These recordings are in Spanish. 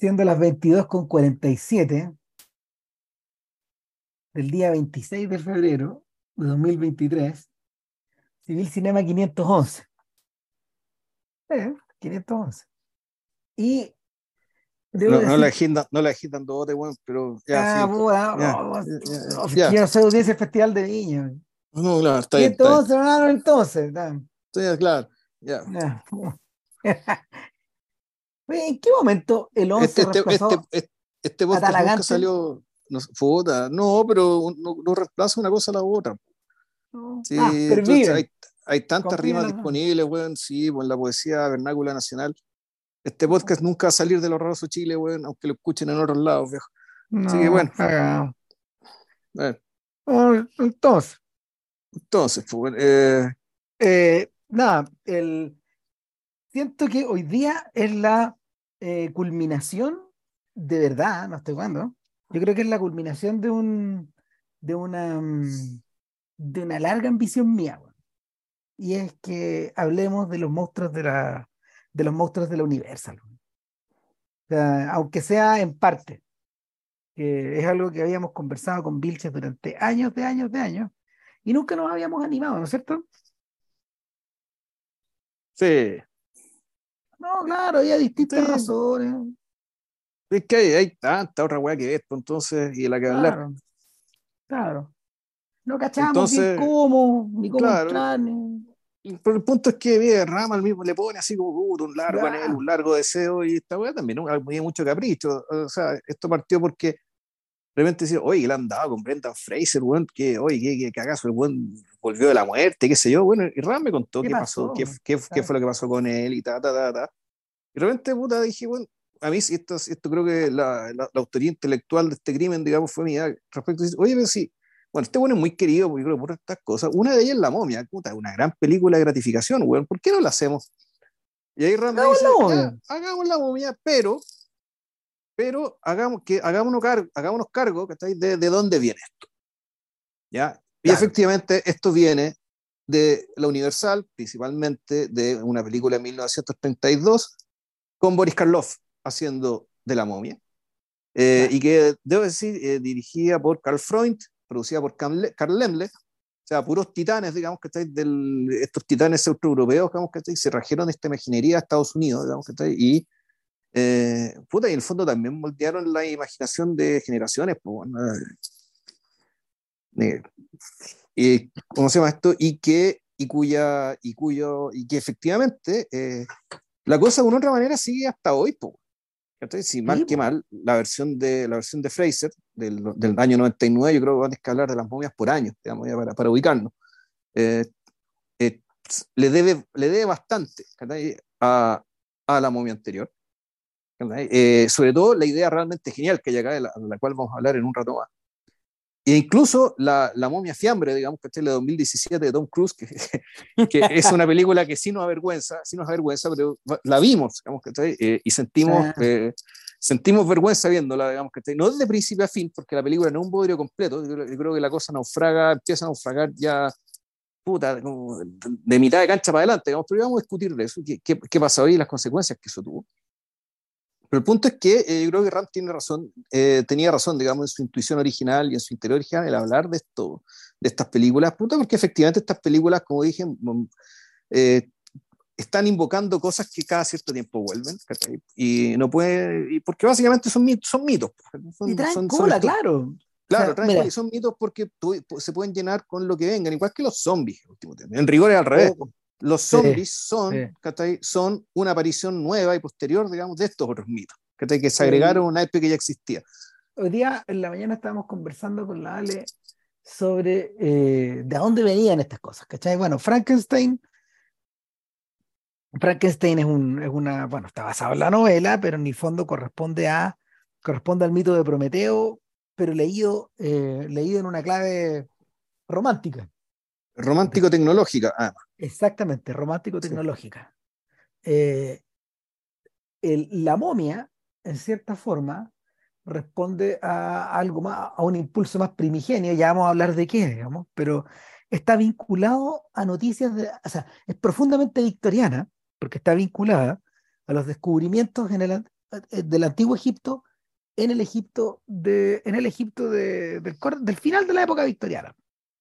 Siendo las 22.47 del día 26 de febrero de 2023, Civil Cinema 511. Eh, 511. Y no, no, la agitan, no la agitan dos de bueno, pero ya. Ah, sí, bueno, ya, no, ya, no, ya. Quiero ser audiencia Festival de Viña. No, claro, está bien. Está bien. entonces, entonces. Está bien, claro. Ya. Ya. ¿En qué momento el 11 Este, este, reemplazó este, este, este podcast nunca salió. No, puta, no, pero no, no reemplaza una cosa a la otra. Sí, Ah, entonces hay, hay tantas rimas disponibles, weón, sí, pues en la poesía vernácula nacional. Este podcast nunca va a salir del horroroso Chile, weón, aunque lo escuchen en otros lados, viejo. No, Sí, bueno. Bueno, Entonces, entonces, pues, eh, eh, nada, el, siento que hoy día es la eh, culminación, de verdad, no estoy jugando, yo creo que es la culminación de un de una mm, de una larga ambición mía, y es que hablemos de los monstruos de la de los monstruos de la Universal. aunque sea en parte, es algo que habíamos conversado con Vilches durante años, de años, de años, y nunca nos habíamos animado, ¿no es cierto? sí. No, claro, había distintas Sí. razones. Es que hay, hay tanta otra weá que ver, pues, entonces, y de la que hablar. Claro, claro. No cachábamos bien Entonces, cómo, ni cómo claro. entrar, ni- Pero el punto es que bien, Rama al mismo le pone así como un largo Claro. anhelo, un largo deseo, y esta weá también. Hay mucho capricho. O sea, esto partió porque de repente decía, oye, le han dado con Brendan Fraser, weón, que, oye, que, que cagazo, el weón volvió de la muerte, qué sé yo, bueno, y Ram me contó ¿Qué qué, pasó, pasó? qué, qué, qué Claro. fue lo que pasó con él y ta, ta, ta, ta. Y de repente, puta, dije, bueno, a mí esto, esto creo que la, la, la autoría intelectual de este crimen, digamos, fue mía, respecto a, oye, pero sí, bueno, este bueno es muy querido, porque creo por estas cosas, una de ellas es La Momia, puta, una gran película de gratificación, weón, ¿por qué no la hacemos? Y ahí Ram dice, hagamos la momia, pero, pero hagamos que, hagámonos, car hagámonos cargo, ¿cachai? De, de dónde viene esto. ¿Ya? Y Claro. efectivamente esto viene de la Universal, principalmente de una película de 1932, con Boris Karloff haciendo de la momia. Eh, Claro. Y que, debo decir, eh, dirigida por Carl Freund, producida por Carl Le- Carl Lemle, o sea, puros titanes, digamos, que del, estos titanes europeos, digamos, que se trajeron esta imaginería a Estados Unidos, digamos, que y, eh, puta, y en el fondo también moldearon la imaginación de generaciones, pues, bueno, eh, y, ¿cómo se llama esto? Y que, y cuya, y cuyo, y que efectivamente eh, la cosa de una u otra manera sigue hasta hoy, pues. ¿cachai? Si mal Sí, que po. mal, la versión de, la versión de Fraser del, del año 99, yo creo que van a hablar de las momias por año, digamos, para, para ubicarnos. Eh, eh, le, debe, le debe bastante a, a la momia anterior. Eh, sobre todo la idea realmente genial que hay acá, de la, de la cual vamos a hablar en un rato más. E incluso la, la momia fiambre, digamos, ¿cachai? La de 2017 de Tom Cruise, que, que es una película que sí nos avergüenza, sí nos avergüenza, pero la vimos, digamos, ¿cachai? Eh, y sentimos, eh, sentimos vergüenza viéndola, digamos, ¿cachai? No desde principio a fin, porque la película no es un bodrio completo, yo, creo- yo creo que la cosa naufraga, empieza a naufragar ya, puta, como de, de mitad de cancha para adelante, digamos, pero vamos a discutir de eso, qué, qué, qué pasó ahí y las consecuencias que eso tuvo. Pero el punto es que eh, yo creo que Ram tiene razón, eh, tenía razón, digamos, en su intuición original y en su interior original, el hablar de esto, de estas películas, porque efectivamente estas películas, como dije, mm, eh, están invocando cosas que cada cierto tiempo vuelven, ¿cachai? Y no puede, y porque básicamente son mitos, son mitos. Son, Y traen son- cola, claro. Claro, O sea, traen mira. cola y son mitos porque se pueden llenar con lo que vengan, igual que los zombies, en último término. En rigor es al revés. Oh, Los Sí, zombies son, sí. ¿cachai? son una aparición nueva y posterior, digamos, de estos otros mitos, ¿cachai? que se agregaron a una época que ya existía. Hoy día en la mañana estábamos conversando con la Ale sobre eh, de dónde venían estas cosas, ¿cachai? Bueno, Frankenstein, Frankenstein es, un, es una, bueno, está basado en la novela, pero en el fondo corresponde a, corresponde al mito de Prometeo, pero leído, eh, leído en una clave romántica. Romántico tecnológica, ah, Exactamente, romántico-tecnológica. Eh, la momia, en cierta forma, responde a algo más, a un impulso más primigenio, ya vamos a hablar de qué, digamos, pero está vinculado a noticias, de, o sea, es profundamente victoriana, porque está vinculada a los descubrimientos en el, eh, del antiguo Egipto en el Egipto de, en el Egipto de, del, del, final de la época victoriana.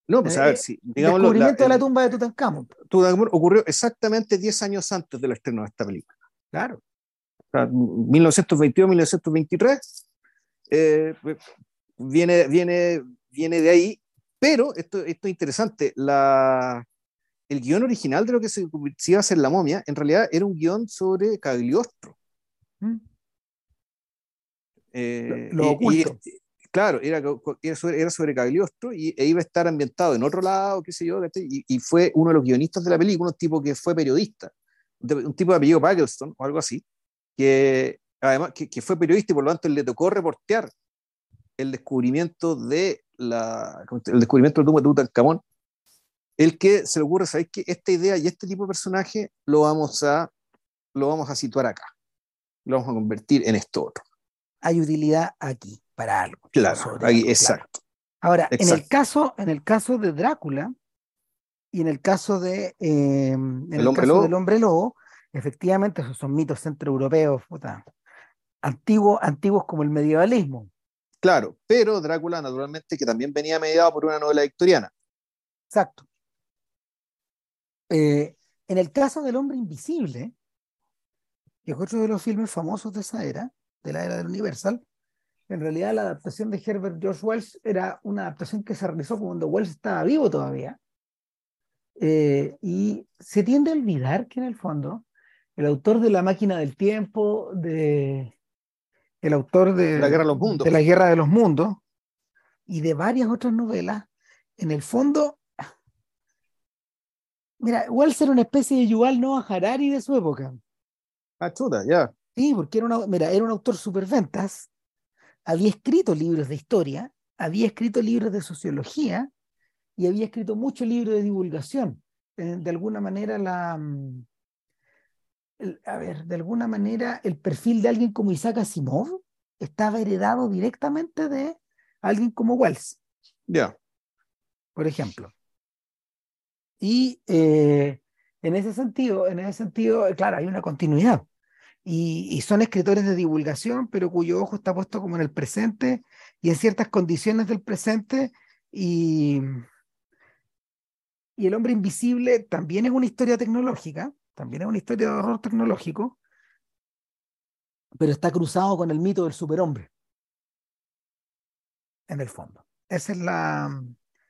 No, pues a ver, si digamos. El descubrimiento de la tumba de Tutankamón. Tutankamón ocurrió exactamente 10 años antes del estreno de esta película. Claro. 1922-1923 eh, viene, viene, viene de ahí, pero esto, esto es interesante. La, el guion original de lo que se, se, iba a hacer la momia, en realidad era un guion sobre Cagliostro. ¿Mm? Eh, lo, oculto. Claro, era, era, sobre, era sobre Cagliostro y e iba a estar ambientado en otro lado, qué sé yo, y, y, fue uno de los guionistas de la película, un tipo que fue periodista, un tipo de apellido Pagelston o algo así, que además que, que, fue periodista y por lo tanto le tocó reportear el descubrimiento de la, el descubrimiento del de Tutankamón, el que se le ocurre, ¿sabéis que esta idea y este tipo de personaje lo vamos a, lo vamos a situar acá? Lo vamos a convertir en esto otro. Hay utilidad aquí para algo. Claro, exacto. Ahora, En, el caso, en el caso de Drácula y en el caso, de, eh, el, hombre del hombre lobo, efectivamente esos son mitos centroeuropeos, antiguos, antiguos como el medievalismo. Claro, pero Drácula naturalmente que también venía mediado por una novela victoriana. Exacto. Eh, en el caso del hombre invisible, que es otro de los filmes famosos de esa era, de la era del Universal, en realidad la adaptación de Herbert George Wells era una adaptación que se realizó cuando Wells estaba vivo todavía. Eh, y se tiende a olvidar que en el fondo el autor de La máquina del tiempo, de, el autor de La guerra de los mundos, de, la guerra de los mundos y de varias otras novelas, en el fondo, mira, Wells era una especie de Yuval Noah Harari de su época. Ah, ya. Sí, porque era, una, mira, era un autor superventas, había escrito libros de historia, había escrito libros de sociología y había escrito muchos libros de divulgación. Eh, de alguna manera, la, mm, a ver, de alguna manera el perfil de alguien como Isaac Asimov estaba heredado directamente de alguien como Wells. Ya. Por ejemplo. Y eh, en ese sentido, en ese sentido, claro, hay una continuidad y, son escritores de divulgación, pero cuyo ojo está puesto como en el presente y en ciertas condiciones del presente. Y, y El hombre invisible también es una historia tecnológica, también es una historia de horror tecnológico, pero está cruzado con el mito del superhombre, en el fondo. Esa es la,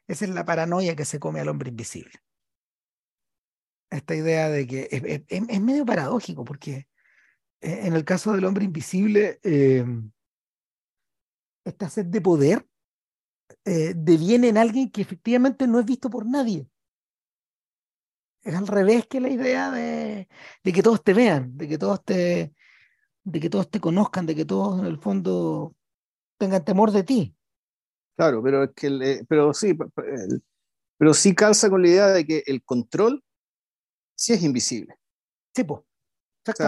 esa es la paranoia que se come al hombre invisible. Esta idea de que es, es medio paradójico, porque en el caso del hombre invisible, eh, esta sed de poder eh, deviene en alguien que efectivamente no es visto por nadie. Es al revés que la idea de, que todos te vean, de que todos te, de que todos te conozcan, de que todos en el fondo tengan temor de ti. Claro, pero es que pero sí, pero sí calza con la idea de que el control sí es invisible. Sí, pues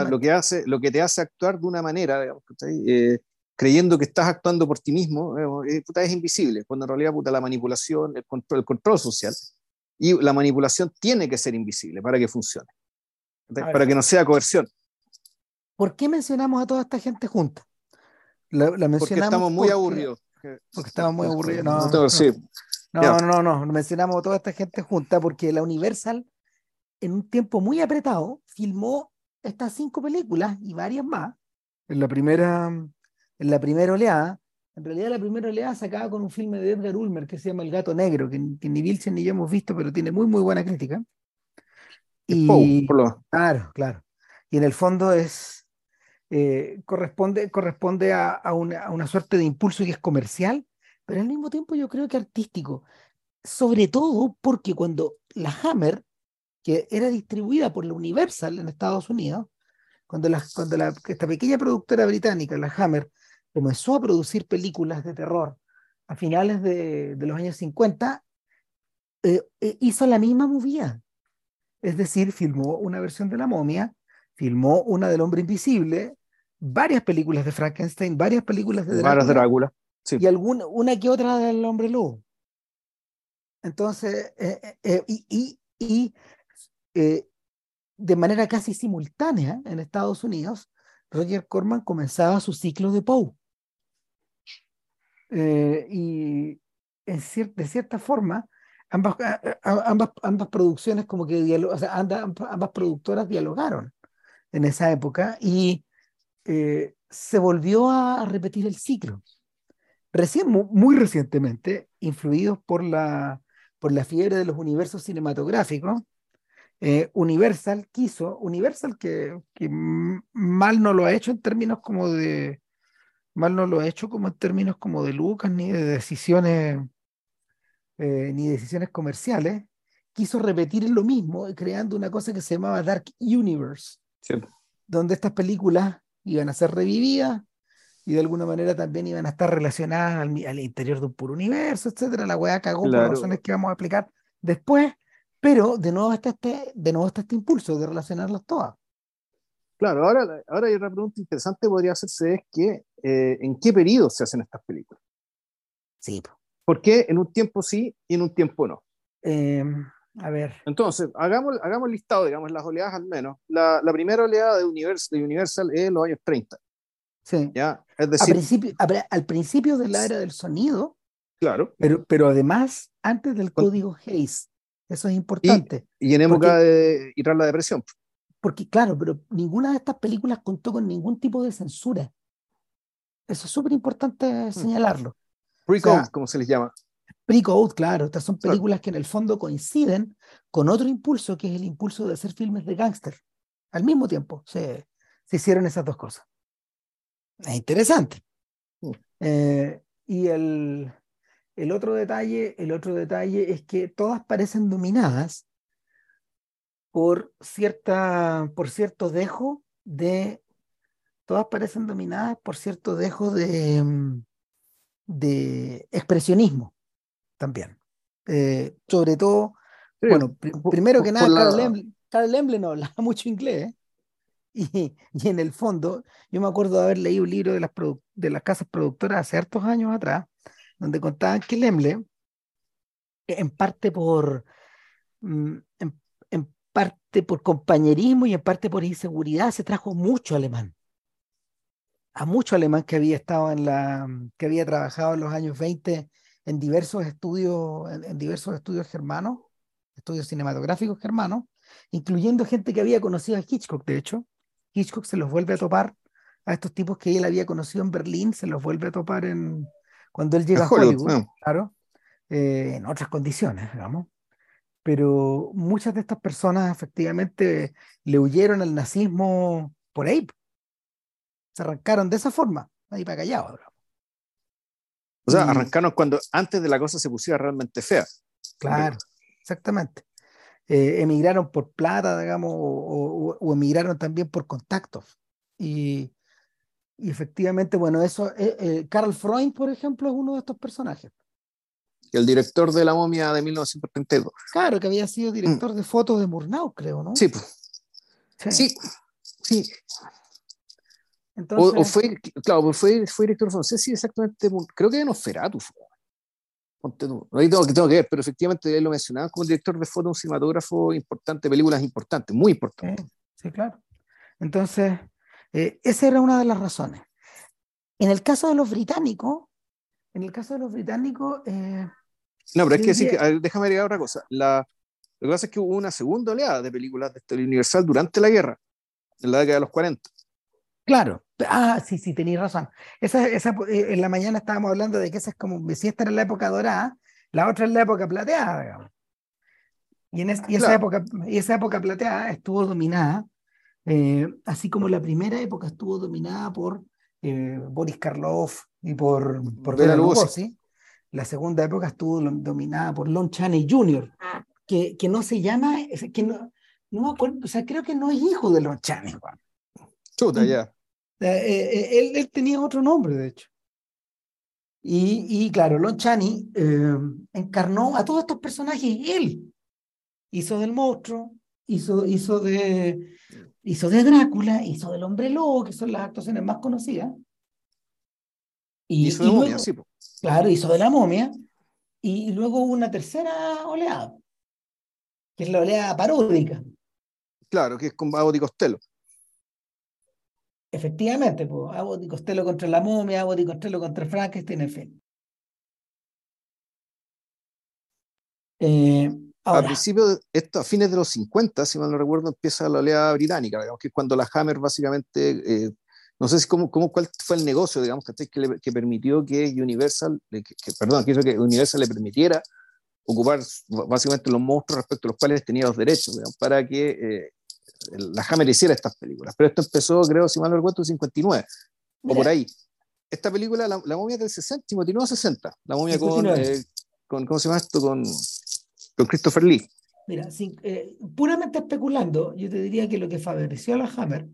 lo que, hace, lo que te hace actuar de una manera, eh, creyendo que estás actuando por ti mismo, eh, es invisible, cuando en realidad puta, la manipulación, el control, el control social y la manipulación tiene que ser invisible para que funcione, para que no sea coerción. ¿Por qué mencionamos a toda esta gente junta? La, mencionamos porque estamos muy aburridos. Porque estamos muy aburridos. No, no, no, no, no, mencionamos a toda esta gente junta porque la Universal, en un tiempo muy apretado, filmó estas cinco películas y varias más, en la primera, en la primera oleada, en realidad la primera oleada se acaba con un filme de Edgar Ulmer que se llama El gato negro, que, ni Wilson ni yo hemos visto, pero tiene muy, muy buena crítica. Y, claro, claro. Y en el fondo es, eh, corresponde, corresponde a, a, una, a una suerte de impulso que es comercial, pero al mismo tiempo yo creo que artístico. Sobre todo porque cuando la Hammer que era distribuida por la Universal en Estados Unidos, cuando, la, cuando la, esta pequeña productora británica, la Hammer, comenzó a producir películas de terror a finales de, de los años 50, eh, eh, hizo la misma movida. Es decir, filmó una versión de La momia, filmó una del hombre invisible, varias películas de Frankenstein, varias películas de Drácula, Drácula y alguna, una que otra del hombre lobo. Entonces, eh, y, y, y eh, de manera casi simultánea en Estados Unidos, Roger Corman comenzaba su ciclo de Poe. Eh, y de cierta forma, ambas, ambas, ambas producciones como que o ambas, productoras dialogaron en esa época y eh, se volvió a repetir el ciclo. Recién, muy recientemente, influidos por la, por la fiebre de los universos cinematográficos, eh, Universal quiso, Universal que, que, mal no lo ha hecho en términos como de, mal no lo ha hecho como en términos como de Lucas, ni de decisiones, eh, ni decisiones comerciales, quiso repetir lo mismo, creando una cosa que se llamaba Dark Universe, donde estas películas iban a ser revividas y de alguna manera también iban a estar relacionadas al, interior de un puro universo, etcétera. La weá cagó por razones que vamos a explicar después, pero de nuevo está este, de nuevo está este impulso de relacionarlas todas. Claro, ahora, ahora hay otra pregunta interesante podría hacerse es que eh, ¿en qué periodo se hacen estas películas? Sí. ¿Por qué en un tiempo sí y en un tiempo no? Em, a ver. Entonces, hagamos, hagamos listado, digamos, las oleadas al menos. La, la primera oleada de Universal, de Universal es los años 30. Sí. ¿ya? Es decir, principio, al principio de la era del sonido, claro. pero, pero además antes del código Hayes. Eso es importante. Y, en época de ir a la depresión. Porque, claro, pero ninguna de estas películas contó con ningún tipo de censura. Eso es súper importante mm. señalarlo. Pre-code, como se les llama. Pre-code, claro. Estas son películas que en el fondo coinciden con otro impulso, que es el impulso de hacer filmes de gángster. Al mismo tiempo se, se hicieron esas dos cosas. Es interesante. Mm. Eh, y el, el, otro detalle, el otro detalle es que todas parecen dominadas por, cierta, por cierto dejo de. Todas parecen dominadas por cierto dejo de, de expresionismo también. Eh, sobre todo, bueno, primero que nada, Carl, Lemble, no hablaba mucho inglés. ¿eh? Y, en el fondo, yo me acuerdo de haber leído un libro de las, de las casas productoras hace hartos años atrás, donde contaban que Lemble, en parte por, mm, en, parte por compañerismo y en parte por inseguridad, se trajo mucho alemán. A mucho alemán que había estado en la, que había trabajado en los años 20 en diversos estudios, en diversos estudios germanos, estudios cinematográficos germanos, incluyendo gente que había conocido a Hitchcock, de hecho, Hitchcock se los vuelve a topar a estos tipos que él había conocido en Berlín, se los vuelve a topar en, cuando él llega a Hollywood, claro, eh, en otras condiciones, digamos. Pero muchas de estas personas efectivamente le huyeron al nazismo por ahí. Se arrancaron de esa forma, ahí para callado. O sea, arrancaron cuando antes de la cosa se pusiera realmente fea. Claro, exactamente. Eh, emigraron por plata, digamos, o, emigraron también por contactos. Y, efectivamente, bueno, eso, eh, Carl eh, Freund, por ejemplo, es uno de estos personajes. El director de La momia de 1932. Claro, que había sido director de fotos de Murnau, creo, ¿no? Sí, pues. Sí, sí. Entonces, o, fue, claro, fue, fue director, sé si exactamente, creo que de Nosferatu fue ahí tengo que, tengo que ver, pero efectivamente él lo mencionaba como director de foto, un cinematógrafo importante, películas importantes, muy importantes. Sí, claro. Entonces, eh, esa era una de las razones. En el caso de los británicos, en el caso de los británicos... Eh, no, pero es que, sí, déjame agregar otra cosa. La, lo que pasa es que hubo una segunda oleada de películas de historia universal durante la guerra, en la década de los 40. Claro, ah, sí, sí, tenéis razón. Esa, esa, eh, en la mañana estábamos hablando de que esa es como, si esta era la época dorada, la otra es la época plateada, digamos. Y, en esa, época, y esa época plateada estuvo dominada, eh, así como la primera época estuvo dominada por eh, Boris Karloff y por, por Bela Lugosi, la segunda época estuvo dominada por Lon Chaney Jr., que, que no se llama, que no, no me acuerdo, o sea, creo que no es hijo de Lon Chaney. Chuta, ya. Eh, eh, él, él, tenía otro nombre, de hecho. Y, y claro, Lon Chaney eh, encarnó a todos estos personajes él. Hizo del monstruo, hizo, hizo, de, hizo de Drácula, hizo del hombre lobo, que son las actuaciones más conocidas. Y, hizo de momia, sí. Claro, hizo de la momia. Y, luego hubo una tercera oleada, que es la oleada paródica. Claro, que es con Abbott y Costello. Efectivamente, pues, Abbott y Costello contra la momia, Abbott y Costello contra Frankenstein, en fin. Eh, a principios, esto, a fines de los 50, si mal no recuerdo, empieza la oleada británica, digamos, que es cuando la Hammer básicamente, eh, no sé si cómo, cómo, cuál fue el negocio, digamos, que, que, permitió que Universal, que, perdón, que hizo que Universal le permitiera ocupar básicamente los monstruos respecto a los cuales tenía los derechos, para que eh, la Hammer hiciera estas películas. Pero esto empezó, creo, si mal no recuerdo, en 59, o por ahí. Esta película, la, momia del 60, 59 60, la momia con, eh, con, ¿cómo se llama esto? Con con Christopher Lee. Mira, eh, puramente especulando, yo te diría que lo que favoreció a la Hammer,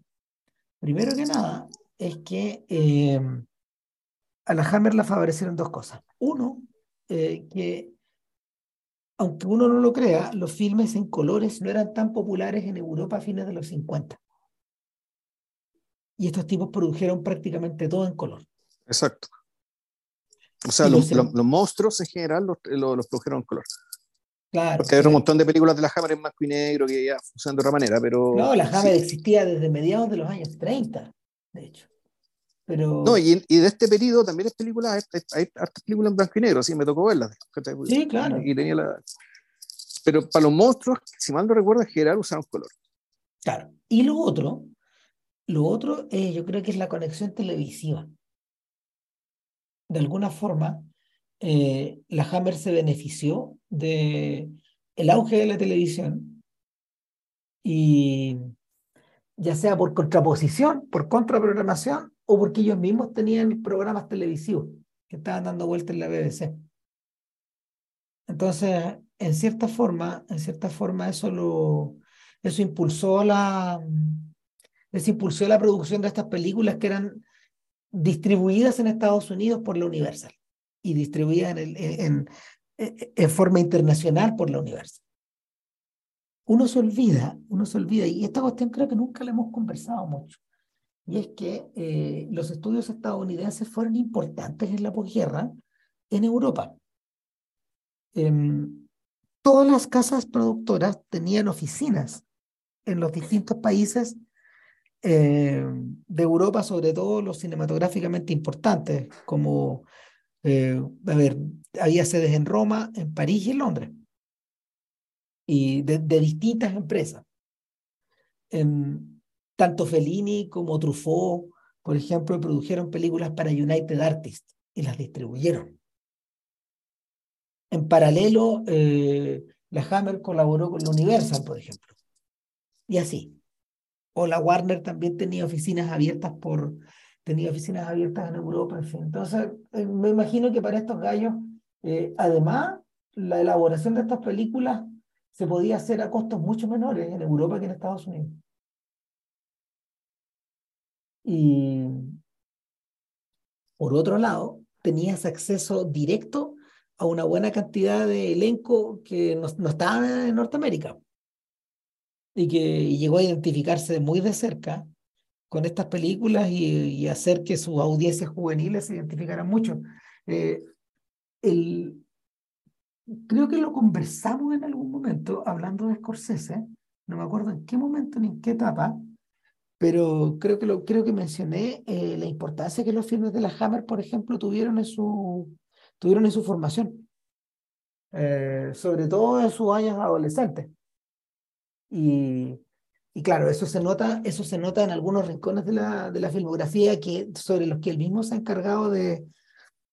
primero que nada, es que eh, a la Hammer la favorecieron dos cosas. Uno, eh, que aunque uno no lo crea, los filmes en colores no eran tan populares en Europa a fines de los 50. Y estos tipos produjeron prácticamente todo en color. Exacto. O sea, los, monstruos en general los, los produjeron en color. Porque hay un montón de películas de la Hammer en blanco y negro que ya funcionan de otra manera, pero... No, la Hammer existía desde mediados de los años 30, de hecho. Pero... No, y, y de este periodo también es películas, hay, hay, películas en blanco y negro, sí, me tocó verlas. Sí, claro. Y, tenía la... Pero para los monstruos, si mal no recuerdo, en general usaron color. Claro. Y lo otro, lo otro eh, yo creo que es la conexión televisiva. De alguna forma, eh, la Hammer se benefició de el auge de la televisión y ya sea por contraposición, por contraprogramación o porque ellos mismos tenían programas televisivos que estaban dando vueltas en la BBC. Entonces, en cierta forma, en cierta forma eso lo eso impulsó la eso impulsó la producción de estas películas que eran distribuidas en Estados Unidos por la Universal y distribuida en, en, en, forma internacional por la universidad. Uno se olvida, uno se olvida, y esta cuestión creo que nunca la hemos conversado mucho, y es que eh, los estudios estadounidenses fueron importantes en la posguerra en Europa. Em, todas las casas productoras tenían oficinas en los distintos países eh, de Europa, sobre todo los cinematográficamente importantes, como eh, a ver, había sedes en Roma, en París y en Londres, y de, distintas empresas. tanto Fellini como Truffaut, por ejemplo, produjeron películas para United Artists y las distribuyeron. En paralelo, eh, la Hammer colaboró con la Universal, por ejemplo. Y así. O la Warner también tenía oficinas abiertas por, tenía oficinas abiertas en Europa, en fin. Entonces, eh, me imagino que para estos gallos, eh, además, la elaboración de estas películas se podía hacer a costos mucho menores en Europa que en Estados Unidos. Y por otro lado, tenías acceso directo a una buena cantidad de elenco que no, no estaba en Norteamérica y que llegó a identificarse muy de cerca con estas películas y, hacer que sus audiencias juveniles se identificaran mucho. Eh, el, creo que lo conversamos en algún momento hablando de Scorsese, no me acuerdo en qué momento ni en qué etapa, pero creo que, lo, creo que mencioné eh, la importancia que los filmes de la Hammer, por ejemplo, tuvieron en su, tuvieron en su formación, eh, sobre todo en sus años adolescentes. Y, y claro, eso se nota, eso se nota en algunos rincones de la, de la filmografía que, sobre los que él mismo se ha encargado de,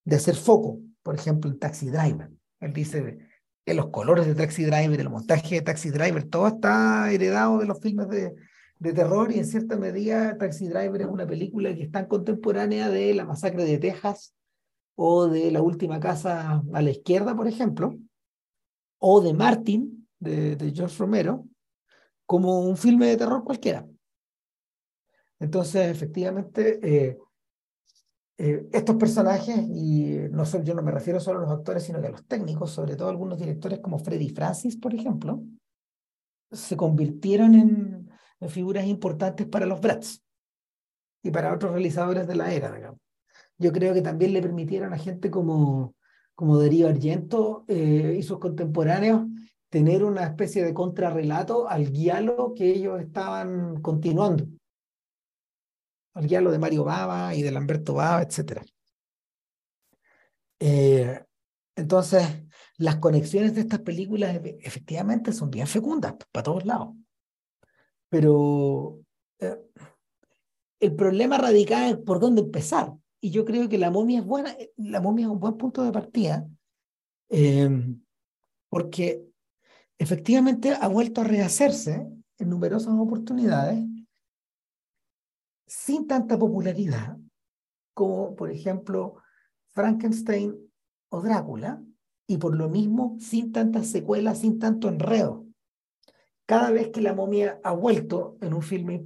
de hacer foco. Por ejemplo, en Taxi Driver. Él dice que los colores de Taxi Driver, el montaje de Taxi Driver, todo está heredado de los filmes de, de terror y en cierta medida Taxi Driver es una película que es tan contemporánea de La Masacre de Texas o de La Última Casa a la Izquierda, por ejemplo, o de Martin, de, de George Romero, como un filme de terror cualquiera. Entonces, efectivamente, eh, eh, estos personajes, y no solo, yo no me refiero solo a los actores, sino que a los técnicos, sobre todo algunos directores como Freddy Francis, por ejemplo, se convirtieron en, figuras importantes para los Bratz y para otros realizadores de la era, digamos. Yo creo que también le permitieron a gente como, como Darío Argento eh, y sus contemporáneos tener una especie de contrarrelato al diálogo que ellos estaban continuando. al diálogo de Mario Baba y de Lamberto Baba, etc. Eh, entonces, las conexiones de estas películas efectivamente son bien fecundas para todos lados. Pero eh, el problema radical es por dónde empezar. Y yo creo que la momia es buena, la momia es un buen punto de partida, eh, porque efectivamente ha vuelto a rehacerse en numerosas oportunidades sin tanta popularidad como, por ejemplo, Frankenstein o Drácula, y por lo mismo sin tantas secuelas, sin tanto enredo. Cada vez que la momia ha vuelto en un filme,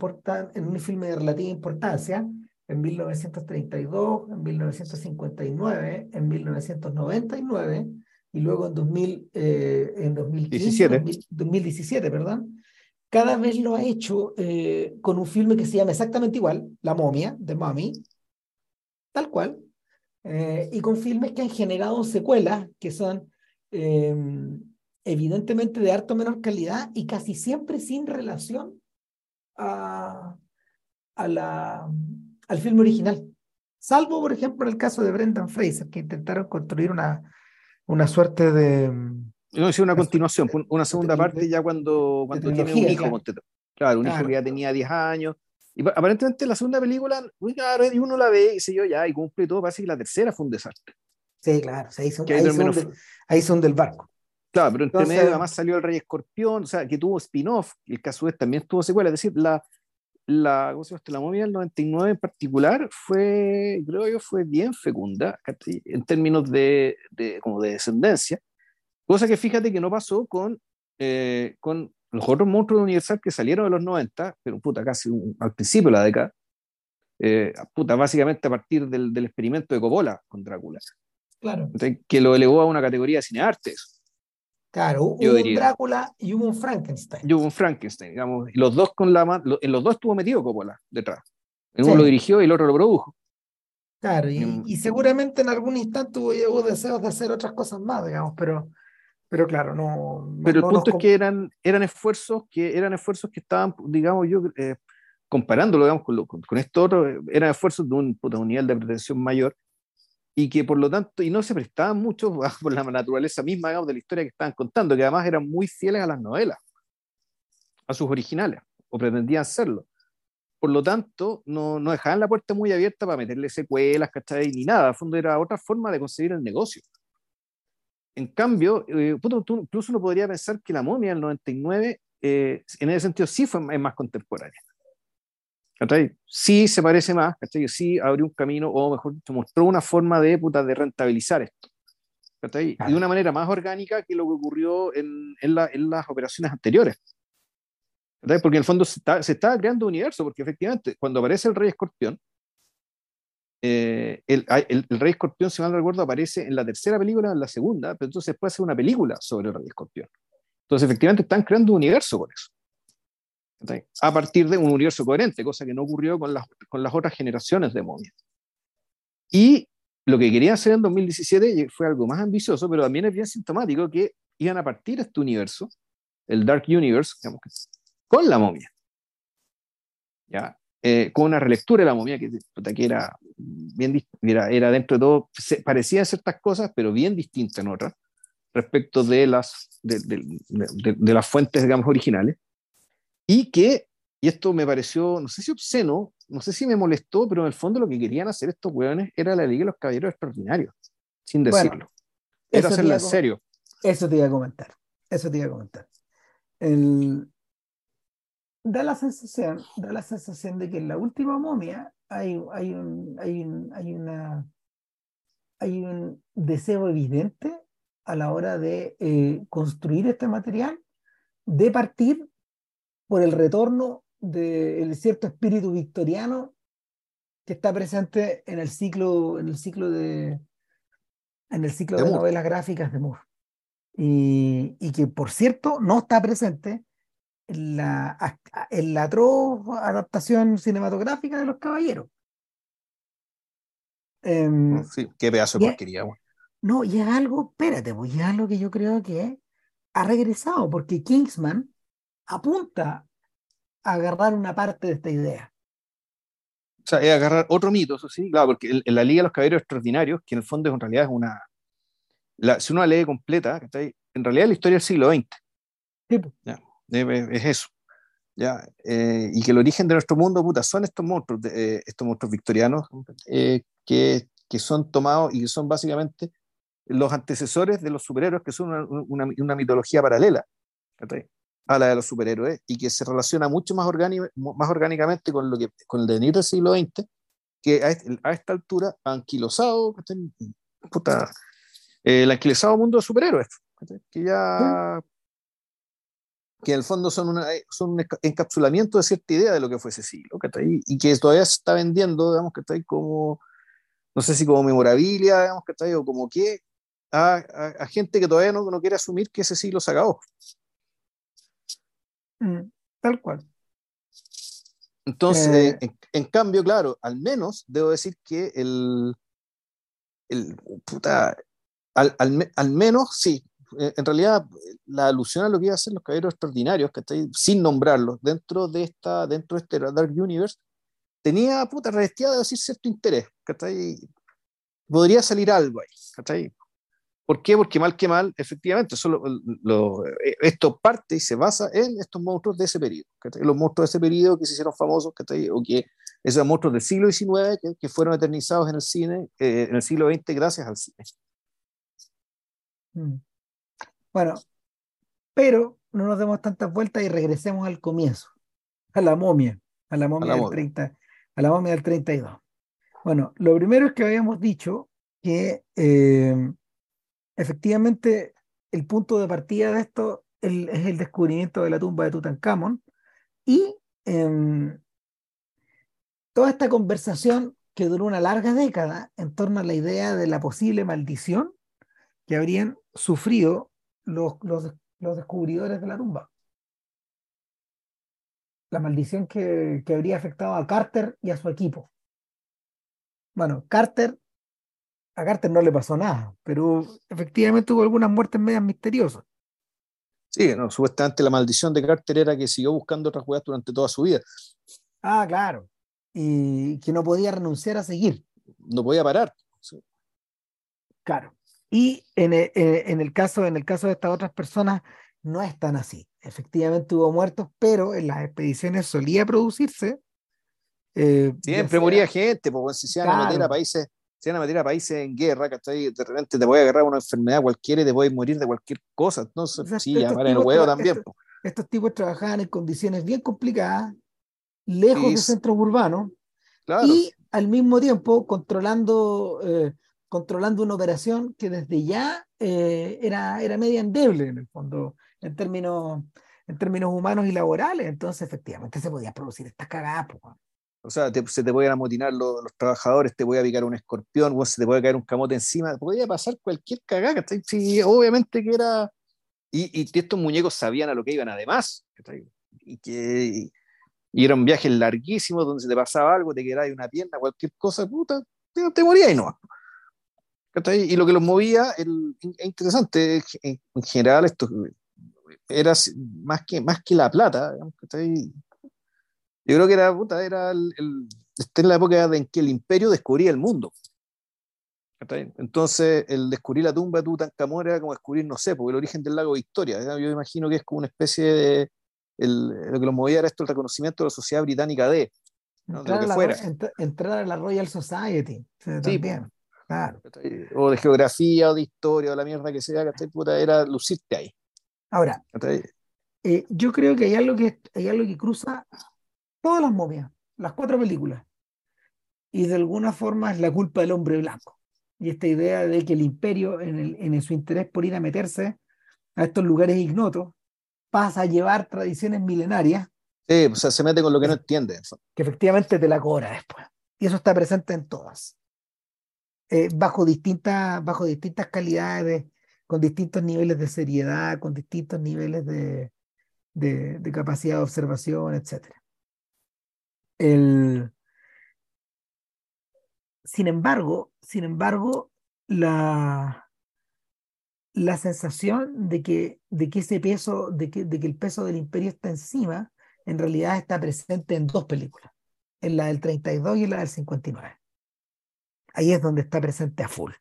en un filme de relativa importancia, en 1932, en 1959, en 1999 y luego en, 2000, eh, en 2015, 2017, perdón, cada vez lo ha hecho eh, con un filme que se llama exactamente igual, La momia, de Mummy, tal cual, eh, y con filmes que han generado secuelas que son em, evidentemente de harto menor calidad y casi siempre sin relación a, a la, al filme original. Salvo, por ejemplo, el caso de Brendan Fraser, que intentaron construir una, una suerte de... No, es una continuación, una segunda parte ya cuando, cuando tiene un hijo. Claro, un hijo que ya tenía 10 años. Y aparentemente la segunda película, muy claro, y uno la ve y se yo, ya, y cumple todo, parece que la tercera fue un desastre. Sí, claro, ahí, son, ahí, son ahí, son del barco. Claro, pero entre medio además salió el Rey Escorpión, o sea, que tuvo spin-off, el caso es también tuvo secuela, es decir, la, la, ¿cómo se llama? la momia del 99 en particular fue, creo yo, fue bien fecunda en términos de, de, como de descendencia, cosa que fíjate que no pasó con, eh, con los otros monstruos de Universal que salieron de los 90, pero puta, casi al principio de la década, eh, puta, básicamente a partir del, del, experimento de Coppola con Drácula. Claro. que lo elevó a una categoría de cineartes. Claro, hubo un Drácula y hubo un Frankenstein. Y hubo un Frankenstein, digamos. Y los dos con la en los dos estuvo metido Coppola detrás. Uno lo dirigió y el otro lo produjo. Claro, y, seguramente en algún instante hubo, deseos de hacer otras cosas más, digamos, pero, pero claro, no. Pero el punto es que eran, eran esfuerzos que eran esfuerzos que estaban, digamos, yo eh, comparándolo, digamos, con, con, con, esto otro, eran esfuerzos de un, de un nivel de pretensión mayor y que por lo tanto, y no se prestaban mucho por la naturaleza misma de la historia que estaban contando, que además eran muy fieles a las novelas, a sus originales, o pretendían serlo. Por lo tanto, no, no dejaban la puerta muy abierta para meterle secuelas, ¿cachai? Ni nada. A fondo era otra forma de conseguir el negocio. En cambio, eh, incluso uno podría pensar que la momia del 99, eh, en ese sentido, sí fue, más contemporánea. Sí se parece más, ¿cachai? Sí abrió un camino, o mejor dicho, mostró una forma de, puta, de rentabilizar esto. ¿cachai? De una manera más orgánica que lo que ocurrió en, en, la, en las operaciones anteriores. ¿cachai? Porque en el fondo se, está, se estaba creando un universo, porque efectivamente, cuando aparece el Rey Escorpión, eh, el, el, el, Rey Escorpión, si mal no recuerdo, aparece en la tercera película, en la segunda, pero entonces puede ser una película sobre el Rey Escorpión. Entonces, efectivamente, están creando un universo con eso a partir de un universo coherente, cosa que no ocurrió con las, con las otras generaciones de momias. Y lo que querían hacer en 2017 fue algo más ambicioso, pero también es bien sintomático que iban a partir este universo, el Dark Universe, digamos, con la momia. ¿Ya? Eh, con una relectura de la momia que, que era, bien, era, era dentro de todo, parecía ciertas cosas, pero bien distinta en otras, respecto de las, de, de, de, de las fuentes, digamos, originales. Y que, y esto me pareció, no sé si obsceno, no sé si me molestó, pero en el fondo lo que querían hacer estos hueones era la Liga de los Caballeros Extraordinarios, sin decirlo. era hacerlo en serio. Eso te iba a comentar. Eso te iba a comentar. El, da la sensación, da la sensación de que en la última momia hay, hay, un, hay, un, hay, una, hay un deseo evidente a la hora de eh, construir este material de partir por el retorno del cierto espíritu victoriano que está presente en el ciclo, en el ciclo de en el ciclo de, de novelas gráficas de Moore. Y, y, que, por cierto, no está presente en la, en la atroz adaptación cinematográfica de Los Caballeros. Um, sí, qué pedazo de porquería. No, y es algo, espérate, pues es algo que yo creo que ha regresado, porque Kingsman apunta a agarrar una parte de esta idea. sea, es agarrar otro mito, eso sí, claro, porque en, la Liga de los Caballeros Extraordinarios, que en el fondo en realidad es una. La, si uno la lee completa, en realidad es la historia del siglo XX. Sí. Ya, es, eso. ¿ya? Eh, y que el origen de nuestro mundo, puta, son estos monstruos, eh, estos monstruos victorianos eh, que, que, son tomados y que son básicamente los antecesores de los superhéroes, que son una, una, mitología paralela a la de los superhéroes y que se relaciona mucho más, más orgánicamente con, lo que, con el devenir del siglo XX, que a, este, a esta altura ha anquilosado, puta, el anquilosado mundo de superhéroes, que ya que en el fondo son, una, son un encapsulamiento de cierta idea de lo que fue ese siglo, y que todavía se está vendiendo, digamos, que está ahí como, no sé si como memorabilia, digamos, que está ahí, o como que, a, a, gente que todavía no, no, quiere asumir que ese siglo se acabó. Mm, tal cual. Entonces, eh, en, cambio, claro, al menos debo decir que el, el puta, al, al, al menos sí, eh, en realidad la alusión a lo que iba a ser los caballeros extraordinarios, que ahí, sin nombrarlos, dentro de esta, dentro de este Dark Universe, tenía puta revestida de decir cierto interés, ahí, Podría salir algo ahí, ¿Por qué? Porque mal que mal, efectivamente, solo lo, eh, esto parte y se basa en estos monstruos de ese periodo, los monstruos de ese periodo que se hicieron famosos, o que esos monstruos del siglo XIX que, que fueron eternizados en el cine, eh, en el siglo XX gracias al cine. Mm. Bueno, pero no nos demos tantas vueltas y regresemos al comienzo, a la momia, a la momia, del, 30, a la momia del 32. Bueno, lo primero es que habíamos dicho que eh, efectivamente el punto de partida de esto es el descubrimiento de la tumba de Tutankamón y em, toda esta conversación que duró una larga década en torno a la idea de la posible maldición que habrían sufrido los, los, los descubridores de la tumba. La maldición que, que habría afectado a Carter y a su equipo. Bueno, Carter, a Carter no le pasó nada, pero efectivamente hubo algunas muertes medias misteriosas. Sí, no, supuestamente la maldición de Carter era que siguió buscando otras jugadas durante toda su vida. Ah, claro. Y que no podía renunciar a seguir. No podía parar. Claro. Y en el, en el, caso, en el caso de estas otras personas, no es tan así. Efectivamente hubo muertos, pero en las expediciones solía producirse. Eh, Siempre moría gente, porque si se iban a meter a países, se a meter a países en guerra, que de repente te voy a agarrar una enfermedad cualquiera y te voy a morir de cualquier cosa. Entonces, sí, llamar el huevo también. Estos, tipos trabajaban en condiciones bien complicadas, lejos de centros urbanos, y al mismo tiempo controlando eh, controlando una operación que desde ya eh, era, era media endeble en el fondo, en términos, en términos humanos y laborales. Entonces, efectivamente, se podía producir estas cagadas. O sea, se te pueden amotinar los, los, trabajadores, te puede picar un escorpión, o se te puede caer un camote encima, podía pasar cualquier cagada. Sí, obviamente que era. Y, y, estos muñecos sabían a lo que iban además. Y que y eran viajes larguísimos donde se te pasaba algo, te quedaba una pierna, cualquier cosa, puta, te, te morías y no. Y lo que los movía, es interesante, en, general esto era más que, más que la plata, yo creo que era, puta, era el, esta la época en que el imperio descubría el mundo. Entonces, el descubrir la tumba de Tutankamón era como descubrir, no sé, porque el origen del lago Victoria. Yo imagino que es como una especie de. El, lo que los movía era esto, el reconocimiento de la sociedad británica de. Entrar, a la, entrar, a la Royal Society. Sí, también. O de geografía, o de historia, o la mierda que sea, que puta, era lucirte ahí. Ahora, eh, yo creo que hay algo que, hay algo que cruza todas las momias, las cuatro películas. Y de alguna forma es la culpa del hombre blanco. Y esta idea de que el imperio, en, el, en su interés por ir a meterse a estos lugares ignotos, pasa a llevar tradiciones milenarias. Sí, o sea, se mete con lo que no entiende. Que efectivamente te la cobra después. Y eso está presente en todas. Eh, bajo, distintas, bajo distintas calidades, con distintos niveles de seriedad, con distintos niveles de, de, capacidad de observación, etc. El, sin embargo, sin embargo, la, la sensación de que, de que ese peso, de que, de que el peso del imperio está encima, en realidad está presente en dos películas. en la del 32 y en la del 59. Ahí es donde está presente a full.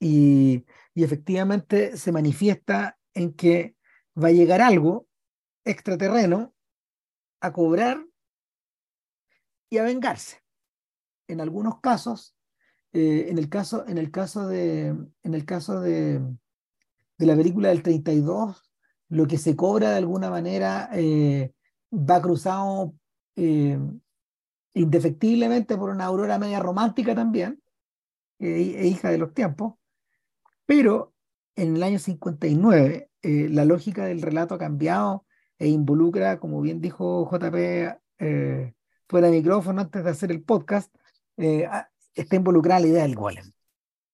Y, y efectivamente se manifiesta en que va a llegar algo extraterreno a cobrar y a vengarse. En algunos casos, eh, en el caso, en el caso de, en el caso de, de la película del 32, lo que se cobra de alguna manera eh, va cruzado eh, indefectiblemente por una aurora media romántica también, e hija de los tiempos, pero en el año 59 la lógica del relato ha cambiado e involucra, como bien dijo JP fuera de micrófono antes de hacer el podcast, está involucrada la idea del golem,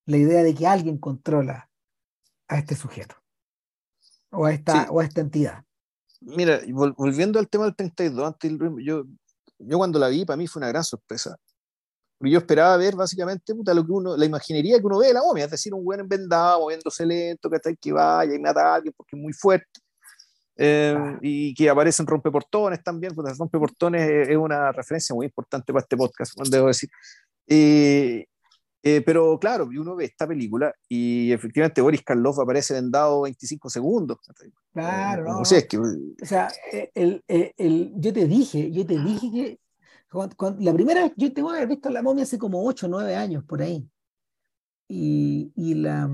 la idea de que alguien controla a este sujeto o a esta, o a esta entidad. Mira, volviendo al tema del 32, antes, yo, yo cuando la vi, para mí fue una gran sorpresa. Yo esperaba ver básicamente puta, lo que uno, la imaginería que uno ve de la momia, es decir, un buen envendado, moviéndose lento, que, está, que vaya y mata a alguien porque es muy fuerte. Eh, ah. y que aparecen rompeportones también, porque rompeportones es, es, una referencia muy importante para este podcast, debo decir. Eh, eh, pero claro, uno ve esta película y efectivamente Boris Karloff aparece vendado 25 segundos. Claro, eh, no, O sea, el, el, yo te dije, yo te dije que la primera vez, yo tengo que haber visto la momia hace como 8 o 9 años por ahí. Y, y la.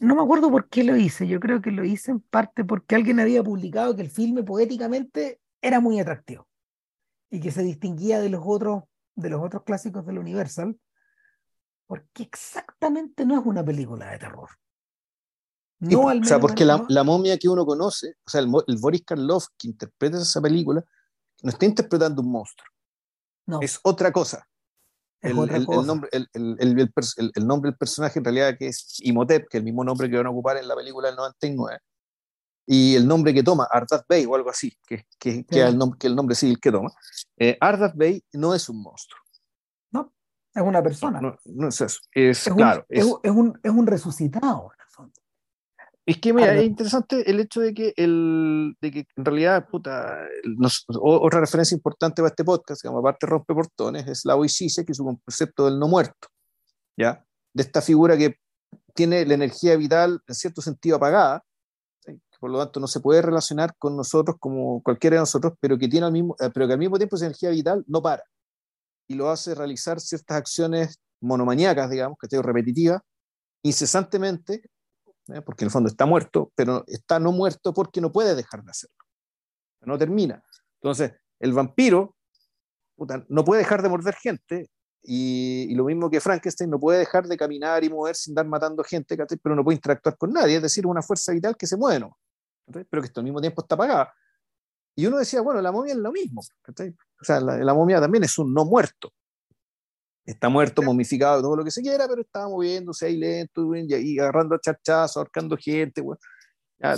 No me acuerdo por qué lo hice, yo creo que lo hice en parte porque alguien había publicado que el filme poéticamente era muy atractivo y que se distinguía de los otros de los otros clásicos del Universal, porque exactamente no es una película de terror. No o sea, porque la, la, momia que uno conoce, o sea, el, el, Boris Karloff que interpreta esa película, no está interpretando un monstruo. No. Es otra cosa. Es el, el, cosa. Nombre, el, nombre del personaje en realidad que es Imhotep, que es el mismo nombre que van a ocupar en la película del 99, y el nombre que toma, Ardath Bey o algo así, que, que, que, el nombre, que el nombre civil que toma, eh, Ardath Bey no es un monstruo. No, es una persona. No, no, es eso. Es, claro. Un, es, es, un, es un resucitado. Es que mira, es interesante el hecho de que, el, de que en realidad, puta, nos, otra referencia importante para este podcast, que aparte rompe portones, es la Oisise, que es un concepto del no muerto, ¿ya? De esta figura que tiene la energía vital en cierto sentido apagada, por lo tanto no se puede relacionar con nosotros como cualquiera de nosotros, pero que, tiene al mismo, eh, pero que al mismo tiempo esa energía vital no para. Y lo hace realizar ciertas acciones monomaníacas, digamos, que estoy repetitivas, incesantemente, ¿eh? porque en el fondo está muerto, pero está no muerto porque no puede dejar de hacerlo. No termina. Entonces, el vampiro puta, no puede dejar de morder gente y, lo mismo que Frankenstein, no puede dejar de caminar y mover sin dar matando gente, pero no puede interactuar con nadie, es decir, una fuerza vital que se mueve, ¿no? pero que al mismo tiempo está apagada. Y uno decía, bueno, la momia es lo mismo, o sea, la, la, momia también es un no muerto. Está muerto, momificado, todo lo que se quiera, pero estaba moviéndose ahí lento y, y agarrando charchazos, ahorcando gente,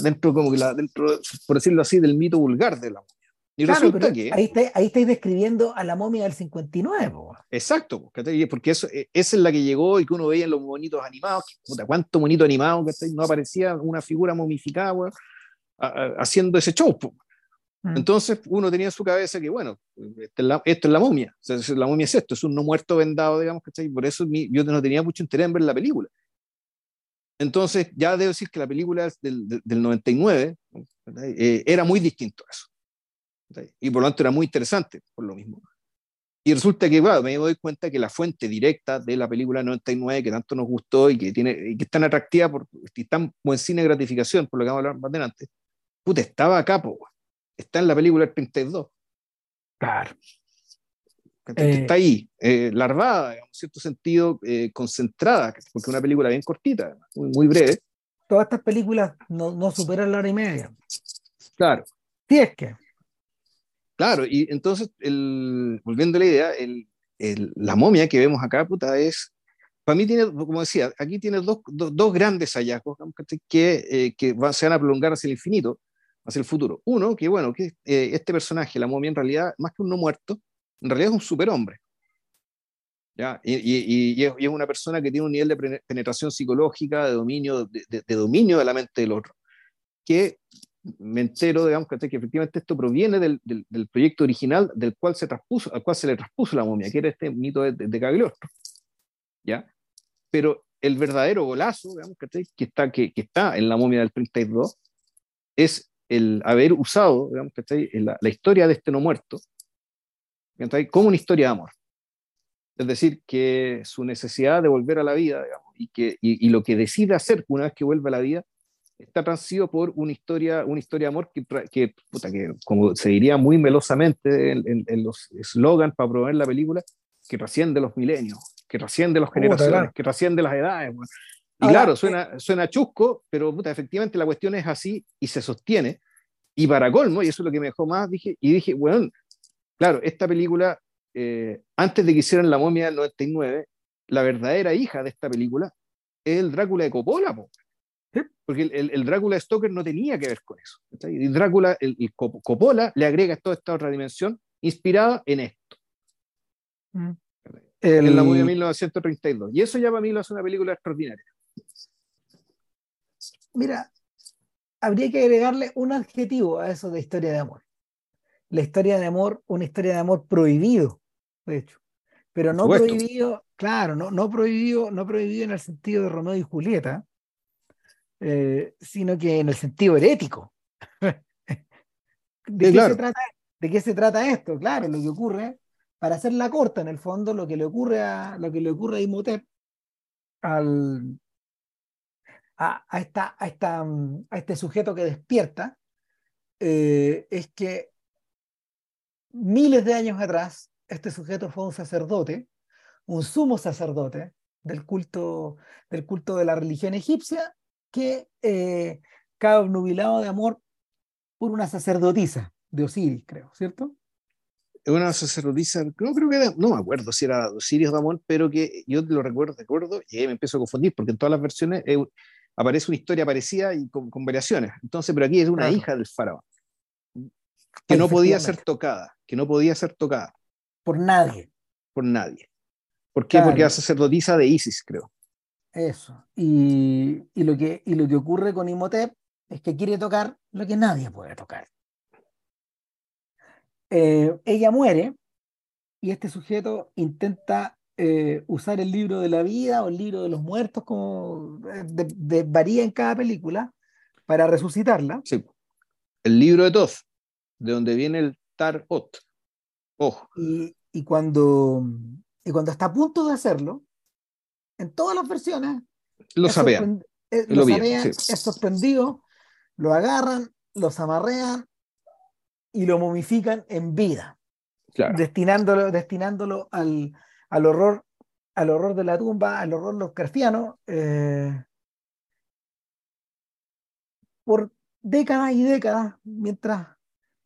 dentro, como que la, dentro, por decirlo así, del mito vulgar de la momia. Y resulta que, ahí, está, ahí estáis describiendo a la momia del 59. Exacto, porque eso, e, esa es la que llegó y que uno veía en los monitos animados. Puta, ¿Cuánto monito animado? No aparecía una figura momificada haciendo ese show. Mm. Entonces uno tenía en su cabeza que, bueno, esto es la, momia. O sea, la momia es esto, es un no muerto vendado, digamos, ¿cachai? Por eso yo no tenía mucho interés en ver la película. Entonces, ya debo decir que la película del, del 99 eh, era muy distinto a eso y por lo tanto era muy interesante por lo mismo. Y resulta que, bueno, me doy cuenta que la fuente directa de la película 99, que tanto nos gustó y que, tiene, y que es tan atractiva por, y tan buen cine de gratificación, por lo que vamos a hablar más adelante, puta, estaba acá, po, está en la película del 32. Claro. está ahí, eh, larvada, en cierto sentido, eh, concentrada, porque es una película bien cortita, muy, muy breve. Todas estas películas no, no superan la hora y media. Claro. Sí, es que. Claro, y entonces, el, volviendo a la idea, el, el, la momia que vemos acá, puta, es, para mí tiene, como decía, aquí tiene dos, dos, dos grandes hallazgos que, eh, que van, se van a prolongar hacia el infinito, hacia el futuro. Uno, que bueno, que eh, este personaje, la momia, en realidad, más que un no muerto, en realidad es un superhombre. ¿ya? Y, y, y, es, y, es, una persona que tiene un nivel de penetración psicológica, de dominio de, de, de dominio de la mente del otro, que me entero, digamos, que efectivamente esto proviene del, del, proyecto original del cual se traspuso, al cual se le traspuso la momia, que era este mito de, de Cagliostro. ¿Ya? Pero el verdadero golazo, digamos, que está, que, que, está en la momia del 32, es el haber usado, digamos, la, la historia de este no muerto, como una historia de amor. Es decir, que su necesidad de volver a la vida, digamos, y, que, y, lo que decide hacer una vez que vuelve a la vida, está transido por una historia, una historia de amor que, que, que como se diría muy melosamente en, los slogans para promover la película, que trasciende los milenios, que trasciende las generaciones, que trasciende las edades. Y claro, suena, eh, suena chusco, pero efectivamente la cuestión es así y se sostiene. Y para colmo, y eso es lo que me dejó más, dije, y dije, bueno, claro, esta película, eh, antes de que hicieran La momia del 99, la verdadera hija de esta película es el Drácula de Coppola, porque el, el, Drácula de Stoker no tenía que ver con eso. Y Drácula, el, Coppola le agrega toda esta otra dimensión inspirada en esto. Mm. En la movie de 1932. Y eso ya para mí lo hace una película extraordinaria. Mira, habría que agregarle un adjetivo a eso de historia de amor. La historia de amor, una historia de amor prohibido, de hecho. Pero no prohibido, claro, no, no, prohibido, no prohibido en el sentido de Romeo y Julieta, eh, sino que en el sentido herético. ¿De, qué se trata, ¿De qué se trata esto? Claro, lo que ocurre, para hacerla corta, en el fondo, lo que le ocurre a, lo que le ocurre a Imhotep, al, a, a, esta, a, esta, a este sujeto que despierta, eh, es que miles de años atrás, este sujeto fue un sacerdote, un sumo sacerdote del culto, del culto de la religión egipcia, que eh, cae obnubilado de amor por una sacerdotisa de Osiris, creo, ¿cierto? Una sacerdotisa, no creo que no me acuerdo si era Osiris de amor, pero que yo lo recuerdo, recuerdo, y me empiezo a confundir, porque en todas las versiones eh, aparece una historia parecida y con, variaciones. Entonces, pero aquí es una hija del faraón, que no podía ser tocada, que no podía ser tocada. Por nadie. Por nadie. ¿Por qué? Porque era sacerdotisa de Isis, creo. Eso. Y, lo que, y lo que ocurre con Imhotep es que quiere tocar lo que nadie puede tocar. Eh, ella muere y este sujeto intenta eh, usar el libro de la vida o el libro de los muertos, como de, varía en cada película, para resucitarla. Sí. El libro de Toth, de donde viene el Tar-Ot. Ojo. Y, y, cuando, y cuando está a punto de hacerlo, en todas las versiones. Lo sabean. Es, lo, es sorprendido, lo agarran, los amarrean y lo momifican en vida. Destinándolo, destinándolo al, al, horror, al horror de la tumba, al horror los eh, por décadas y décadas, mientras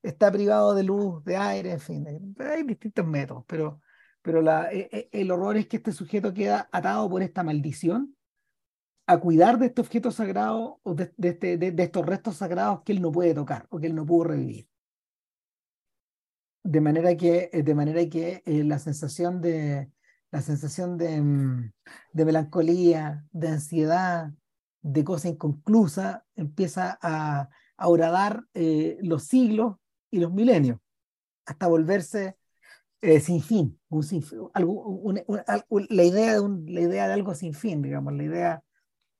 está privado de luz, de aire, en fin, hay distintos métodos, pero pero la, e, e, el horror es que este sujeto queda atado por esta maldición a cuidar de este objeto sagrado o de, este, de, estos restos sagrados que él no puede tocar o que él no pudo revivir. De manera que, eh, de manera que eh, la sensación de la sensación de, mm, de, melancolía, de ansiedad, de cosa inconclusa, empieza a, a horadar eh, los siglos y los milenios, hasta volverse eh, sin fin, un algo, la, idea de la idea de algo sin fin, digamos, la idea,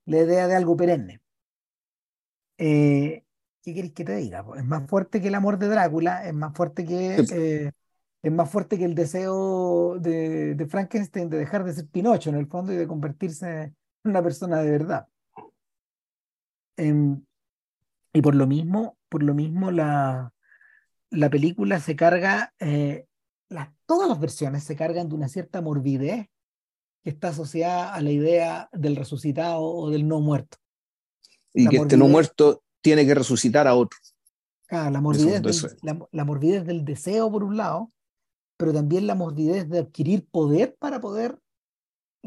la idea de algo perenne. Eh, ¿Qué queréis que te diga? Es más fuerte que el amor de Drácula, es más fuerte que, eh, es más fuerte que el deseo de, de, Frankenstein de dejar de ser Pinocho en el fondo y de convertirse en una persona de verdad. Em, y por lo mismo, por lo mismo la, la película se carga todas las versiones se cargan de una cierta morbidez que está asociada a la idea del resucitado o del no muerto. Y que este no muerto tiene que resucitar a otro. la morbidez, del, la, morbidez del deseo por un lado, pero también la morbidez de adquirir poder para poder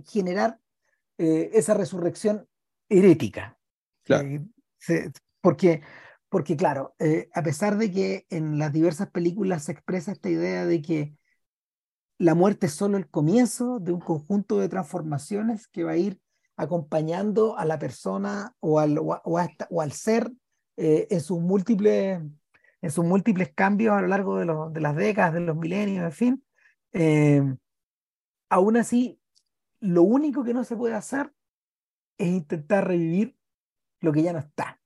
generar eh, esa resurrección herética. Claro. Eh, porque, porque, claro, eh, a pesar de que en las diversas películas se expresa esta idea de que la muerte es solo el comienzo de un conjunto de transformaciones que va a ir acompañando a la persona o al, o, al ser en, sus múltiples, en sus múltiples cambios a lo largo de, los, de las décadas, de los milenios, en fin, eh, aún así, lo único que no se puede hacer es intentar revivir lo que ya no está,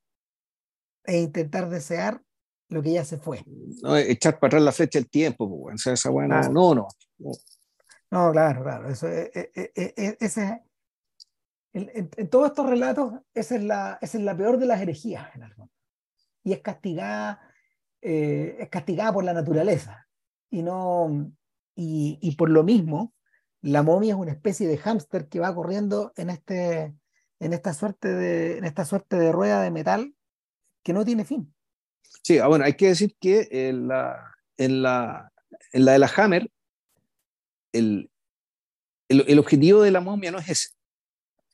es intentar desear lo que ya se fue. No, echar para atrás la flecha del tiempo, pues, o sea, esa bueno, no, no, no. No, claro, claro. Eso, eh, eh, eh, ese, en, en, todos estos relatos, esa es, la, esa es la peor de las herejías, en el fondo. Y es castigada, es castigada por la naturaleza. Y, no, y, y, por lo mismo, la momia es una especie de hámster que va corriendo en, este, en, esta suerte de, en esta suerte de rueda de metal que no tiene fin. Sí, ah, bueno, hay que decir que en la, en la, en la de la Hammer, el, el, el, objetivo de la momia no es ese.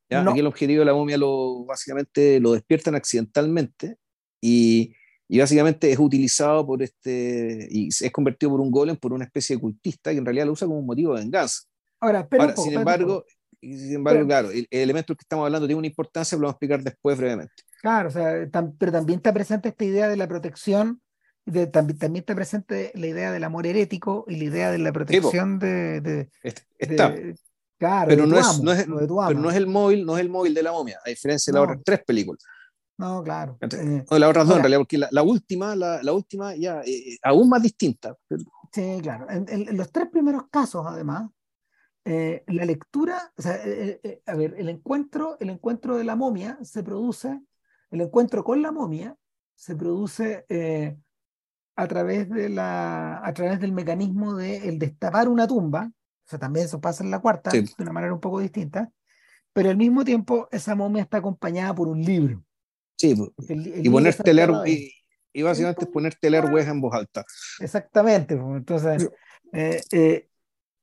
¿ya? No. Aquí el objetivo de la momia lo, básicamente lo despiertan accidentalmente y, y, básicamente es utilizado por este, y es convertido por un golem, por una especie de cultista que en realidad lo usa como un motivo de venganza. Ahora, pero Ahora, sin embargo, sin embargo pero, claro, el, el, elemento que estamos hablando tiene una importancia, lo vamos a explicar después brevemente. Claro, o sea, tam, pero también está presente esta idea de la protección de, también, también, está presente la idea del amor herético y la idea de la protección de, de, está. De, claro, pero, no, es, no es, pero no es el móvil, no es el móvil de la momia, a diferencia de las otras tres películas. No, claro. Eh, no, las otras dos, en realidad, porque la, la última, la, la, última ya eh, aún más distinta. Sí, claro. En, en, en, los tres primeros casos, además, eh, la lectura, o sea, eh, a ver, el encuentro, el encuentro de la momia se produce, el encuentro con la momia se produce a través, de la, a través del mecanismo de el destapar una tumba, o sea, también eso pasa en la cuarta, sí. de una manera un poco distinta, pero al mismo tiempo esa momia está acompañada por un libro. Sí, el, el y ponerte leer, y, y, básicamente ponerte leer hueja en voz alta. Exactamente, entonces, eh, eh,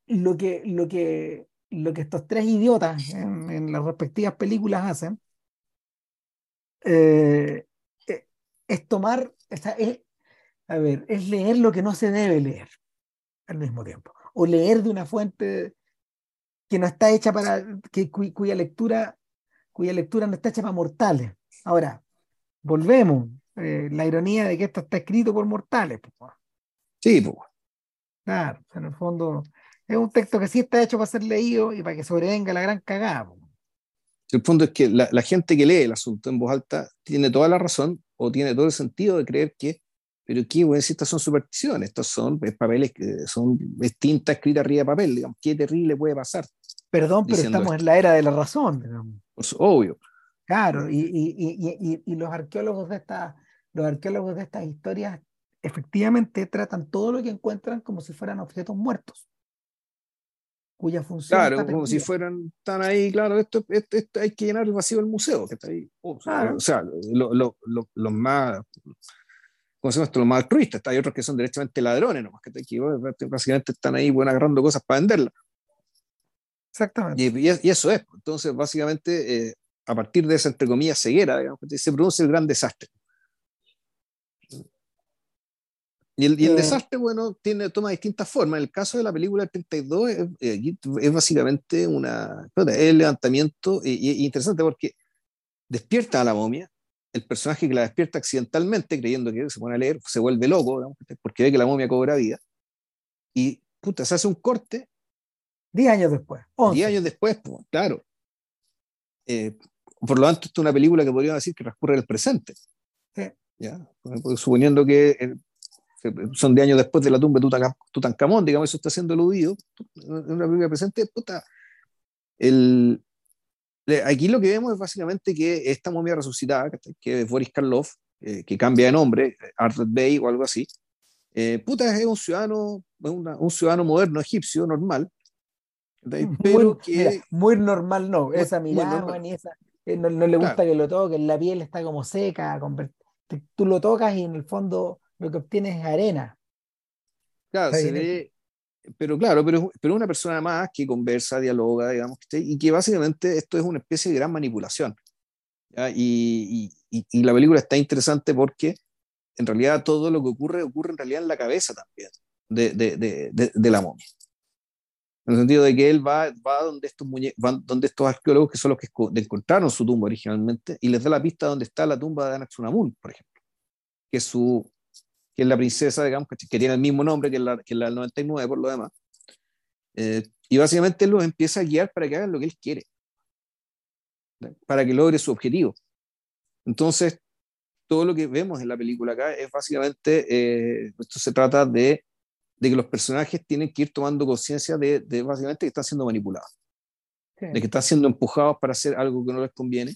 lo, que, lo, que, lo que estos tres idiotas en, en las respectivas películas hacen eh, es tomar, es, a ver, es leer lo que no se debe leer al mismo tiempo, o leer de una fuente que no está hecha para, que, cu, cuya lectura, cuya lectura no está hecha para mortales. Ahora, volvemos, eh, la ironía de que esto está escrito por mortales. Pues. Sí, pues. Claro, en el fondo es un texto que sí está hecho para ser leído y para que sobrevenga la gran cagada. Pues. El punto es que la, la gente que lee el asunto en voz alta tiene toda la razón o tiene todo el sentido de creer que pero aquí, bueno, si estas son supersticiones, estos son papeles que son tinta escrita arriba de papel, digamos, qué terrible puede pasar. Perdón, pero estamos esto. en la era de la razón. Digamos. Pues, obvio. Claro, y, y, y, y, los arqueólogos de esta, los arqueólogos de estas historias efectivamente tratan todo lo que encuentran como si fueran objetos muertos cuya función. Claro, como si fueran, están ahí, claro, esto, esto, esto, hay que llenar el vacío del museo, que está ahí. O sea, claro. o sea los lo, lo, lo más ¿cómo se llama esto? Los más altruistas. Hay otros que son derechamente ladrones, nomás que te básicamente están ahí bueno, agarrando cosas para venderlas. Exactamente. Y, y, y, eso es. Entonces, básicamente, eh, a partir de esa, entre comillas, ceguera, digamos, se produce el gran desastre. Y el, y el eh, desastre, bueno, tiene, toma distintas formas. En el caso de la película del 32 es, es básicamente una, es el levantamiento, y, y interesante porque despierta a la momia, el personaje que la despierta accidentalmente, creyendo que se pone a leer, se vuelve loco, porque ve que la momia cobra vida. Y, puta, se hace un corte. Diez años después. Diez años después, pues, claro. Eh, por lo tanto, esto es una película que podríamos decir que transcurre en el presente. ¿Ya? Suponiendo que eh, son de años después de la tumba de Tutankamón, digamos, eso está siendo eludido. En una película presente, puta, el, Aquí lo que vemos es básicamente que esta momia resucitada, que es Boris Karloff, eh, que cambia de nombre, Arthur Bay o algo así, eh, puta, es un ciudadano, una, un ciudadano moderno egipcio, normal, pero muy, que... Mira, muy normal no, esa mirada, ni esa, eh, no, no, le gusta claro. que lo toquen, la piel está como seca, tú lo tocas y en el fondo lo que obtienes es arena. Claro, se ve, pero claro, pero, pero una persona más que conversa, dialoga, digamos, y que básicamente esto es una especie de gran manipulación. Y, y, y, la película está interesante porque en realidad todo lo que ocurre ocurre en realidad en la cabeza también de, de, de, de la momia. En el sentido de que él va, va donde, estos muñe donde estos arqueólogos que son los que encontraron su tumba originalmente y les da la pista donde está la tumba de Anaxunamun, por ejemplo. que es, su, que es la princesa, digamos, que tiene el mismo nombre que la, que la 99 por lo demás. Eh, y básicamente él los empieza a guiar para que hagan lo que él quiere, para que logre su objetivo. Entonces, todo lo que vemos en la película acá es básicamente, eh, esto se trata de, de, que los personajes tienen que ir tomando conciencia de, de, básicamente que están siendo manipulados, de que están siendo empujados para hacer algo que no les conviene.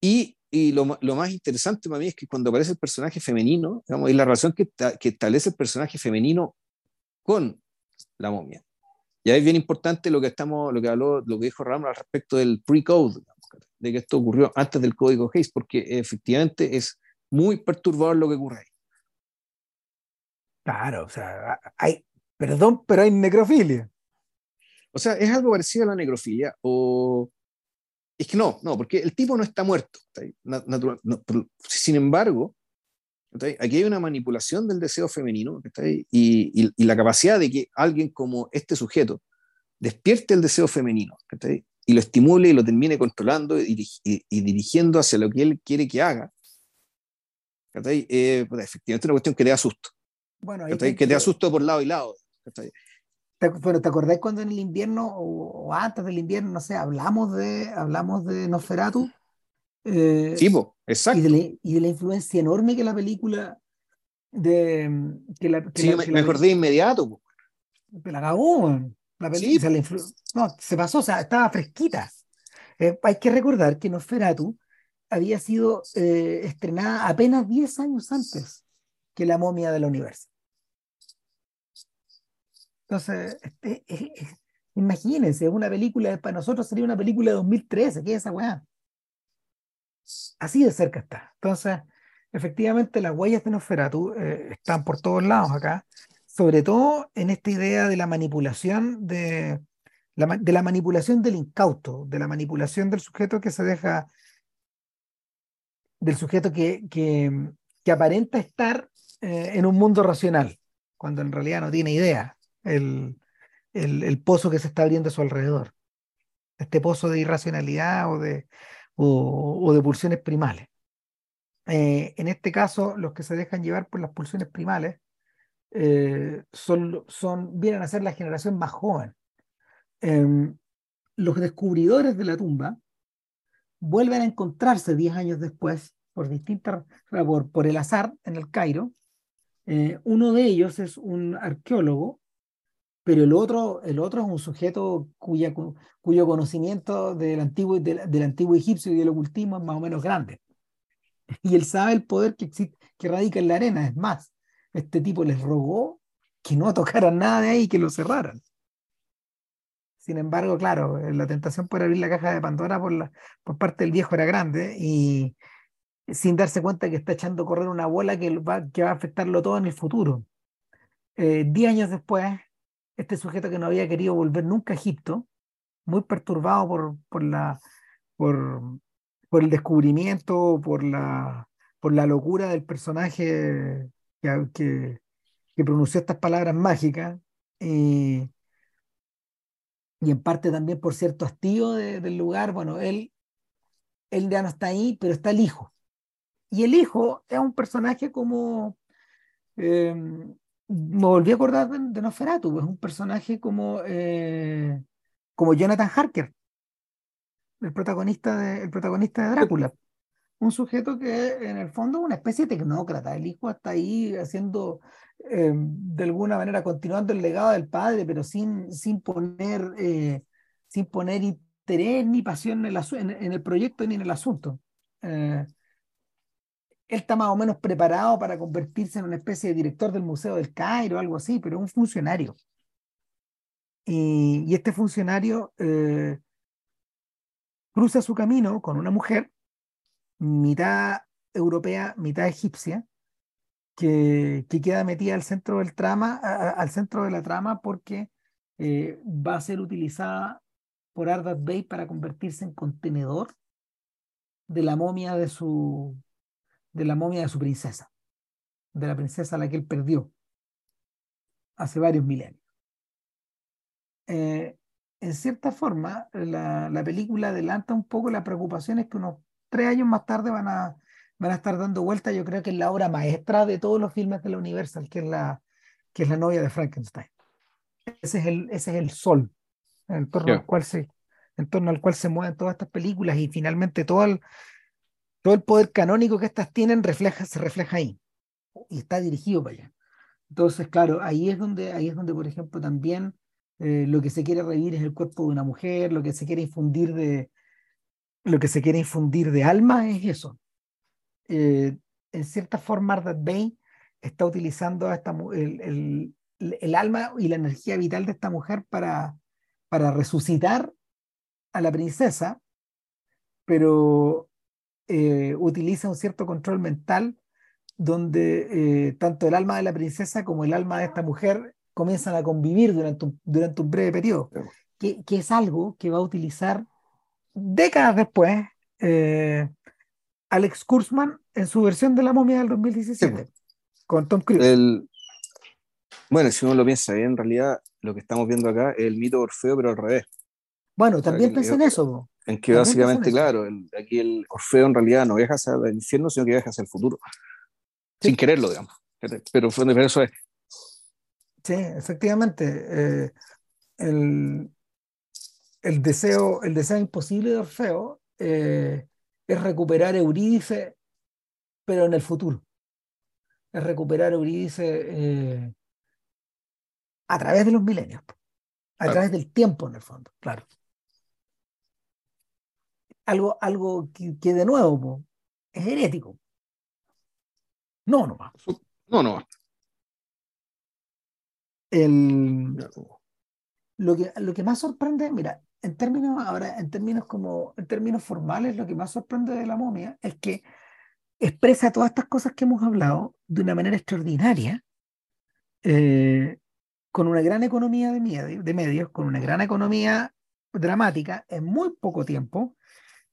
Y, y lo, lo, más interesante para mí es que cuando aparece el personaje femenino, digamos, y la relación que, que establece el personaje femenino con la momia. Y ahí es bien importante lo que estamos, lo que habló, lo que dijo Ramón al respecto del pre-code, de que esto ocurrió antes del código Hayes, porque efectivamente es muy perturbador lo que ocurre ahí. Claro, o sea, hay, perdón, pero hay necrofilia. O sea, es algo parecido a la necrofilia, o es que no, no, porque el tipo no está muerto. Natural, sin embargo, aquí hay una manipulación del deseo femenino y, y, y, la capacidad de que alguien como este sujeto despierte el deseo femenino y lo estimule y lo termine controlando y, dirigiendo hacia lo que él quiere que haga, eh, pues, efectivamente es una cuestión que te da susto. Bueno, que te da susto por lado y lado. ¿Te, bueno, ¿te acordás cuando en el invierno o, antes del invierno, no sé, hablamos de, hablamos de Nosferatu? Eh, sí, exacto. Y de, la, y de, la, influencia enorme que la película de que la, que sí, la, me, mejor de inmediato. Pues. La acabó, la película, sí. no, se pasó, o sea, estaba fresquita. Eh, hay que recordar que Nosferatu había sido eh, estrenada apenas 10 años antes que La momia del universo. Entonces, este, imagínense, una película, para nosotros sería una película de 2013, ¿qué es esa weá? Así de cerca está. Entonces, efectivamente, las huellas de Nosferatu eh, están por todos lados acá sobre todo en esta idea de la manipulación de la, de la manipulación del incauto, de la manipulación del sujeto que se deja, del sujeto que, que aparenta estar eh, en un mundo racional, cuando en realidad no tiene idea el, el, pozo que se está abriendo a su alrededor, este pozo de irracionalidad o de, o, o pulsiones primales. Eh, en este caso, los que se dejan llevar por las pulsiones primales eh, son, son, vienen a ser la generación más joven. Eh, los descubridores de la tumba vuelven a encontrarse 10 años después por distintas por, por el azar en el Cairo. Eh, uno de ellos es un arqueólogo, pero el otro, el otro es un sujeto cuyo conocimiento del antiguo, del, del antiguo egipcio y del ocultismo es más o menos grande. Y él sabe el poder que, radica en la arena. Es más, este tipo les rogó que no tocaran nada de ahí, que lo cerraran. Sin embargo, claro, la tentación por abrir la caja de Pandora por, por parte del viejo era grande y sin darse cuenta que está echando a correr una bola que va, que va a afectarlo todo en el futuro. Eh, diez años después, este sujeto que no había querido volver nunca a Egipto, muy perturbado por, por, la, por, el descubrimiento, por la, por la locura del personaje que, que, pronunció estas palabras mágicas y, en parte también por cierto hastío de, del lugar, bueno, él, él ya no está ahí, pero está el hijo. Y el hijo es un personaje como, eh, me volví a acordar de, de Nosferatu, es un personaje como, eh, como Jonathan Harker, el protagonista de, el protagonista de Drácula un sujeto que en el fondo es una especie de tecnócrata. El hijo está ahí haciendo, eh, de alguna manera, continuando el legado del padre, pero sin, sin, poner, eh, sin poner interés ni pasión en, en, en, el proyecto ni en el asunto. Eh, él está más o menos preparado para convertirse en una especie de director del Museo del Cairo, algo así, pero es un funcionario. Y, este funcionario cruza su camino con una mujer mitad europea, mitad egipcia, que, que queda metida al centro del trama, al centro de la trama porque eh, va a ser utilizada por Ardat Bey para convertirse en contenedor de la momia de su de la momia de su princesa, de la princesa a la que él perdió hace varios milenios. Eh, en cierta forma, la, la, película adelanta un poco las preocupaciones que unos tres años más tarde van a, van a estar dando vuelta, yo creo que es la obra maestra de todos los filmes de la Universal, que es la, que es la novia de Frankenstein. Ese es el, ese es el sol en torno, al cual se, en torno al cual se mueven todas estas películas y finalmente todo el, todo el poder canónico que estas tienen refleja, se refleja ahí y está dirigido para allá. Entonces, claro, ahí es donde, ahí es donde por ejemplo, también eh, lo que se quiere revivir es el cuerpo de una mujer, lo que se quiere infundir de, lo que se quiere infundir de alma es eso. Eh, en cierta forma, Ardat Bay está utilizando esta, el, el, el, alma y la energía vital de esta mujer para, para resucitar a la princesa, pero eh, utiliza un cierto control mental donde tanto el alma de la princesa como el alma de esta mujer comienzan a convivir durante un, durante un breve periodo, que, que, es algo que va a utilizar décadas después eh, Alex Kurzman en su versión de La momia del 2017, con Tom Cruise. El, bueno, si uno lo piensa bien, en realidad lo que estamos viendo acá es el mito de Orfeo, pero al revés. Bueno, también pensé en eso. En que básicamente, claro, el, aquí el Orfeo en realidad no viaja hacia el infierno, sino que viaja hacia el futuro. Sin quererlo, digamos. Pero, pero eso es, Sí, efectivamente. Eh, el, el, deseo, el deseo imposible de Orfeo eh, es recuperar Eurídice, pero en el futuro. Es recuperar Eurídice eh, a través de los milenios, a través del tiempo, en el fondo, claro. Algo, algo que, de nuevo es herético. No, no va. No, no. El, lo, que, lo que más sorprende, mira, en términos, ahora, en términos como, en términos formales, lo que más sorprende de la momia es que expresa todas estas cosas que hemos hablado de una manera extraordinaria, eh, con una gran economía de, medios, de medios, con una gran economía dramática en muy poco tiempo,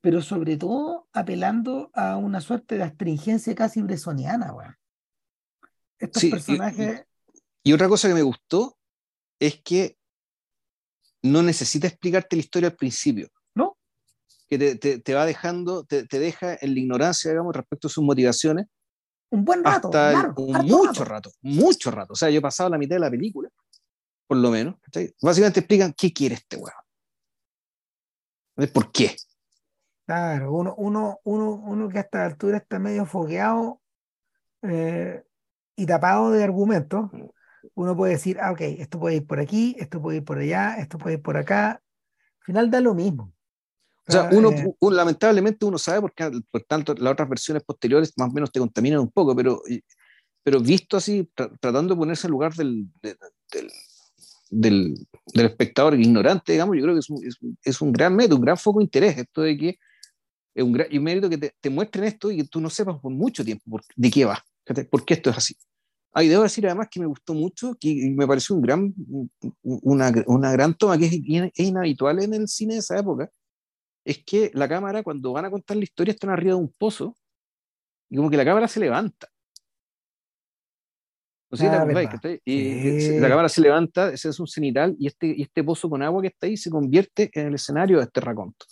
pero sobre todo apelando a una suerte de astringencia casi bresoniana, Estos personajes. Y otra cosa que me gustó es que no necesita explicarte la historia al principio. ¿No? Que te, te, va dejando, te, te, deja en la ignorancia, digamos, respecto a sus motivaciones. Un buen rato. Hasta mucho rato. mucho rato. O sea, yo he pasado la mitad de la película, por lo menos. Básicamente explican qué quiere este huevo. ¿Por qué? Claro, uno, uno, uno, uno que a esta altura está medio fogueado eh, y tapado de argumentos, mm uno puede decir, ah, ok, esto puede ir por aquí, esto puede ir por allá, esto puede ir por acá. Al final da lo mismo. O sea, uno, eh, lamentablemente uno sabe porque por tanto las otras versiones posteriores más o menos te contaminan un poco, pero, pero visto así, tratando de ponerse en lugar del, del, del, del, espectador ignorante, digamos, yo creo que es un, es, es un gran método, un gran foco de interés, esto de que es un gran y un mérito que te, te, muestren esto y que tú no sepas por mucho tiempo por, de qué va, por qué esto es así. Ah, y debo decir además que me gustó mucho, que me pareció un gran, una, una gran toma que es, es, inhabitual en el cine de esa época, es que la cámara cuando van a contar la historia están arriba de un pozo y como que la cámara se levanta. No sé ah, y la cámara se levanta, ese es un cenital, y este, y este pozo con agua que está ahí se convierte en el escenario de este raconto.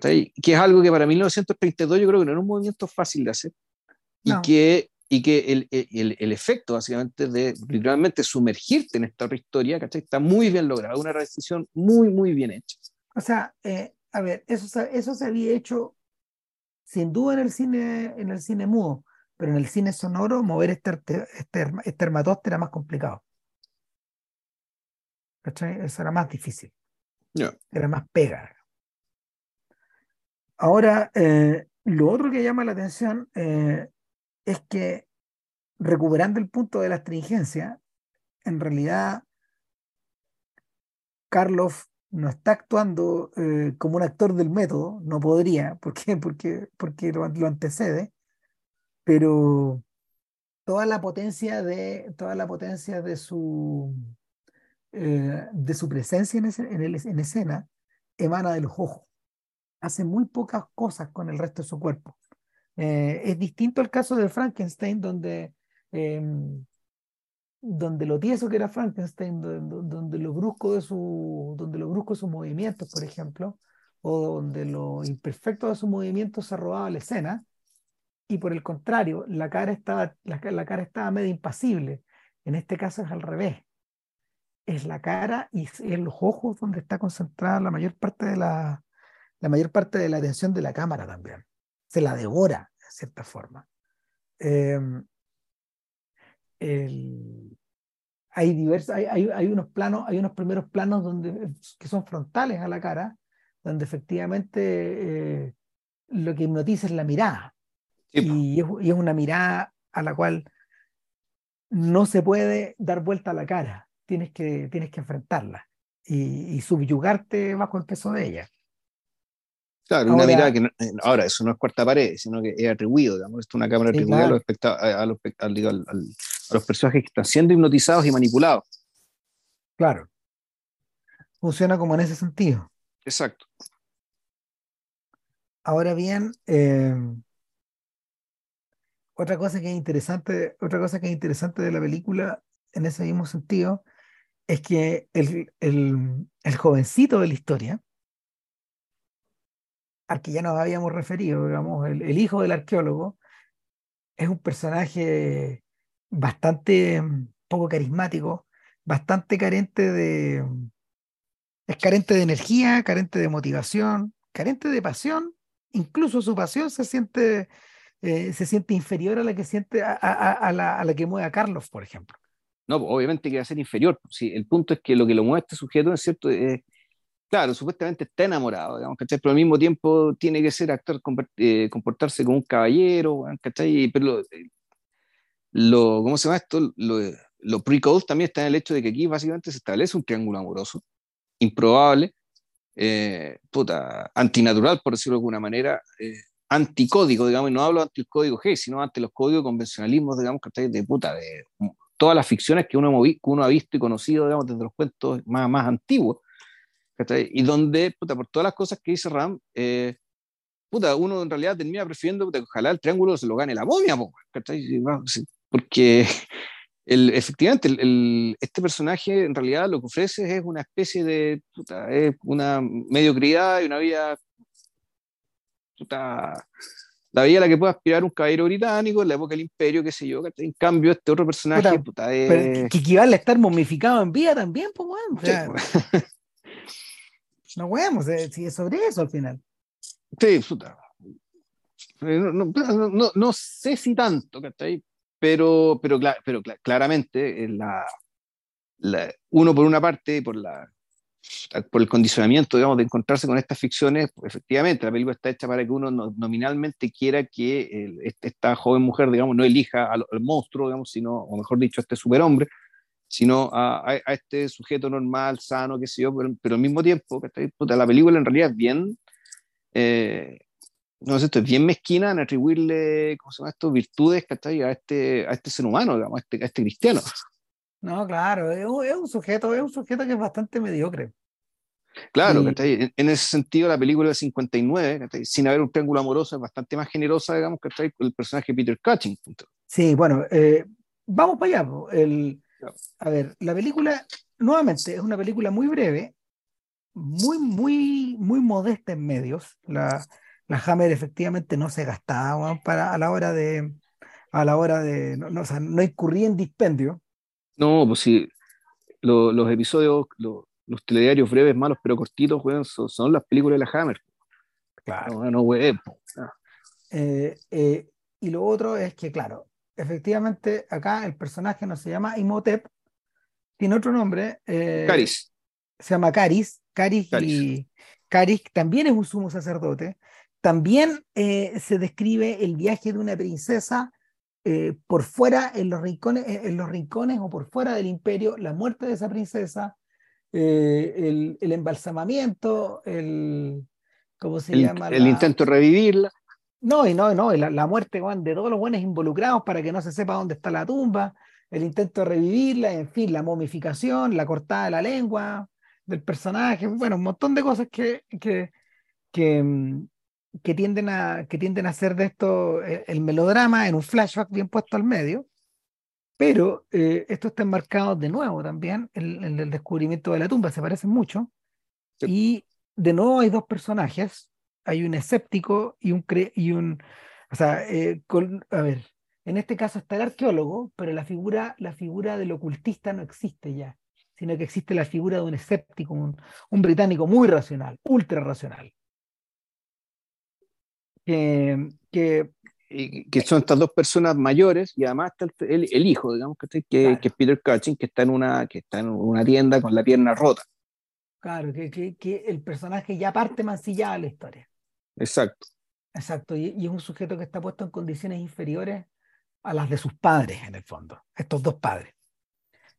Que es algo que para 1932 yo creo que no era un movimiento fácil de hacer. Y que y que el, el, el, efecto básicamente de literalmente sumergirte en esta historia, ¿cachai? Está muy bien logrado, una decisión muy, muy bien hecha. O sea, eh, a ver, eso, eso se había hecho sin duda en el cine, en el cine mudo, pero en el cine sonoro mover este, este, este era más complicado. ¿Cachai? Eso era más difícil. Era más pega. Ahora, eh, lo otro que llama la atención eh, es que recuperando el punto de la astringencia, en realidad Karloff no está actuando eh, como un actor del método, no podría, ¿por qué? Porque, porque lo, antecede, pero toda la potencia de, toda la potencia de su, de su presencia en, en, escena emana de los ojos. Hace muy pocas cosas con el resto de su cuerpo. Eh, es distinto al caso de Frankenstein, donde, em, donde lo tieso que era Frankenstein, donde, lo brusco de su, donde lo brusco de sus movimientos, por ejemplo, o donde lo imperfecto de sus movimientos se robaba la escena. y por el contrario, la cara estaba, la, cara estaba medio impasible. En este caso es al revés. Es la cara y en los ojos donde está concentrada la mayor parte de la, la mayor parte de la atención de la cámara también. Se la devora, de cierta forma. Em, hay, diversos, hay, hay, unos planos, hay unos primeros planos donde, que son frontales a la cara, donde efectivamente eh, lo que hipnotiza es la mirada. Y, es, y, es, una mirada a la cual no se puede dar vuelta a la cara, tienes que, tienes que enfrentarla y, y subyugarte bajo el peso de ella. Claro, ahora, una mirada que eh, ahora eso no es cuarta pared, sino que es atribuido, digamos, es una cámara atribuida a, los a, los, a, los personajes que están siendo hipnotizados y manipulados. Claro. Funciona como en ese sentido. Exacto. Ahora bien, eh, otra cosa que es interesante, otra cosa que es interesante de la película en ese mismo sentido es que el, el, el jovencito de la historia, al que ya nos habíamos referido, digamos, el, hijo del arqueólogo, es un personaje bastante mm, poco carismático, bastante carente de... Es carente de energía, carente de motivación, carente de pasión, incluso su pasión se siente, eh, se siente inferior a la que siente a, a, a, la, a, la, que mueve a Carlos, por ejemplo. No, pues, obviamente que va a ser inferior. Sí, el punto es que lo que lo mueve este sujeto, es cierto, es, claro, supuestamente está enamorado, digamos, ¿cachai? Pero al mismo tiempo tiene que ser actor, eh, comportarse como un caballero, ¿cachai? Pero lo, lo, ¿cómo se llama esto? Lo, lo pre-code también está en el hecho de que aquí básicamente se establece un triángulo amoroso, improbable, eh, puta, antinatural, por decirlo de alguna manera, eh, anticódigo, digamos, y no hablo ante el código G, sino ante los códigos convencionalismos, digamos, ¿cachai? De puta, de todas las ficciones que uno, ha visto y conocido, digamos, desde los cuentos más antiguos, y donde, puta, por todas las cosas que dice Ram, eh, puta, uno en realidad termina prefiriendo que ojalá el triángulo se lo gane la momia, porque el, efectivamente el, este personaje en realidad lo que ofrece es una especie de, puta, es una mediocridad y una vida, puta, la vida a la que puede aspirar un caballero británico en la época del imperio, qué sé yo, en cambio este otro personaje, puta, es... que equivale a estar momificado en vida también, pues bueno, o sea, no vemos si es sobre eso al final. Sí, puta. No, no, no, no sé si tanto, Pero, pero, pero claramente la, la, uno por una parte, por, la, por el condicionamiento, digamos, de encontrarse con estas ficciones, pues, efectivamente, la película está hecha para que uno nominalmente quiera que esta joven mujer, digamos, no elija al, al, monstruo, digamos, sino, o mejor dicho, a este superhombre, sino a, a, este sujeto normal, sano, qué sé yo, pero, pero al mismo tiempo, Puta, la película en realidad es bien, eh, no sé, esto es bien mezquina en atribuirle, ¿cómo se llama esto?, virtudes, A este, a este ser humano, digamos, a este, a este cristiano. No, claro, es un, es un, sujeto, es un sujeto que es bastante mediocre. Claro, y... en, en, ese sentido la película de 59, sin haber un triángulo amoroso, es bastante más generosa, digamos, que el personaje de Peter Cushing. Sí, bueno, eh, vamos para allá. El, a ver, la película, nuevamente, es una película muy breve, muy, muy, muy modesta en medios. La, la Hammer efectivamente no se gastaba para, a la hora de, a la hora de, no, no, o sea, no incurría en dispendio. No, pues sí, lo, los episodios, lo, los telediarios breves, malos pero cortitos, bueno, son, son, las películas de la Hammer. Claro. No, no, güey. Eh, eh, y lo otro es que, claro, efectivamente acá el personaje no se llama Imhotep, tiene otro nombre. Eh, Caris. Se llama Caris. Caris, Caris. Y Caris también es un sumo sacerdote. También eh, se describe el viaje de una princesa eh, por fuera, en los, rincones, en los rincones o por fuera del imperio, la muerte de esa princesa, el, el, embalsamamiento, el. ¿Cómo se el, llama? El la... intento de revivirla. No, y no, no, la, la muerte Juan, de todos los buenos involucrados para que no se sepa dónde está la tumba, el intento de revivirla, en fin, la momificación, la cortada de la lengua del personaje, bueno, un montón de cosas que, que, que, que tienden, a, que tienden a hacer de esto eh, el melodrama en un flashback bien puesto al medio, pero eh, esto está enmarcado de nuevo también en, en, el descubrimiento de la tumba, se parecen mucho, sí. y de nuevo hay dos personajes, hay un escéptico y un, cre y un O sea, eh, con, a ver, en este caso está el arqueólogo, pero la figura, la figura del ocultista no existe ya, sino que existe la figura de un escéptico, un, un británico muy racional, ultra racional. Que, que, que son estas dos personas mayores y además está el, el, hijo, digamos, que, que, que, es Peter Cushing, que está, en una, que está en una tienda con la pierna rota. Claro, que, que, que el personaje ya parte mancillado a la historia. Exacto. Exacto, y, y, es un sujeto que está puesto en condiciones inferiores a las de sus padres, en el fondo, estos dos padres.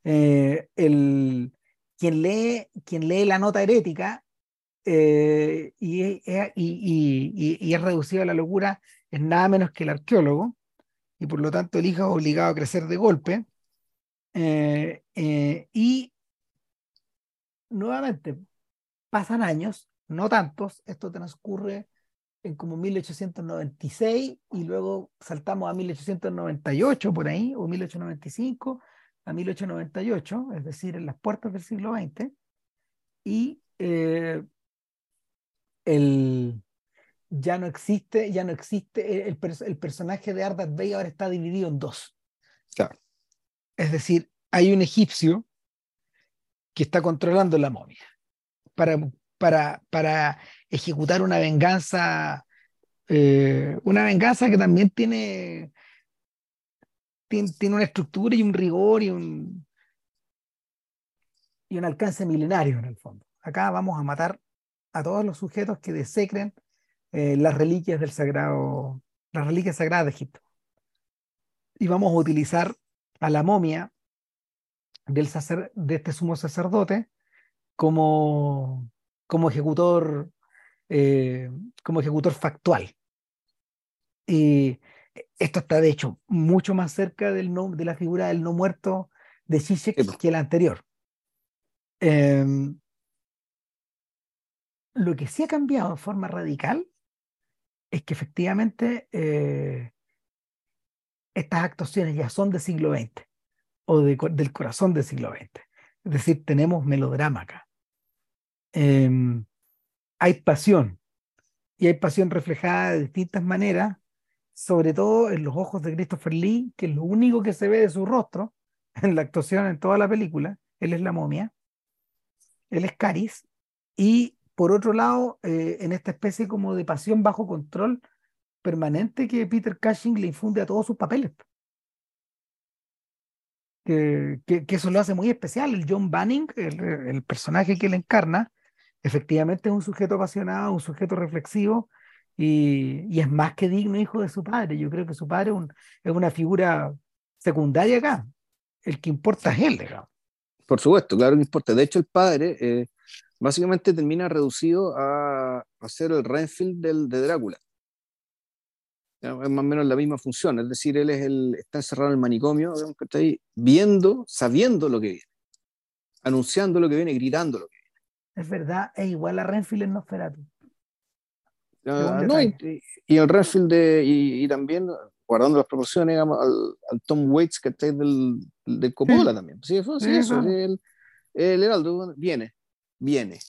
Eh, el, quien, lee, quien lee la nota herética eh, y, y, y, es reducido a la locura es nada menos que el arqueólogo, y por lo tanto el hijo es obligado a crecer de golpe. Eh, y nuevamente, pasan años, no tantos, esto transcurre en como 1896 y luego saltamos a 1898 por ahí, o 1895 a 1898, es decir, en las puertas del siglo XX, y eh, el, ya no existe, ya no existe, el, el personaje de Ardat Bey ahora está dividido en dos. Claro. Es decir, hay un egipcio que está controlando la momia para, para, para ejecutar una venganza, eh, una venganza que también tiene, tiene, tiene, una estructura y un rigor y un, y un alcance milenario en el fondo. Acá vamos a matar a todos los sujetos que desecren eh, las reliquias del sagrado, las reliquias sagradas de Egipto. Y vamos a utilizar a la momia del sacer, de este sumo sacerdote como, como ejecutor eh, como ejecutor factual. Y esto está de hecho mucho más cerca del no, de la figura del no muerto de Zizek que la anterior. Eh, lo que sí ha cambiado de forma radical es que efectivamente eh, estas actuaciones ya son del siglo XX o de, del corazón del siglo XX. Es decir, tenemos melodrama acá. Eh, hay pasión y hay pasión reflejada de distintas maneras, sobre todo en los ojos de Christopher Lee, que es lo único que se ve de su rostro en la actuación en toda la película. Él es la momia, él es Caris, y por otro lado, eh, en esta especie como de pasión bajo control permanente que Peter Cushing le infunde a todos sus papeles. Que, eso lo hace muy especial. El John Banning, el, el, personaje que él encarna, efectivamente es un sujeto apasionado, un sujeto reflexivo y, y es más que digno hijo de su padre. Yo creo que su padre un, es una figura secundaria acá. El que importa es él, digamos. Por supuesto, claro que importa. De hecho, el padre eh, básicamente termina reducido a, a ser el Renfield del, de Drácula. Es más o menos la misma función, es decir, él es el, está encerrado en el manicomio, que está viendo, sabiendo lo que viene, anunciando lo que viene, gritando lo que viene. Es verdad, es igual a Renfield en Nosferatu. Uh, no, y, y, el Renfield de, y, y, también, guardando las proporciones, digamos, al, al, Tom Waits que está del, del Coppola sí. también. Sí, fue, sí, sí eso, el, el Heraldo viene, viene,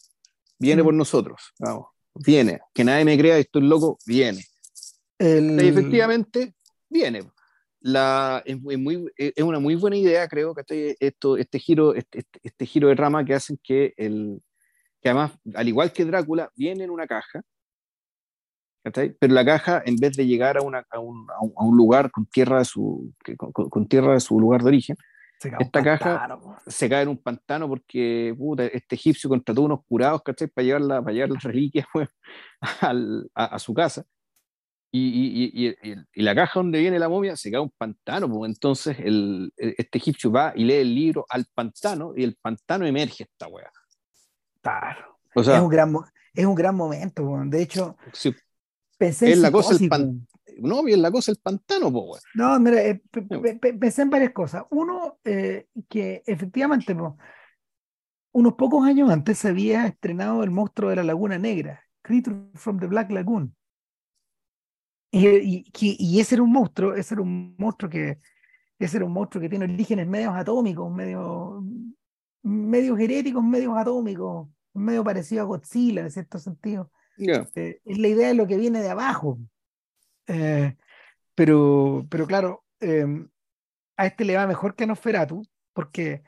viene por nosotros, vamos, viene, que nadie me crea, estoy loco, viene. El... Y efectivamente, viene. La, es, muy, es una muy buena idea, creo, que esto, este, giro, este, este, este, giro de rama que hacen que, el, que además, al igual que Drácula, viene en una caja, pero la caja, en vez de llegar a, una, a, un, a un, lugar con tierra, de su, con, con, tierra de su lugar de origen, esta caja pantano, se cae en un pantano porque puta, este egipcio contrató unos curados ¿cachai? para llevar, la, para llevar las reliquias pues, al, a, a, su casa. Y, y, y, y, la caja donde viene la momia se cae un pantano. Pues, entonces el, este egipcio va y lee el libro al pantano y el pantano emerge esta weá. Claro. O sea, es, un gran, es un gran momento. De hecho, pensé en la cosa el pan, no, bien la cosa el pantano, po, No, mira, eh, pensé en varias cosas. Uno, eh, que efectivamente, po, unos pocos años antes se había estrenado El monstruo de la Laguna Negra, Creature from the Black Lagoon. Y, y, y, ese era un monstruo, ese era un monstruo que, ese era un monstruo que tiene orígenes medios atómicos, medios, medios heréticos, medios atómicos, medio parecido a Godzilla en cierto sentido. Yeah. Eh, es la idea de lo que viene de abajo. Eh, pero, pero claro, em, a este le va mejor que a Nosferatu, porque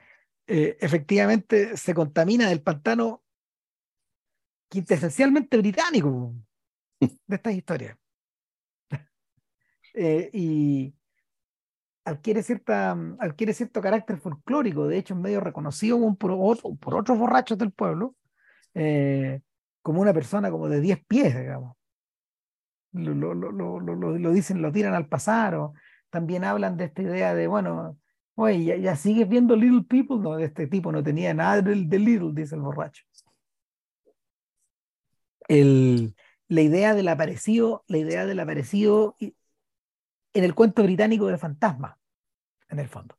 eh, efectivamente se contamina del pantano quintesencialmente británico de estas historias. Eh, y adquiere, cierta, adquiere cierto carácter folclórico, de hecho es medio reconocido por, por otros borrachos del pueblo, eh, como una persona como de 10 pies, digamos. Lo, lo, lo, lo, dicen, lo tiran al pasar, o también hablan de esta idea de, bueno, oye, ya, sigues viendo Little People, no, este tipo no tenía nada de, de Little, dice el borracho. El, la idea del aparecido, la idea del aparecido en el cuento británico del fantasma, en el fondo.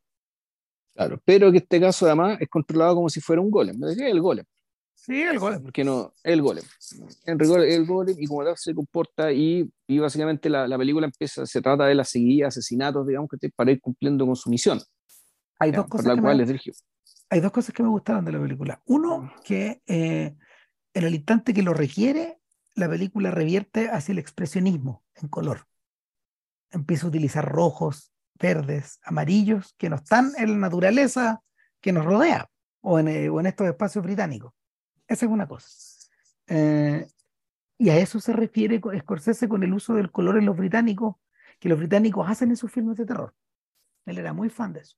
Claro, pero que este caso además es controlado como si fuera un golem. Me decía el golem. Sí, el golem. Porque no, el golem. El, el golem y como tal se comporta y, y básicamente la, la, película empieza, se trata de la seguida, asesinatos, digamos, que para ir cumpliendo con su misión. Hay dos, cosas que me, hay dos cosas que me gustaron de la película. Uno, que eh, en el instante que lo requiere, la película revierte hacia el expresionismo en color. Empieza a utilizar rojos, verdes, amarillos, que no están en la naturaleza que nos rodea o en, eh, o en estos espacios británicos. Esa es una cosa. Eh, y a eso se refiere Scorsese con el uso del color en los británicos, que los británicos hacen en sus filmes de terror. Él era muy fan de eso.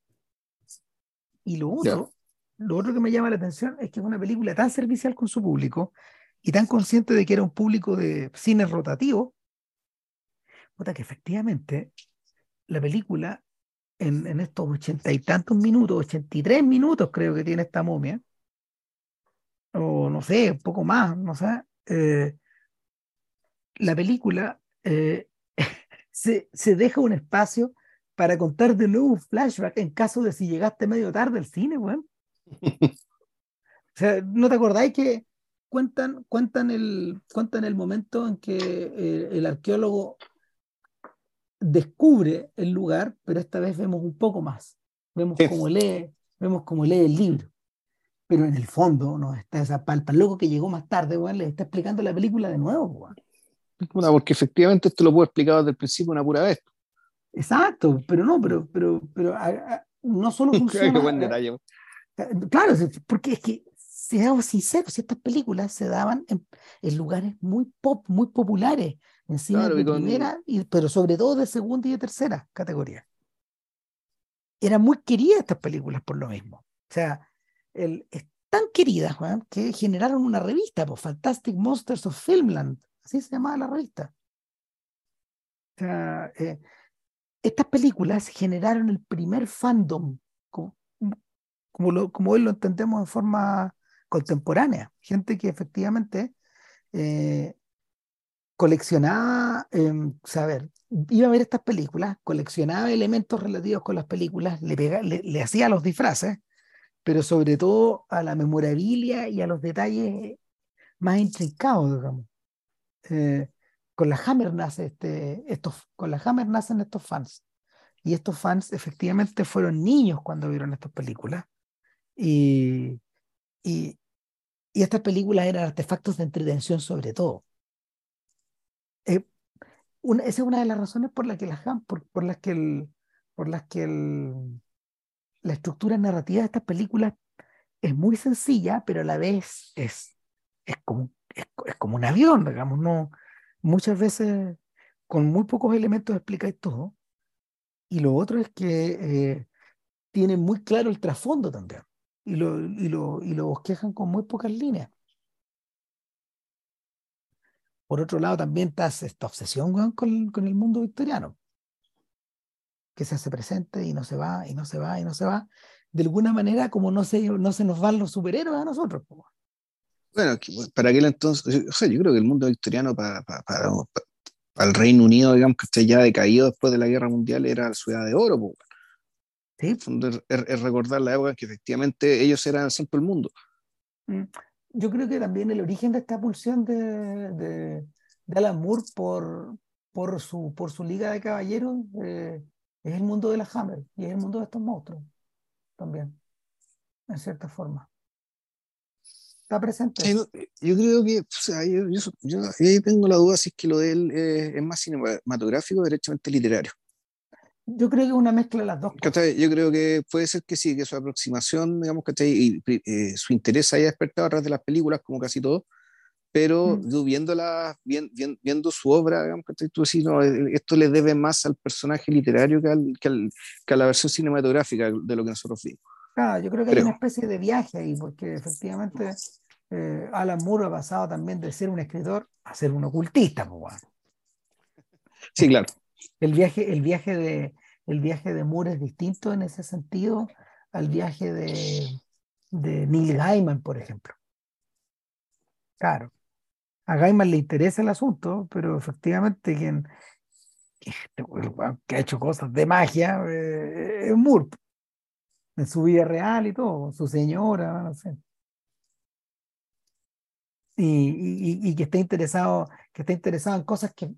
Y lo otro, lo otro que me llama la atención es que es una película tan servicial con su público y tan consciente de que era un público de cine rotativo, puta, que efectivamente la película en, en estos ochenta y tantos minutos, ochenta y tres minutos creo que tiene esta momia, o no sé, un poco más, no sé, eh, la película eh, se, se deja un espacio para contar de nuevo un flashback en caso de si llegaste medio tarde al cine, weón. o sea, ¿no te acordáis que cuentan, cuentan, el, cuentan el momento en que eh, el arqueólogo descubre el lugar, pero esta vez vemos un poco más. Vemos cómo lee, vemos cómo lee el libro. Pero en el fondo no está esa palpa. El loco que llegó más tarde, weón, le está explicando la película de nuevo, weón. Porque efectivamente esto lo puedo explicar desde el principio una pura vez. Exacto, pero no, pero, pero, pero no solo funciona. Qué buen detalle. Claro, porque es que, seamos sinceros, estas películas se daban en, en lugares muy pop, muy populares, en cine claro, de primera, y, pero sobre todo de segunda y de tercera categoría. Eran muy queridas estas películas por lo mismo. O sea, el, es tan queridas, Juan, que generaron una revista, pues, Fantastic Monsters of Filmland, así se llamaba la revista. O sea, eh, estas películas generaron el primer fandom, como, como, lo, como hoy lo entendemos de forma contemporánea. Gente que efectivamente eh, coleccionaba, eh, saber, iba a ver estas películas, coleccionaba elementos relativos con las películas, le, pega, le, le, hacía los disfraces, pero sobre todo a la memorabilia y a los detalles más intrincados, digamos. Eh, con la Hammer nace este, estos, con la Hammer nacen estos fans. Y estos fans efectivamente fueron niños cuando vieron estas películas. Y, y, y estas películas eran artefactos de entretención sobre todo. Eh, esa es una de las razones por las que, las, por, por las que, el, por las que el, la estructura narrativa de estas películas es muy sencilla, pero a la vez es, es, como, es como un avión, digamos, no, muchas veces con muy pocos elementos explicáis todo. Y lo otro es que eh, tienen muy claro el trasfondo también. Y lo, y, lo, y lo bosquejan con muy pocas líneas. Por otro lado, también está esta obsesión con, con el mundo victoriano, que se hace presente y no se va, y no se va, y no se va. De alguna manera, como no se, no se nos van los superhéroes a nosotros. Bueno, para aquel entonces, o sea, yo creo que el mundo victoriano para, para, para, para el Reino Unido, digamos que esté ya decaído después de la Guerra Mundial, era la ciudad de oro. Pues. Sí. Es, es, recordar la época en que efectivamente ellos eran el centro del mundo. Yo creo que también el origen de esta pulsión de, de, de Alan Moore por, por, su, por su liga de caballeros eh, es el mundo de la Hammer y es el mundo de estos monstruos también, en cierta forma presente. yo creo que, o sea, yo, yo, yo, tengo la duda si es que lo de él eh, es más cinematográfico derechamente literario. Yo creo que es una mezcla de las dos. Cosas. Yo creo que puede ser que sí, que su aproximación, digamos, que y eh, su interés haya despertado a través de las películas, como casi todo, pero mm. viéndola, viendo su obra, digamos, que tú decís, no, eh, esto le debe más al personaje literario que, al, que, a la versión cinematográfica de lo que nosotros vimos. Claro, yo creo que hay una especie de viaje ahí, porque efectivamente eh, Alan Moore ha pasado también de ser un escritor a ser un ocultista. Pues, Sí, claro. El viaje, el viaje de, el viaje de Moore es distinto en ese sentido al viaje de, de Neil Gaiman, por ejemplo. Claro. A Gaiman le interesa el asunto, pero efectivamente quien, que ha hecho cosas de magia eh, es Moore. En su vida real y todo, su señora, no sé. Y, y, que esté interesado, interesado en cosas que,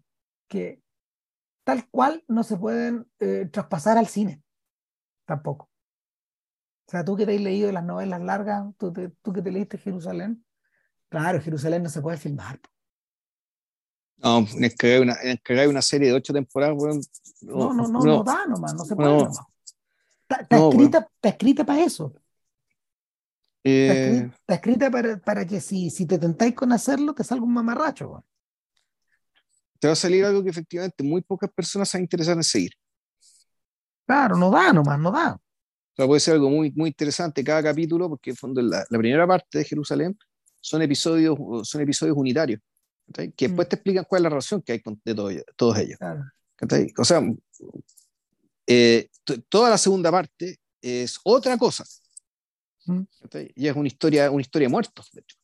que, tal cual no se pueden eh, traspasar al cine, tampoco. O sea, tú que te has leído las novelas largas, tú, tú que te leíste Jerusalén, claro, Jerusalén no se puede filmar. No, es que hay una, una serie de ocho temporadas, no, no, no, no, da nomás, no se puede. No. Está, escrita, está escrita para eso. Eh, está, escrita, para, para que si, si te tentáis con hacerlo, te salga un mamarracho te va a salir algo que efectivamente muy pocas personas se interesan en seguir. Claro, no da nomás, no da. O sea, puede ser algo muy, muy interesante cada capítulo, porque en fondo la, la primera parte de Jerusalén son episodios, son episodios unitarios, que después mm. te explican cuál es la relación que hay con, de todos ellos. Claro. O sea, eh, toda la segunda parte es otra cosa. Mm. Y es una historia, una historia de muertos, de hecho.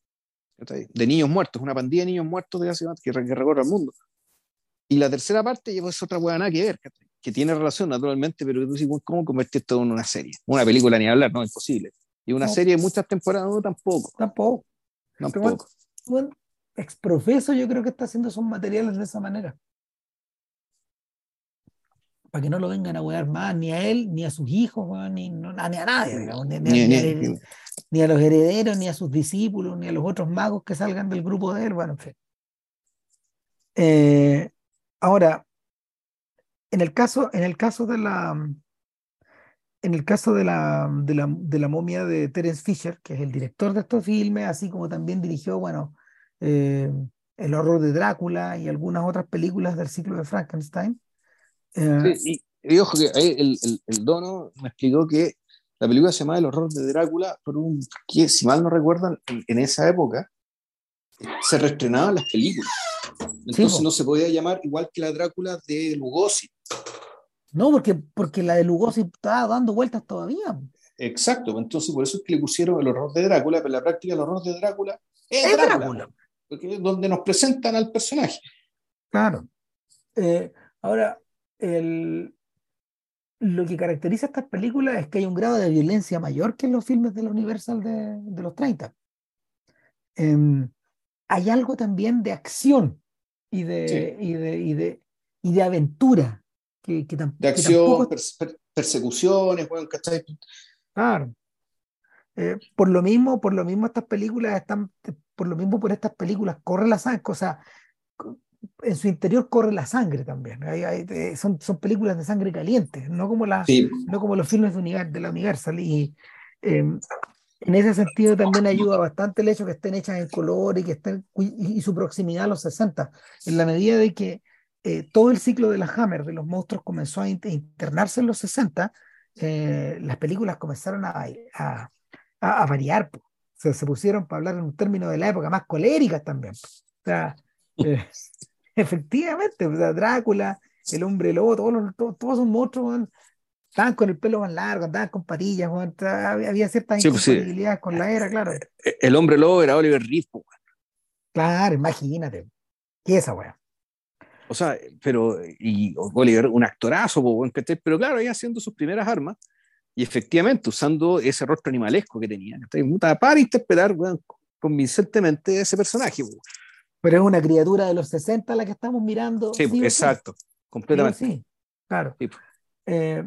De niños muertos, una pandilla de niños muertos de que, que recorre el mundo. Y la tercera parte es otra hueá nada que ver, que tiene relación naturalmente, pero tú dices, ¿cómo convertir esto en una serie? Una película ni hablar, no, imposible. Y una serie de muchas temporadas, no, tampoco. Tampoco. Tampoco. Bueno, exprofeso yo creo que está haciendo esos materiales de esa manera. Para que no lo vengan a huear más, ni a él, ni a sus hijos, ni, ni, a nadie, ni, a, los herederos, ni a sus discípulos, ni a los otros magos que salgan del grupo de él. Bueno, en fin. Eh, Ahora, en el caso, en el caso de la en el caso de la, de la, de la momia de Terence Fisher, que es el director de estos filmes, así como también dirigió, bueno, eh, El horror de Drácula y algunas otras películas del ciclo de Frankenstein. Eh, y, ojo que el, el, el, dono me explicó que la película se llama El horror de Drácula por un que, si mal no recuerdan, en, esa época se reestrenaban las películas. Entonces no se podía llamar igual que la Drácula de Lugosi. No, porque, porque la de Lugosi estaba dando vueltas todavía. Exacto, entonces por eso es que le pusieron el horror de Drácula, pero la práctica el horror de Drácula es, Drácula, Porque es donde nos presentan al personaje. Claro. Eh, ahora, el, lo que caracteriza estas películas es que hay un grado de violencia mayor que en los filmes de la Universal de, de los 30. Em, hay algo también de acción y de, y de, y de, y de aventura. Que, que de acción, persecuciones, bueno, ¿cachai? Claro. Eh, por lo mismo, por lo mismo estas películas están, por lo mismo por estas películas corre la sangre, o sea, en su interior corre la sangre también. Eh, son, son películas de sangre caliente, no como, la, no como los filmes de, de la Universal. Y em, en ese sentido también ayuda bastante el hecho que estén hechas en color y que estén y, su proximidad a los 60, en la medida de que eh, todo el ciclo de la Hammer, de los monstruos, comenzó a internarse en los 60, eh, las películas comenzaron a, a, a, variar, se, se, pusieron, para hablar en un término de la época, más coléricas también. O sea, eh, efectivamente, Drácula, el hombre lobo, todos, los, todos, todos esos monstruos estaban con el pelo más largo, andaban con patillas, había ciertas sí, pues con la era, claro. Eh, el hombre lobo era Oliver Reed, Claro, imagínate. ¿Qué es esa weá? O sea, pero, y Oliver, un actorazo, pero claro, ahí haciendo sus primeras armas, y efectivamente usando ese rostro animalesco que tenía, para interpretar convincentemente ese personaje. Pero es una criatura de los 60 la que estamos mirando. Sí, exacto, completamente. Sí, claro. Eh,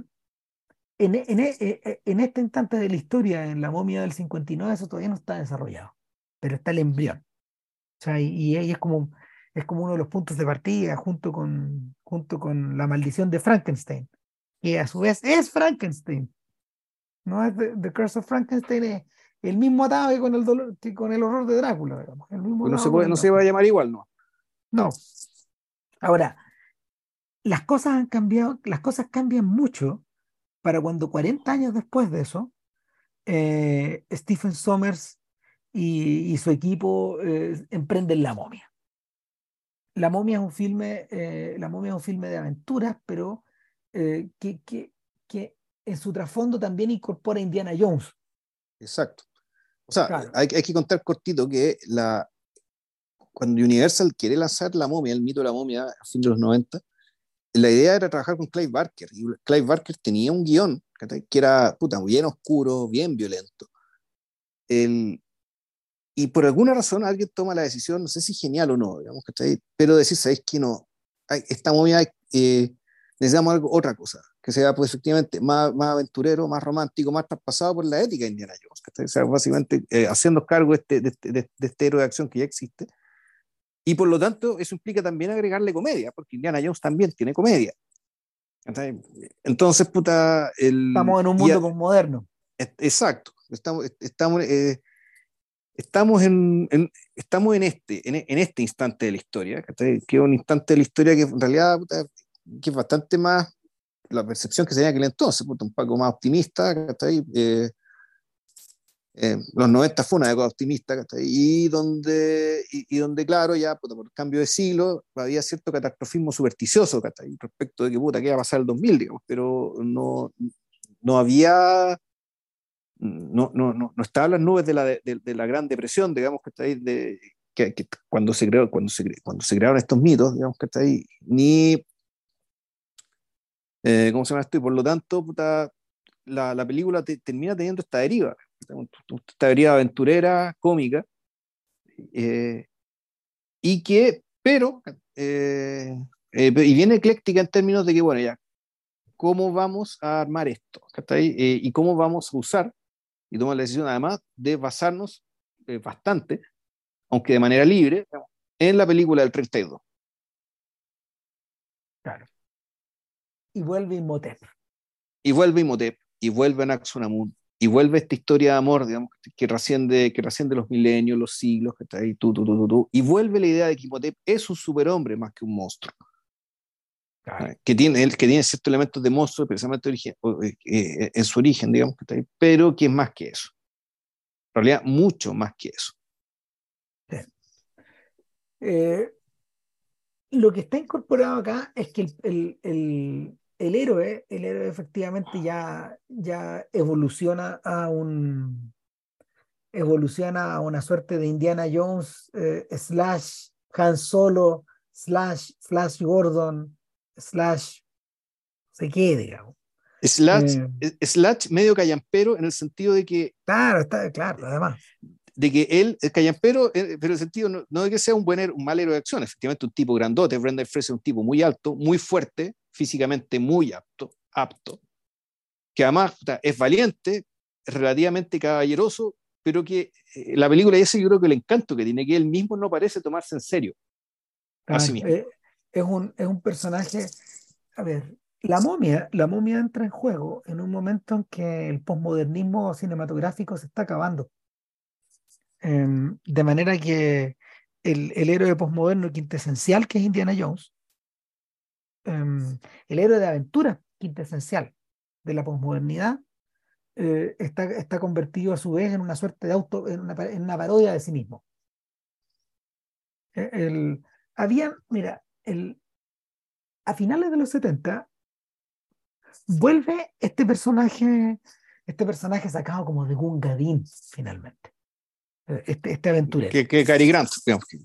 en, en, e, e, en, este instante de la historia, en la momia del 59, eso todavía no está desarrollado, pero está el embrión. O sea, y, ahí es como, es como uno de los puntos de partida junto con, junto con la maldición de Frankenstein. que a su vez es Frankenstein. No es The, Curse of Frankenstein, es el mismo atado que con el, dolor, con el horror de Drácula, digamos. El mismo no, se puede, no se va a llamar igual, ¿no? No. Ahora, las cosas han cambiado, las cosas cambian mucho para cuando 40 años después de eso, eh, Stephen Sommers y, su equipo eh, emprenden La momia. La momia es un filme, eh, la momia es un filme de aventuras, pero que, que, que, en su trasfondo también incorpora Indiana Jones. Exacto. O sea, hay, hay, que contar cortito que la, cuando Universal quiere lanzar La momia, el mito de la momia a fin de los 90, la idea era trabajar con Clive Barker. Y Clive Barker tenía un guion que era puta, bien oscuro, bien violento. El, y por alguna razón alguien toma la decisión, no sé si genial o no, digamos, pero decir, ¿sabéis que no? Esta movida eh, necesitamos algo, otra cosa, que sea pues efectivamente más, más aventurero, más romántico, más traspasado por la ética indiana o sea, básicamente eh, haciendo cargo este, de este, de, de este héroe de acción que ya existe y por lo tanto, eso implica también agregarle comedia, porque Indiana Jones también tiene comedia. Entonces, puta. El, estamos en un mundo moderno. Exacto. Estamos, estamos, eh, estamos, en, estamos en, este, en, este instante de la historia, que es un instante de la historia que en realidad que es bastante más la percepción que se tenía aquel entonces, puta, un poco más optimista, eh, eh, los 90 fue una época optimista, y donde, y, donde, claro, ya por el cambio de siglo había cierto catastrofismo supersticioso respecto de que puta, qué iba a pasar el 2000, digamos, pero no, no había, no, no, no, no estaban las nubes de la, de, de la Gran Depresión, digamos, que está ahí, de, que, que, cuando, se creó, cuando, se, cuando se crearon estos mitos, digamos, que está ahí, ni, eh, ¿cómo se llama esto? Y por lo tanto, puta, la, la película termina teniendo esta deriva esta teoría aventurera, cómica, eh, y que, pero, eh, eh, y viene ecléctica en términos de que, bueno, ya, ¿cómo vamos a armar esto? y cómo vamos a usar, y toma la decisión además de basarnos bastante, aunque de manera libre, en la película del 32. Claro. Y vuelve Imhotep. Y vuelve Imhotep, y vuelve Naxunamun, y vuelve esta historia de amor, digamos, que trasciende, que trasciende los milenios, los siglos, que está ahí, tú, tú, tú, tú, y vuelve la idea de que Imhotep es un superhombre más que un monstruo. Que, tiene, que tiene ciertos elementos de monstruo, precisamente origen, eh, eh, en su origen, digamos, que está ahí, pero que es más que eso. En realidad, mucho más que eso. Eh, lo que está incorporado acá es que el, el, el héroe, el héroe efectivamente ya, ya evoluciona a un evoluciona a una suerte de Indiana Jones eh, slash Han Solo slash Flash Gordon slash se qué, digamos. Slash, eh, slash medio callampero en el sentido de que. Claro, está claro, además. De que él, el callampero, eh, pero en el sentido no, no, de que sea un buen un mal héroe de acción, efectivamente un tipo grandote, Brenda Fraser es un tipo muy alto, muy fuerte, físicamente muy apto, apto, que además es valiente, relativamente caballeroso, pero que eh, la película, ese yo creo que el encanto que tiene, que él mismo no parece tomarse en serio. Eh, es, un, es un personaje, a ver, la momia, la momia entra en juego en un momento en que el posmodernismo cinematográfico se está acabando. Em, de manera que el, el héroe posmoderno quintesencial, que es Indiana Jones, Em, el héroe de aventura quintesencial de la posmodernidad eh, está, está convertido a su vez en una suerte de auto, en una, en una parodia de sí mismo. E, el, había, mira, el, a finales de los 70 vuelve este personaje, este personaje sacado como de Gungadin, finalmente. Eh, este, este aventurero. Que, que Cary Grant,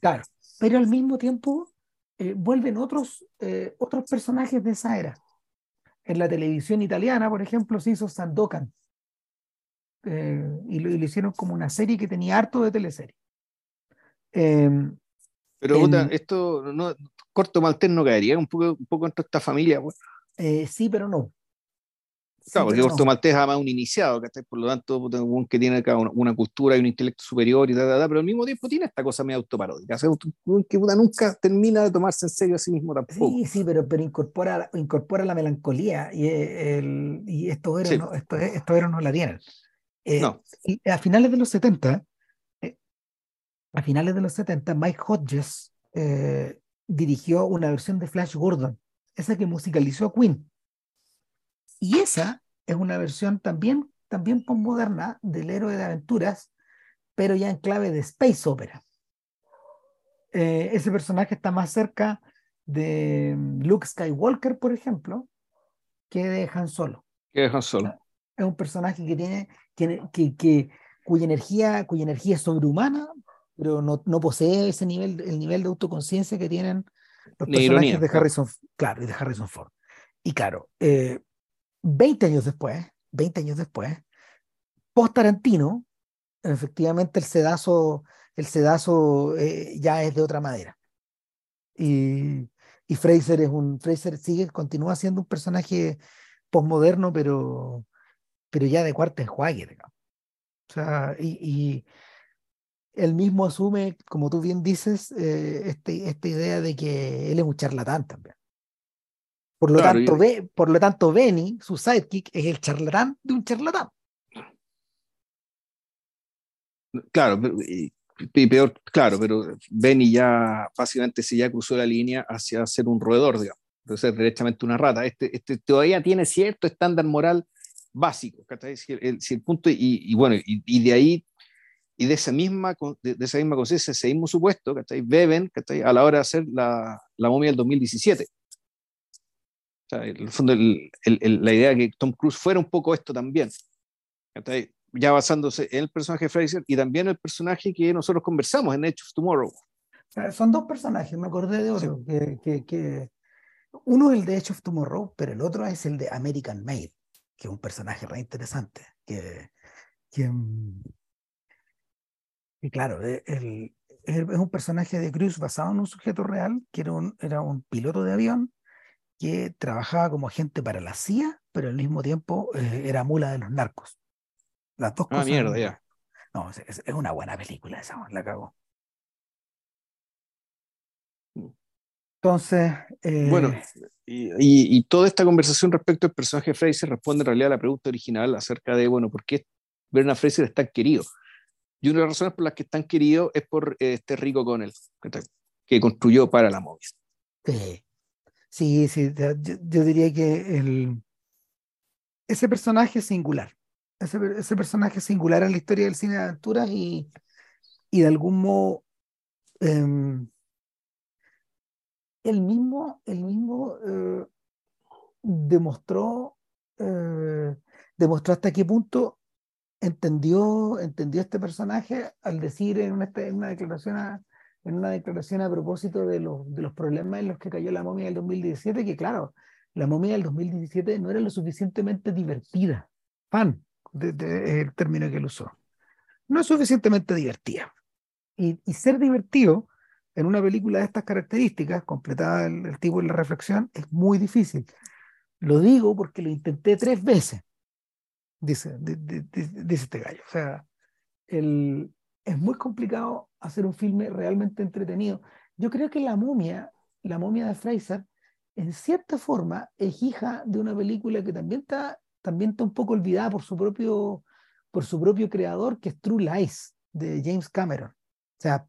Claro, pero al mismo tiempo eh, vuelven otros, eh, otros personajes de esa era. En la televisión italiana, por ejemplo, se hizo Sandokan. Eh, y, lo, hicieron como una serie que tenía harto de teleserie. Em, Pero esto no, corto maltés no caería un poco, un poco entre esta familia. sí, pero no. Claro, porque Orto Maltés es además un iniciado, por lo tanto, un que tiene acá una, cultura y un intelecto superior y tal, pero al mismo tiempo tiene esta cosa medio autoparódica. O que nunca termina de tomarse en serio a sí mismo tampoco. Sí, sí, pero, pero incorpora, incorpora la melancolía y, el, y estos héroes, no, esto no la tienen. Eh, no. Y a finales de los 70, eh, a finales de los 70, Mike Hodges eh, dirigió una versión de Flash Gordon, esa que musicalizó a Queen. Y esa es una versión también, también postmoderna del héroe de aventuras, pero ya en clave de space opera. Eh, ese personaje está más cerca de mm, Luke Skywalker, por ejemplo, que de Han Solo. Que de Han Solo. Es un personaje que tiene, que, que, cuya energía, cuya energía es sobrehumana, pero no, no, posee ese nivel, el nivel de autoconciencia que tienen los personajes de Harrison, claro, y de Harrison Ford. Y claro, eh, 20 años después, 20 años después, post Tarantino, efectivamente el sedazo, el sedazo eh, ya es de otra madera. Y, y, Fraser es un, Fraser sigue, continúa siendo un personaje postmoderno, pero, pero ya de cuarta enjuague, digamos. O sea, y, y él mismo asume, como tú bien dices, eh, este, esta idea de que él es un charlatán también. Por lo, tanto, por lo tanto, Benny, su sidekick, es el charlatán de un charlatán. Claro, y, peor, claro, pero Benny ya básicamente se ya cruzó la línea hacia ser un roedor, digamos, ser derechamente una rata. Este, este todavía tiene cierto estándar moral básico, si el, si el punto, y, bueno, y, de ahí, y de esa misma, de, esa misma conciencia, ese mismo supuesto, beben a la hora de hacer la, la momia del 2017 el fondo, la idea de que Tom Cruise fuera un poco esto también. Ya basándose en el personaje de Fraser y también el personaje que nosotros conversamos en Edge of Tomorrow. Son dos personajes, me acordé de otro. Que, que, uno es el de Edge of Tomorrow, pero el otro es el de American Made, que es un personaje re interesante. Que, que, claro, e, el, es un personaje de Cruise basado en un sujeto real, que era un, era un piloto de avión que trabajaba como agente para la CIA, pero al mismo tiempo eh, era mula de los narcos. Las dos ah, cosas. mierda, ya. No, es, una buena película esa, la cago. Mm. Entonces. Eh, bueno, y, toda esta conversación respecto al personaje de Fraser responde en realidad a la pregunta original acerca de, bueno, ¿por qué Bernard Fraser es tan querido? Y una de las razones por las que es tan querido es por eh, este rico con él, que construyó para la móvil. Sí. Sí, sí, yo, diría que el, ese personaje es singular. Ese, personaje singular en la historia del cine de aventuras y, y de algún modo em, el mismo, el mismo eh, demostró, eh, demostró hasta qué punto entendió, entendió este personaje al decir en una, en una declaración a, en una declaración a propósito de los, de los problemas en los que cayó la momia del 2017, que claro, la momia del 2017 no era lo suficientemente divertida. Fan, de, el término que él usó. No es suficientemente divertida. Y, y, ser divertido en una película de estas características, completada el, el tipo de la reflexión, es muy difícil. Lo digo porque lo intenté tres veces, dice, dice este gallo. O sea, el, es muy complicado hacer un filme realmente entretenido. Yo creo que La momia, la momia de Fraser, en cierta forma es hija de una película que también está, también está un poco olvidada por su propio, por su propio creador, que es True Lies, de James Cameron. O sea,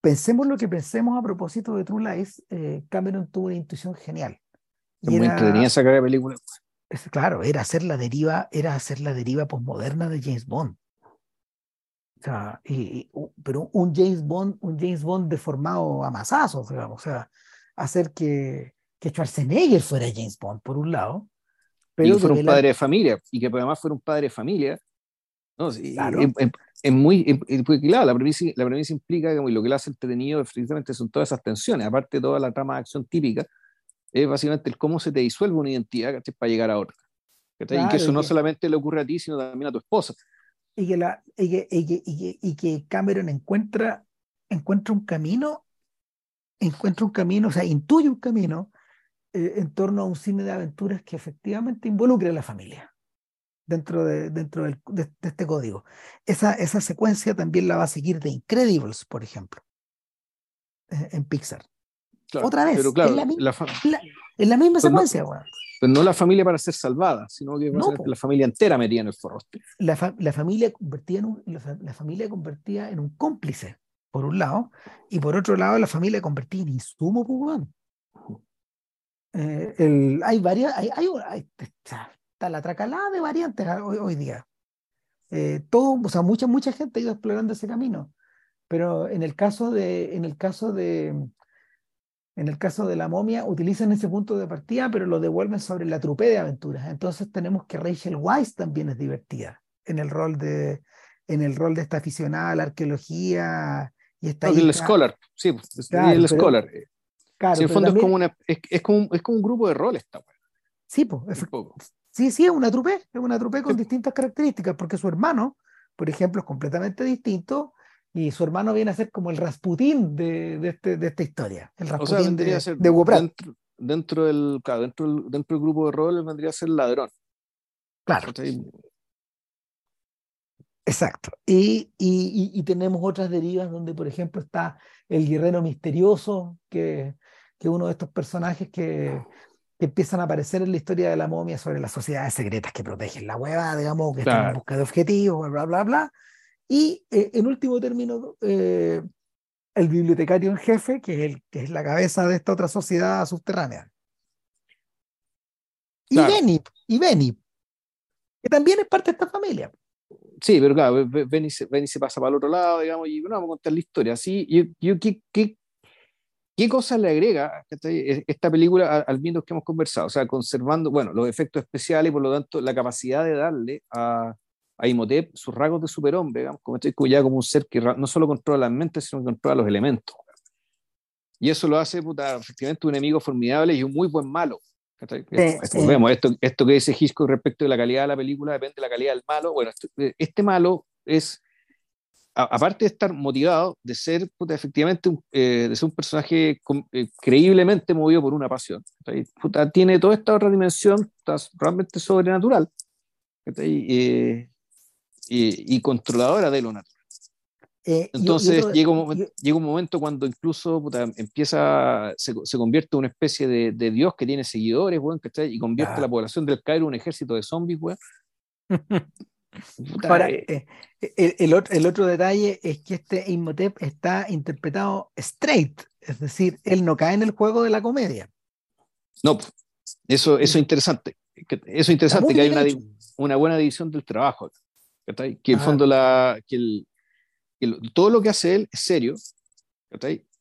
pensemos lo que pensemos a propósito de True Lies, eh, Cameron tuvo una intuición genial. Es muy entretenida esa película. Es, claro, era hacer la deriva, era hacer la deriva posmoderna de James Bond. O sea, y, pero un James Bond, un James Bond deformado a masazos, digamos, o sea, hacer que, que Schwarzenegger fuera James Bond, por un lado. Pero y fuera un padre de familia, y que además fuera un padre de familia. No, claro. es, muy, porque claro, la premisa, la premisa implica que lo que le hace entretenido precisamente son todas esas tensiones, aparte de toda la trama de acción típica, es básicamente el cómo se te disuelve una identidad para llegar a otra. y que eso no solamente le ocurre a ti, sino también a tu esposa y que, la, y que, y que, Cameron encuentra, encuentra un camino, encuentra un camino, o sea, intuye un camino eh, en torno a un cine de aventuras que efectivamente involucre a la familia. dentro de, dentro del, de, este código. Esa, esa secuencia también la va a seguir de Incredibles, por ejemplo, eh, en Pixar. Otra vez, claro, en, la, la, misma secuencia. Pero no la familia para ser salvada, sino que la familia entera metida en el forro. La, familia convertía en un, la, familia convertía en un cómplice, por un lado, y por otro lado la familia convertía en insumo, pues, eh, el, hay varias, hay, hay, está la tracalada de variantes hoy, hoy día. Eh, todo, o sea, mucha, mucha gente ha ido explorando ese camino, pero en el caso de, en el caso de, en el caso de la momia, utilizan ese punto de partida, pero lo devuelven sobre la trupe de aventuras. Entonces tenemos que Rachel Weisz también es divertida en el rol de, en el rol de esta aficionada a la arqueología y esta el scholar, sí, el scholar. Claro, en el fondo es, como una, es, es, como, es como un grupo de rol esta Sí, pues, Sí, sí, es una trupe, es una trupe con distintas características, porque su hermano, por ejemplo, es completamente distinto y su hermano viene a ser como el Rasputín de, de, este, de esta historia. El Rasputín de, ser dentro, dentro, del, dentro, del, dentro del grupo de roles vendría a ser ladrón. Claro. Exacto. Y, y, y, tenemos otras derivas donde, por ejemplo, está el guerrero misterioso, que, que uno de estos personajes que, que empiezan a aparecer en la historia de la momia sobre las sociedades secretas que protegen la hueva, digamos, que están en busca de objetivos, bla, bla, bla. Y eh, en último término, eh, el bibliotecario en jefe, que es, el, que es la cabeza de esta otra sociedad subterránea. Y Benny, y Benny, que también es parte de esta familia. Sí, pero claro, Benny se, se pasa para el otro lado, digamos, y bueno, vamos a contar la historia. Sí, yo, yo ¿qué, qué, ¿Qué cosa le agrega esta película al menos que hemos conversado? O sea, conservando, bueno, los efectos especiales y por lo tanto la capacidad de darle a, a Imhotep sus rasgos de superhombre, digamos, como estoy ya como un ser que no solo controla la mente, sino que controla los elementos. Y eso lo hace, puta, efectivamente, un enemigo formidable y un muy buen malo. esto, Vemos, esto, esto que dice Hitchcock respecto de la calidad de la película depende de la calidad del malo. Bueno, este, este malo es aparte de estar motivado de ser efectivamente un, eh, de ser un personaje eh, creíblemente movido por una pasión, tiene toda esta otra dimensión realmente sobrenatural eh, y, controladora de lo natural. Entonces llega, un, llega, un, momento cuando incluso empieza, se, se, convierte en una especie de, de, dios que tiene seguidores, bueno, y convierte a la población del Cairo en un ejército de zombies. Bueno. Ahora, eh, eh, el, otro, el, otro, detalle es que este Imhotep está interpretado straight, es decir, él no cae en el juego de la comedia. No, eso, eso es interesante. Eso es interesante, que hay una, una, buena división del trabajo. Que en fondo la, que el, todo lo que hace él es serio,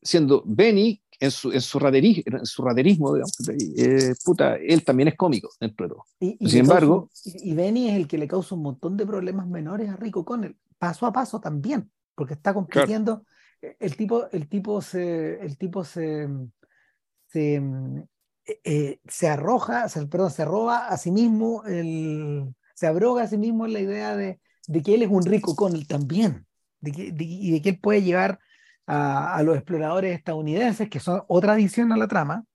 siendo Benny en su, en su, raderismo, digamos, eh, puta, él también es cómico dentro de todo. Y, Sin embargo... y Benny es el que le causa un montón de problemas menores a Rico Connell, paso a paso también, porque está compitiendo. Eh, el, tipo, el tipo se... El tipo se, se, eh, se arroja, se, perdón, se roba a sí mismo, el, se abroga a sí mismo la idea de, de que él es un Rico Connell también, de que, y de que él puede llevar a, los exploradores estadounidenses, que son otra adición a la trama.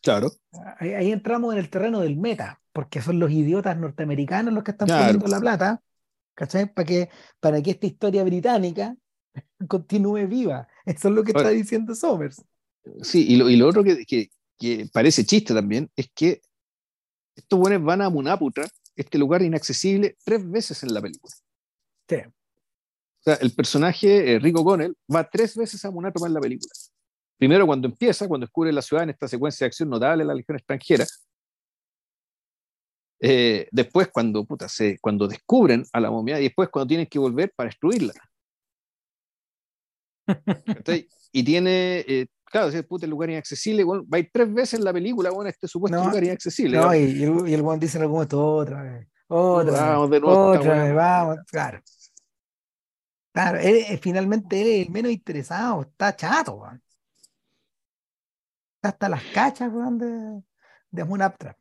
Claro. Ahí, entramos en el terreno del meta, porque son los idiotas norteamericanos los que están poniendo la plata, ¿cachai? Para que, para que esta historia británica continúe viva. Eso es lo que está diciendo Somers. Sí, y lo, y lo otro que, que, que, parece chiste también es que estos buenos van a Munaputra, este lugar inaccesible, tres veces en la película. Sí. O sea, el personaje eh, Rico Connell va tres veces a Monarca en la película. Primero cuando empieza, cuando descubre la ciudad en esta secuencia de acción notable de la Legión extranjera. Eh, después cuando, puta, se, cuando descubren a la momia y después cuando tienen que volver para destruirla. y tiene, eh, claro, ese puta, el lugar inaccesible, va a ir tres veces en la película, bueno, este supuesto lugar inaccesible. No, y, el, el dice en algún momento otra vez, otra, vamos de nuevo, otra vez, vamos, claro. Claro, él, finalmente él es el menos interesado, está chato, weón. Está hasta las cachas, weón, de, de Aptra.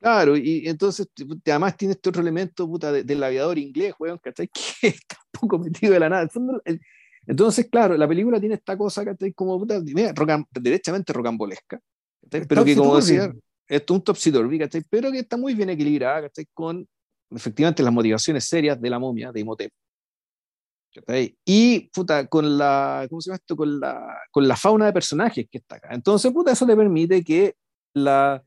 Claro, y entonces además tiene este otro elemento puta, del aviador inglés, weón, ¿cachai? Que está un poco metido de la nada. Entonces, claro, la película tiene esta cosa, ¿cachai? Como puta, derechamente rocambolesca, pero que como decía, es un topsy-turvy, ¿cachai? Pero que está muy bien equilibrada, ¿cachai? Con efectivamente las motivaciones serias de la momia de Imhotep. Y puta, con la, ¿cómo se llama esto? Con la, con la fauna de personajes que está acá. Entonces, puta, eso te permite que, la,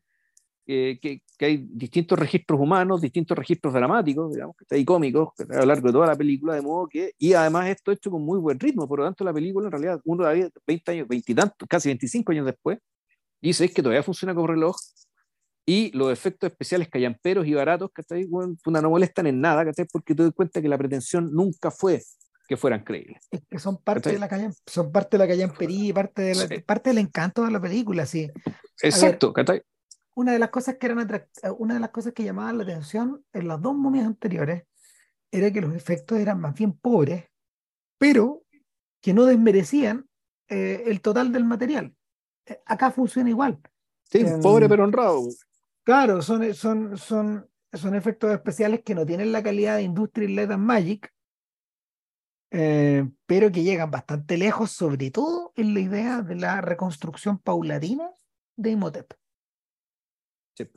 que, que, hay distintos registros humanos, distintos registros dramáticos, digamos, que está ahí cómicos a lo largo de toda la película, de modo que, y además esto hecho con muy buen ritmo, por lo tanto la película en realidad, uno de 20 años, 20 y tantos, casi 25 años después, dice es que todavía funciona como reloj y los efectos especiales callamperos y baratos, que bueno, no molestan en nada, porque te das cuenta que la pretensión nunca fue que fueran creíbles. Es que son parte de la callan, son parte de la callampería, parte, de la, parte del encanto de la película, sí. Exacto, Una de las cosas que eran una de las cosas que llamaban la atención en las dos momias anteriores era que los efectos eran más bien pobres, pero que no desmerecían eh, el total del material. Eh, acá funciona igual. Sí, em, pobre pero honrado. Claro, son, son, son, son efectos especiales que no tienen la calidad de Industrial Light and Magic, eh, pero que llegan bastante lejos, sobre todo en la idea de la reconstrucción paulatina de Imhotep.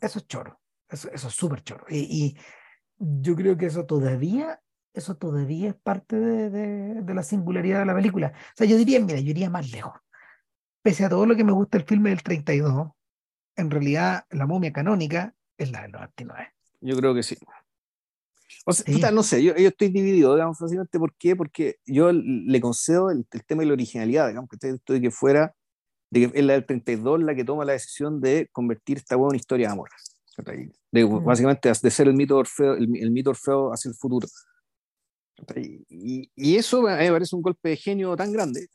Eso es choro, eso, eso es súper choro. Y, yo creo que eso todavía, eso todavía es parte de, de, la singularidad de la película. O sea, yo diría, mira, yo iría más lejos. Pese a todo lo que me gusta el filme del 32, en realidad la momia canónica es la del 99. Yo creo que sí. O sea, no sé, yo, estoy dividido, digamos, fácilmente. ¿Por qué? Porque yo le concedo el, tema de la originalidad, digamos, que esto de que fuera, de que es la del 32 la que toma la decisión de convertir esta hueá en historia de amor. De, mm. Básicamente, de ser el mito Orfeo, el, mito Orfeo hacia el futuro. Y, y, eso me parece un golpe de genio tan grande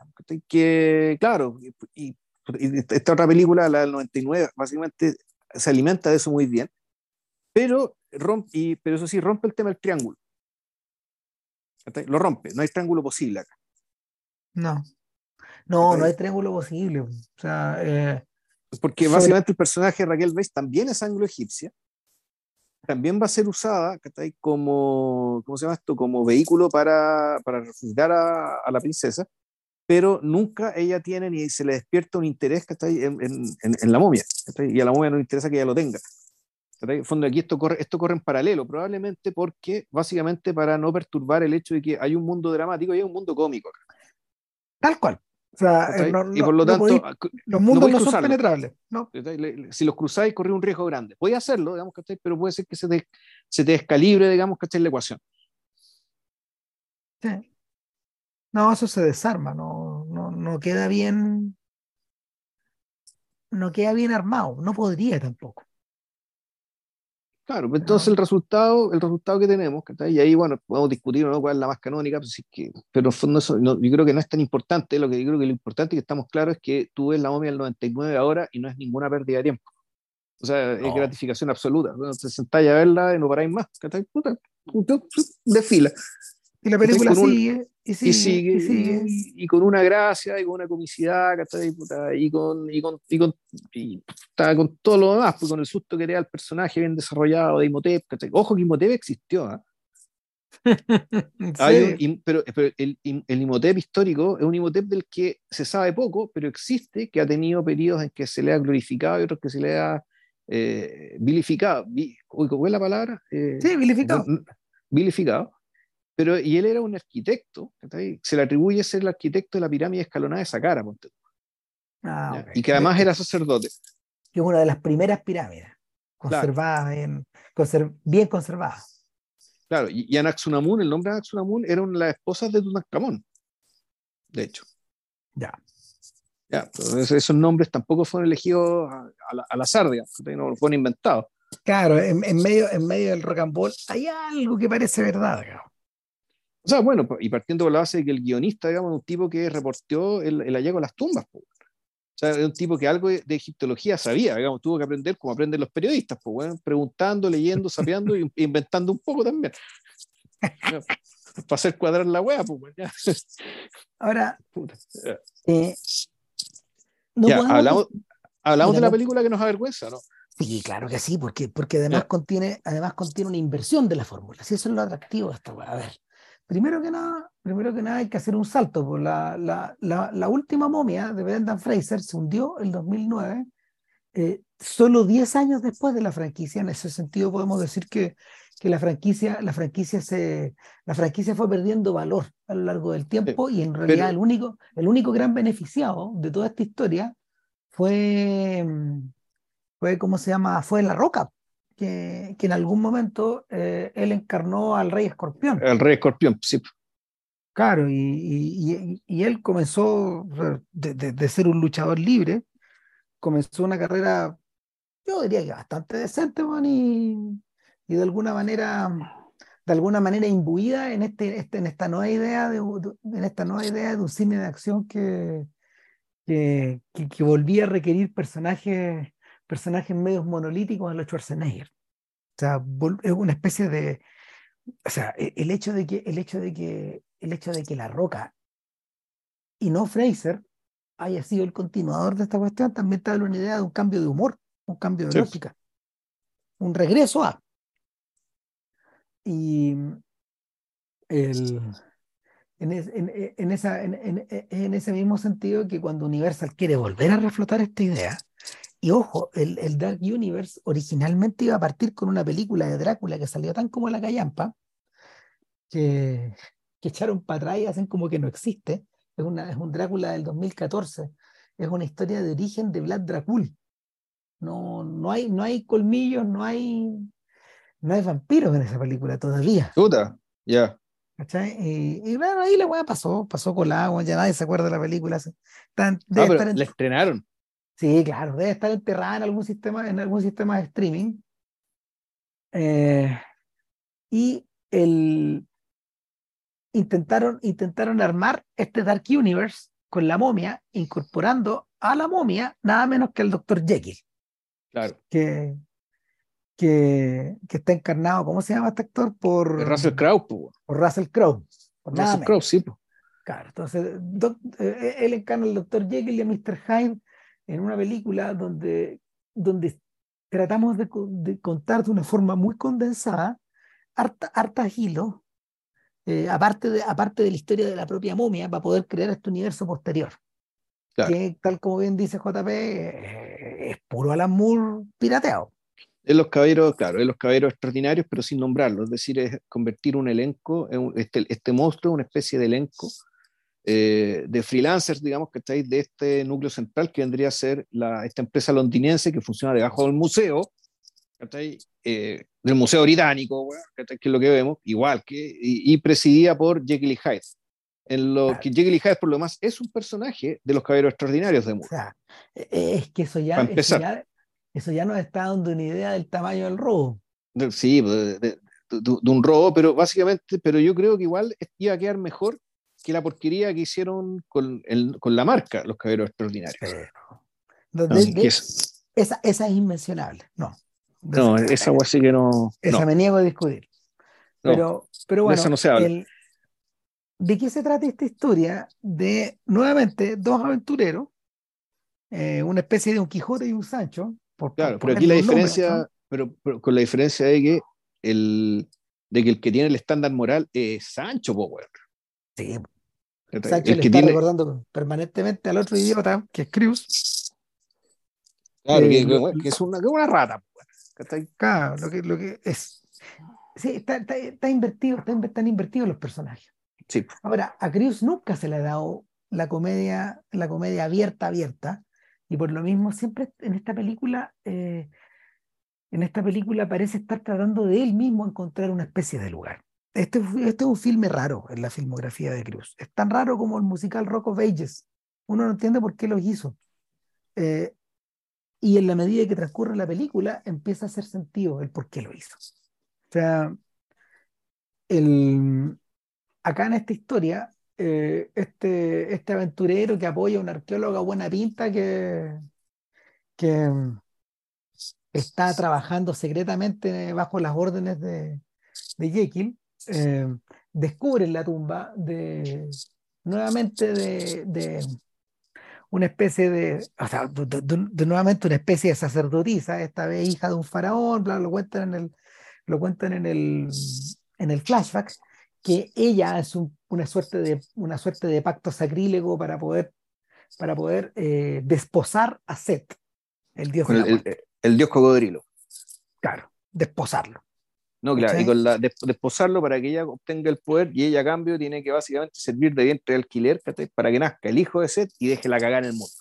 que, claro, y, esta otra película, la del 99, básicamente se alimenta de eso muy bien, pero rompe, pero eso sí, rompe el tema del triángulo. Lo rompe, no hay triángulo posible acá. No. No, no hay triángulo posible. O sea, eh, porque básicamente el personaje de Raquel Weiss también es anglo-egipcia, también va a ser usada como, ¿cómo se llama esto? como vehículo para, para refugiar a, a, la princesa, pero nunca ella tiene ni se le despierta un interés en, en, en, en, la momia, y a la momia no le interesa que ella lo tenga. En fondo aquí esto corre, esto corre en paralelo, probablemente porque, básicamente, para no perturbar el hecho de que hay un mundo dramático y hay un mundo cómico. Tal cual. O sea, eh, y por lo tanto, los mundos no, son penetrables. ¿no? Si los cruzáis, corre un riesgo grande. Puede hacerlo, digamos, pero puede ser que se te, se te descalibre, digamos, ¿cachai? la ecuación. Sí. No, eso se desarma, no, no, no queda bien. No queda bien armado, no podría tampoco. Claro, pues entonces el resultado, el resultado que tenemos, y ahí bueno, podemos discutir ¿no? cuál es la más canónica, pues, que, pero en fondo eso, yo creo que no es tan importante, lo que yo creo que lo importante y que estamos claros es que tú ves la momia del 99 ahora y no es ninguna pérdida de tiempo. O sea, es gratificación absoluta. Te sentáis a verla y no paráis más, Puta, desfila. Y la película sigue, y sigue, y sigue, y, con una gracia, y con una comicidad, Y con, y con, y con, y, con todo lo demás, pues con el susto que da el personaje bien desarrollado de Imhotep, Ojo que Imhotep existió, ¿ah? pero, pero el, el, Imhotep histórico es un Imhotep del que se sabe poco, pero existe, que ha tenido periodos en que se le ha glorificado y otros que se le ha eh, vilificado. ¿Cuál es la palabra? Eh, sí, vilificado. Vilificado pero, y él era un arquitecto, se le atribuye ser el arquitecto de la pirámide escalonada de Saqqara, ah, y que además era sacerdote. Que es una de las primeras pirámides conservadas, en, bien conservadas. Claro, y, Anaxunamun, el nombre de Anaxunamun, era una de las esposas de Tutankamón, de hecho. Ya. Ya, esos nombres tampoco fueron elegidos al azar, digamos, no fueron inventados. Claro, en, medio, en medio del rock and roll hay algo que parece verdad, o sea, bueno, y partiendo por la base de que el guionista, digamos, es un tipo que reporteó el, el hallazgo de las tumbas. O sea, es un tipo que algo de, egiptología sabía, digamos, tuvo que aprender como aprenden los periodistas, pues, bueno, preguntando, leyendo, sapeando e inventando un poco también. para hacer cuadrar la wea, pues, ya. Ahora, eh, ya, hablamos, hablamos de la película que nos avergüenza, ¿no? Sí, claro que sí, porque, porque además, contiene, además contiene una inversión de la fórmula. Sí, eso es lo atractivo de esta wea. A ver, Primero que nada, primero que nada hay que hacer un salto. Por la, la, la, última momia de Brendan Fraser se hundió en 2009, eh, solo 10 años después de la franquicia. En ese sentido podemos decir que, que la franquicia, la franquicia se, la franquicia fue perdiendo valor a lo largo del tiempo y en realidad el único, el único gran beneficiado de toda esta historia fue, fue ¿cómo se llama? Fue La Roca, que, que en algún momento eh, él encarnó al Rey Escorpión. El Rey Escorpión, sí. Claro, y, y, y él comenzó de, de, de, ser un luchador libre, comenzó una carrera, yo diría que bastante decente, man, y, y de alguna manera de alguna manera imbuida en este, este en esta nueva idea de, en esta nueva idea de un cine de acción que, que, que, volvía a requerir personajes personajes medios monolíticos a los Schwarzenegger. O sea, es una especie de o sea, e, el hecho de que el hecho de que el hecho de que La Roca y no Fraser haya sido el continuador de esta cuestión también te da una idea de un cambio de humor, un cambio de sí. lógica, un regreso a y el, en, es, en, en, esa, en, ese mismo sentido que cuando Universal quiere volver a reflotar esta idea, y ojo, el, el, Dark Universe originalmente iba a partir con una película de Drácula que salió tan como la callampa, que, que echaron para atrás y hacen como que no existe. Es, una, es un Drácula del 2014. Es una historia de origen de Vlad Dracul. No, no, hay, no hay colmillos, no hay, no hay vampiros en esa película todavía. Puta, ya. ¿Cachai? Y, y, bueno, ahí la weá pasó, pasó con la agua, ya nadie se acuerda de la película. Están, ah, pero en... la estrenaron. Sí, claro, debe estar enterrada en algún sistema, en algún sistema de streaming. Eh, y el, intentaron, intentaron armar este Dark Universe con la momia, incorporando a la momia nada menos que al Dr. Jekyll. Claro. Que, que, que, está encarnado, ¿cómo se llama este actor? Por Russell Crowe. Po. Por Russell Crowe. Por Russell Crowe, sí. Claro, entonces eh, él encarna al Dr. Jekyll y a Mr. Hyde en una película donde, donde tratamos de, de contar de una forma muy condensada, harta, harta hilo, eh, aparte, de, aparte de la historia de la propia momia, para poder crear este universo posterior. Claro. Que, tal como bien dice JP, eh, es puro Alan Moore pirateado. En los caballeros, claro, en los caballeros extraordinarios, pero sin nombrarlos, es decir, es convertir un elenco, en este, este monstruo, una especie de elenco eh, de freelancers, digamos, que estáis de este núcleo central que vendría a ser la, esta empresa londinense que funciona debajo del museo, eh, del Museo Británico, bueno, que es lo que vemos, igual que, y, y presidida por Jekyll y Hyde. En lo claro. que Jekyll y Hyde, por lo demás, es un personaje de los caballeros extraordinarios de Moore. O sea, es que eso ya, eso ya, eso ya nos está dando una idea del tamaño del robo. Sí, de, de, de, de, un robo, pero básicamente, pero yo creo que igual iba a quedar mejor que la porquería que hicieron con, el, con la marca, los caballeros extraordinarios. Es, esa, esa es inmencionable, no. No, esa agua sí que no. Esa no. me niego a discutir. No, pero, pero bueno, de eso no se habla. El, ¿de qué se trata esta historia? De, nuevamente, dos aventureros, eh, una especie de un Quijote y un Sancho. Por, claro, por pero aquí la diferencia, pero, con la diferencia de que el, de que el que tiene el estándar moral es Sancho Power. Sí. Sancho el le que está tiene... recordando permanentemente al otro idiota, que es Cruz. Claro, eh, que, que, es una, que una rata. Claro, lo que, lo que es. Sí, está, está, está invertido, está, están invertidos los personajes. Sí. Ahora, a Cruz nunca se le ha dado la comedia, la comedia abierta, abierta, y por lo mismo siempre en esta película, eh, en esta película parece estar tratando de él mismo encontrar una especie de lugar. Este, este es un filme raro en la filmografía de Cruz. Es tan raro como el musical Rock of Ages. Uno no entiende por qué lo hizo. Eh, y en la medida que transcurre la película empieza a hacer sentido el por qué lo hizo. O sea, el, acá en esta historia, eh, este, este aventurero que apoya a un arqueólogo buena pinta que, que está trabajando secretamente bajo las órdenes de, de Jekyll, eh, descubre en la tumba de, nuevamente de, de una especie de, o sea, de, nuevamente una especie de sacerdotisa, esta vez hija de un faraón, bla, lo cuentan en el, lo cuentan en el, en el flashback, que ella es un, una, suerte de, una suerte de pacto sacrílego para poder, para poder eh, desposar a Set, el dios el, el, el, dios cocodrilo. Claro, desposarlo. No, claro, y con la, desposarlo para que ella obtenga el poder y ella a cambio tiene que básicamente servir de vientre de alquiler para que nazca el hijo de Seth y deje la cagada en el mundo.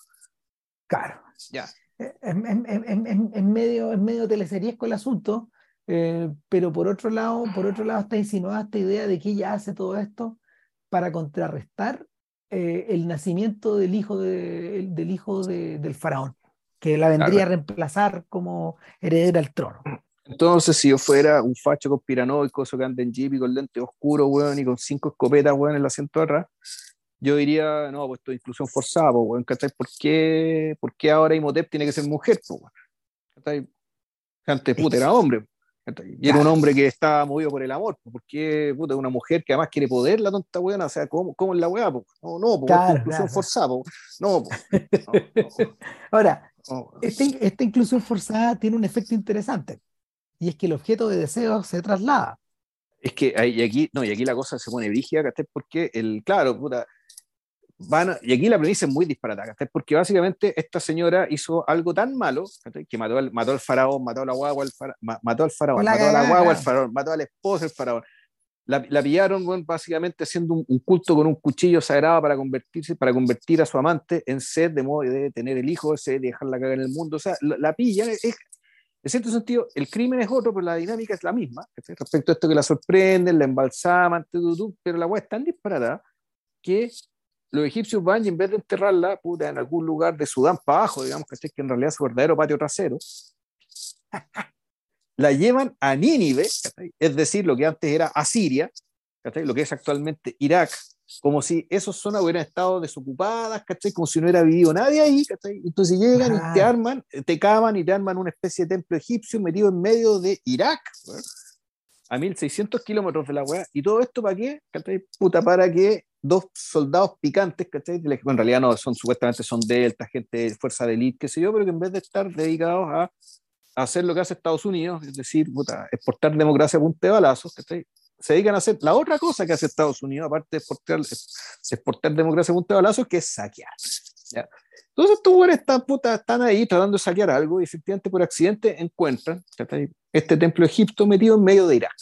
Claro. Ya. En, medio, en medio teleseriesco el asunto, eh, pero por otro lado, por otro lado está insinuada esta idea de que ella hace todo esto para contrarrestar eh, el nacimiento del hijo, de, del, hijo del faraón, que la vendría a reemplazar como heredera al trono. Entonces, si yo fuera un facho conspiranoico, eso que anda en jeep y con lente oscuro, weón, y con cinco escopetas, weón, en el asiento de atrás, yo diría, no, pues esto es inclusión forzada, pues, weón, ¿cachai? ¿Por qué, ¿Por qué ahora Imhotep tiene que ser mujer, pues, weón? Antes, puta, era hombre. Y era un hombre que estaba movido por el amor, porque puta, una mujer que además quiere poder, la tonta weona, o sea, ¿cómo, cómo es la weá? No, no, porque esta inclusión forzada, no, Ahora, este, esta inclusión forzada tiene un efecto interesante, y es que el objeto de deseo se traslada. Es que y aquí, no, y aquí la cosa se pone brígida, ¿cachai? Porque el, claro, puta, y aquí la premisa es muy disparatada, porque básicamente esta señora hizo algo tan malo que mató al, mató al faraón, mató a la guagua, mató al faraón, mató a la guagua, al faraón, mató al esposo del faraón. La, la pillaron básicamente haciendo un, culto con un cuchillo sagrado para convertirse, para convertir a su amante en sed de modo de tener el hijo, de dejarla cagar en el mundo. O sea, la, la pillan, es, en cierto sentido, el crimen es otro, pero la dinámica es la misma. Respecto a esto que la sorprenden, la embalsaman, pero la weá es tan disparada que los egipcios van y en vez de enterrarla puta, en algún lugar de Sudán para abajo, digamos, que en realidad es su verdadero patio trasero, la llevan a Nínive, es decir, lo que antes era Asiria, lo que es actualmente Irak, como si esas zonas hubieran estado desocupadas, como si no hubiera vivido nadie ahí. Entonces llegan y te arman, te cavan y te arman una especie de templo egipcio metido en medio de Irak, a 1600 kilómetros de la weá. ¿Y todo esto para qué? Puta, para que dos soldados picantes, ¿cachai? en realidad no, son supuestamente son delta, gente de fuerza de élite, qué sé yo, pero que en vez de estar dedicados a, hacer lo que hace Estados Unidos, es decir, exportar democracia a punta de balazos, se dedican a hacer la otra cosa que hace Estados Unidos, aparte de exportar, exportar democracia a punta de balazos, que es saquear. Entonces estos güeyes están, puta, están ahí tratando de saquear algo y efectivamente por accidente encuentran este templo de Egipto metido en medio de Irak.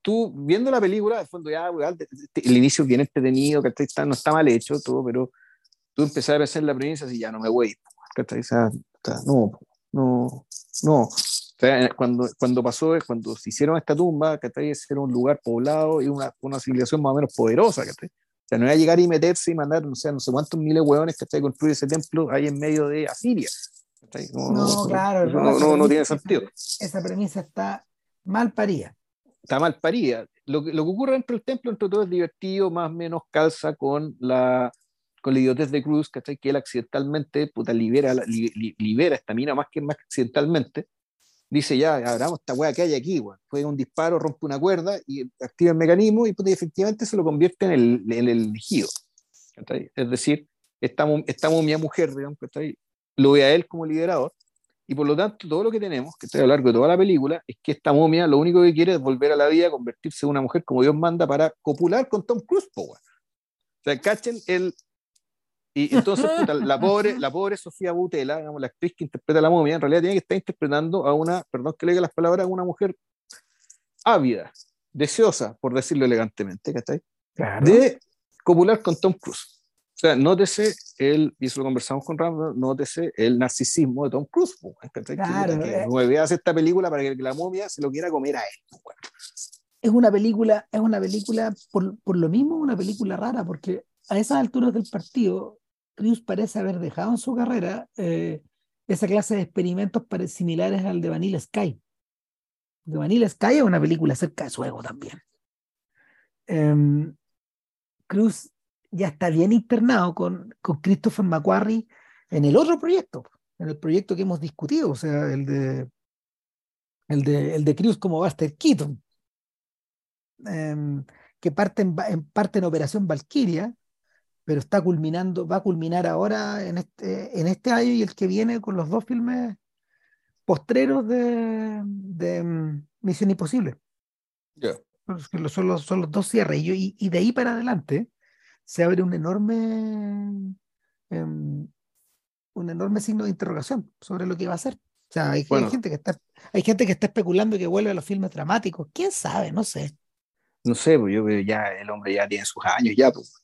Tú viendo la película, de fondo ya, el inicio bien entretenido, que está, no está mal hecho, todo, pero tú empezás a hacer la premisa y ya no me voy, no, no, no. Cuando, cuando pasó, cuando se hicieron esta tumba, que era un lugar poblado y una, una civilización más o menos poderosa, O sea, no iba a llegar y meterse y mandar, no sé, no sé cuántos miles de hueones que construir ese templo ahí en medio de Asiria. No, no, claro. No, no, no, tiene sentido. Esa premisa está mal parida está mal parida. Lo, lo, que ocurre dentro del templo, entre todo, es divertido, más o menos calza con la, con la idiotez de Cruz, ¿cachai? Que él accidentalmente, puta, libera, libera esta mina más que más accidentalmente. Dice, ya, abramos esta weá que hay aquí, weón. Fue un disparo, rompe una cuerda y activa el mecanismo y, puta, efectivamente se lo convierte en el, en el elegido. Es decir, esta, esta momia mujer, digamos, lo ve a él como liderador y por lo tanto, todo lo que tenemos, que está a lo largo de toda la película, es que esta momia lo único que quiere es volver a la vida, convertirse en una mujer como Dios manda para copular con Tom Cruise, O sea, cachen el. Y entonces, la, pobre, la pobre Sofía Butela, digamos, la actriz que interpreta a la momia, en realidad tiene que estar interpretando a una, perdón que le diga las palabras, a una mujer ávida, deseosa, por decirlo elegantemente, ¿cachai? De copular con Tom Cruise. O sea, nótese el, y eso lo conversamos con Ram, nótese el narcisismo de Tom Cruise. Claro, que, eh. hace esta película para que la momia se lo quiera comer a él. Es una película, es una película, por, por lo mismo, una película rara, porque a esas alturas del partido, Cruise parece haber dejado en su carrera eh, esa clase de experimentos similares al de Vanilla Sky. De Vanilla Sky es una película acerca de su ego también. Um, Cruz ya está bien internado con, con Christopher McQuarrie en el otro proyecto, en el proyecto que hemos discutido, o sea, el de el de, el de Cruz como Buster Keaton, em, que parte en, parte en Operación Valkyria, pero está culminando, va a culminar ahora en este, en este año y el que viene con los dos filmes postreros de, de em, Misión Imposible. Son, los, son los dos cierres. Y, y, de ahí para adelante, se abre un enorme, em, un enorme signo de interrogación sobre lo que va a hacer. sea, hay, gente que está, hay gente que está especulando que vuelve a los filmes dramáticos. ¿Quién sabe? No sé. No sé, pues yo ya el hombre ya tiene sus años ya. Pues.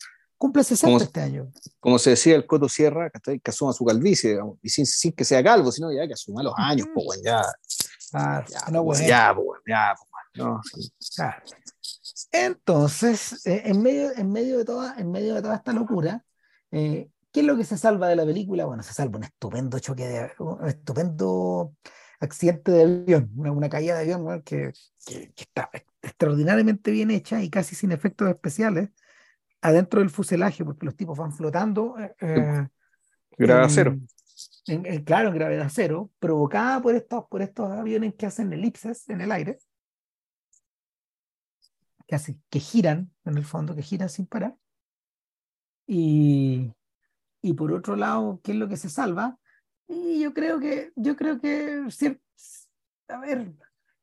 Cumple 60 este año. Como se decía el Coto Sierra, que, que asuma su calvicie, y sin, sin, que sea calvo, sino ya que asuma los años, pues bueno, ya. Ah, ya, no, pues, ya, pues, ya, pues, no, Entonces, eh, en, medio, en, medio de toda, en medio de toda esta locura, eh, ¿qué es lo que se salva de la película? Bueno, se salva un estupendo choque de un estupendo accidente de avión, una, una caída de avión que, que, que, está extraordinariamente bien hecha y casi sin efectos especiales adentro del fuselaje, porque los tipos van flotando. Eh, eh gravedad cero. En, claro, en gravedad cero, provocada por estos, por estos aviones que hacen elipses en el aire, que, hacen, que giran, en el fondo, que giran sin parar. Y, y por otro lado, ¿qué es lo que se salva? Y yo creo que, yo creo que, a ver,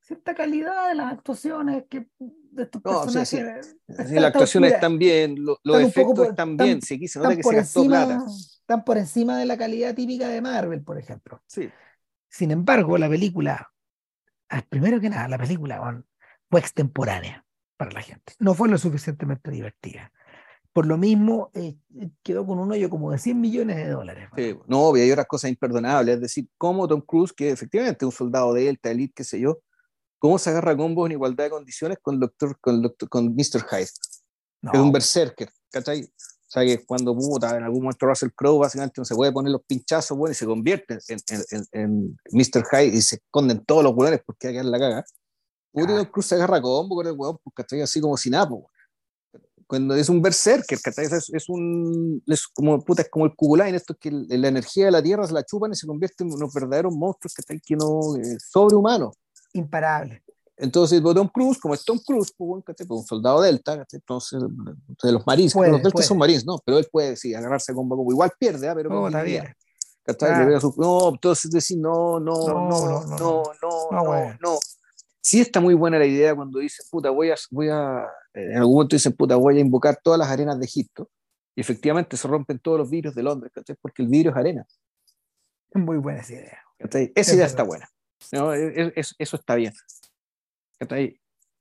cierta calidad de las actuaciones que de estos personajes. Sí, las actuaciones están bien, los efectos están bien, se nota que se gastó plata. Están por encima de la calidad típica de Marvel, por ejemplo. Sí. Sin embargo, la película, ah, primero que nada, la película fue extemporánea para la gente. No fue lo suficientemente divertida. Por lo mismo, eh, quedó con un hoyo como de 100 millones de dólares. Sí, no, hay otras cosas imperdonables. Es decir, como Tom Cruise, que efectivamente es un soldado de Delta, Elite, qué sé yo, cómo se agarra combos en igualdad de condiciones con, doctor, con, doctor, con Mr. Hyde, que es un berserker, ¿cachai? O sea, que cuando puta, en algún momento Russell Crowe básicamente no se puede poner los pinchazos, bueno, y se convierte en, en, en, Mr. Hyde y se esconden todos los jugadores porque hay que la caga. Puta, ah. Cruz se agarra combo con el hueón, porque ¿cachai? Así como sin nada, cuando es un berserker, ¿cachai? Es, es un, es como, puta, es como el Kugulain, esto es que la energía de la Tierra se la chupan y se convierten en unos verdaderos monstruos, que Que no, eh, sobrehumanos imparable. Entonces, Tom Cruise, como es Tom Cruise, pues, pues, un soldado delta, entonces, de los marines, los deltas son marines, ¿no? Pero él puede, sí, agarrarse con como igual pierde, ¿eh? pero oh, está bien. no, entonces decir, no, no, no, no, no, no, no, no, Sí está muy buena la idea cuando dice, puta, voy a, voy a, en algún momento dicen, puta, voy a invocar todas las arenas de Egipto, y efectivamente se rompen todos los vidrios de Londres, ¿cachai? Porque el vidrio es arena. Muy buena esa idea. Esa idea está buena. ¿No? E, e, eso está bien.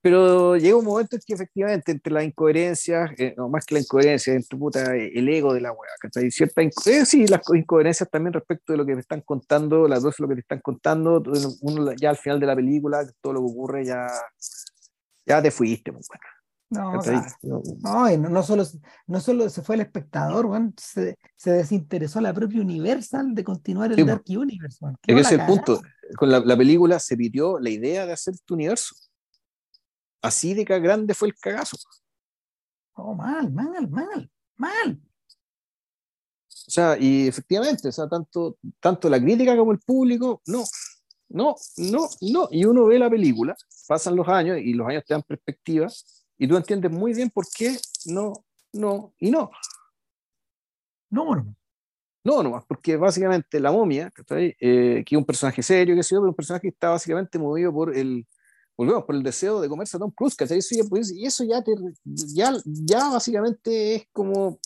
Pero llega un momento en que efectivamente entre las incoherencias, eh, no más que la incoherencia, entre puta, el ego de la weá, hay Cierta eh, sí, las incoherencias también respecto de lo que me están contando, las dos lo que te están contando, ya al final de la película, todo lo que ocurre ya, ya te fuiste, bueno. No, no, no, solo, no solo se fue el espectador, se, se, desinteresó la propia Universal de continuar el Dark Universe. Es que ese es el punto. Con la, la, película se pidió la idea de hacer tu universo. Así de grande fue el cagazo. Oh, mal, mal, mal, mal. O sea, y efectivamente, o sea, tanto, tanto la crítica como el público, no, no, no, no. Y uno ve la película, pasan los años y los años te dan perspectiva y tú entiendes muy bien por qué no, no y no. No, no. No, nomás, porque básicamente la momia, eh, que es un personaje serio, que sé yo, pero un personaje que está básicamente movido por el, volvemos, por el deseo de comerse a Tom Cruise, ¿cachai? Pues, y eso ya, te, ya, ya básicamente es como,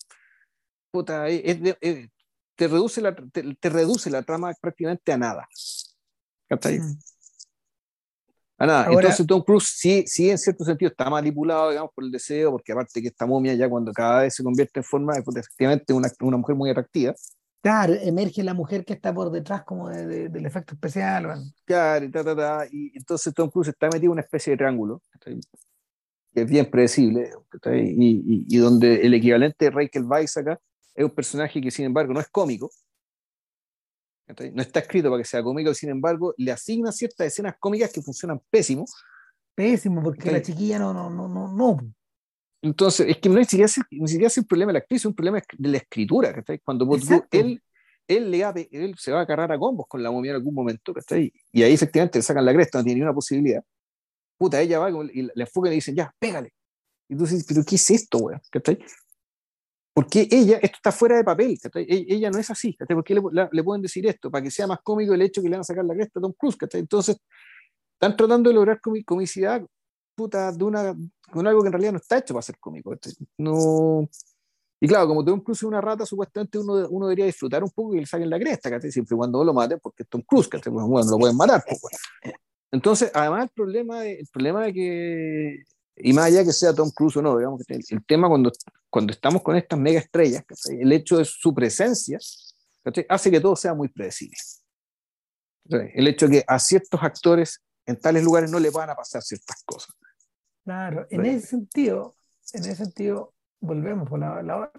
puta, te, reduce la, te, reduce la trama prácticamente a nada. ¿Cachai? Mm. A nada. Entonces Tom Cruise sí, sí, en cierto sentido está manipulado, digamos, por el deseo, porque aparte que esta momia ya cuando cada vez se convierte en forma, pues, efectivamente una, una mujer muy atractiva. Claro, emerge la mujer que está por detrás como de, del efecto especial. Claro, y, ta, ta, ta, y entonces Tom Cruise está metido en una especie de triángulo, que es bien predecible, y, y, donde el equivalente de Rachel Weisz acá es un personaje que sin embargo no es cómico, no está escrito para que sea cómico, sin embargo, le asigna ciertas escenas cómicas que funcionan pésimo. Pésimo, porque la chiquilla no, no, no, no, no. Entonces, es que no ni siquiera, es un problema de la actriz, es un problema de la escritura, Cuando él, él, le él se va a agarrar a combos con la momia en algún momento, Y ahí efectivamente le sacan la cresta, no tiene ni una posibilidad. Puta, ella va y le enfoca y le dicen, ya, pégale. Y tú dices, pero ¿qué es esto, weón? Porque ella, esto está fuera de papel, e, ella no es así, ¿por qué le, pueden decir esto? Para que sea más cómico el hecho que le van a sacar la cresta a Tom Cruise, Entonces, están tratando de lograr comicidad puta, de una, con algo que en realidad no está hecho para ser cómico. No, Y claro, como Tom Cruise es una rata, supuestamente uno, uno debería disfrutar un poco y le saquen la cresta, ¿cachai? Siempre cuando lo maten, porque es Tom Cruise. Pues, bueno, lo pueden matar. Pues, Entonces, además, el problema, de, el problema de que, y más allá que sea Tom Cruise o no, digamos, el, el tema cuando, cuando estamos con estas mega estrellas, el hecho de su presencia, hace que todo sea muy predecible. El hecho de que a ciertos actores en tales lugares no le van a pasar ciertas cosas. Claro, en ese sentido, en ese sentido, volvemos con la, la,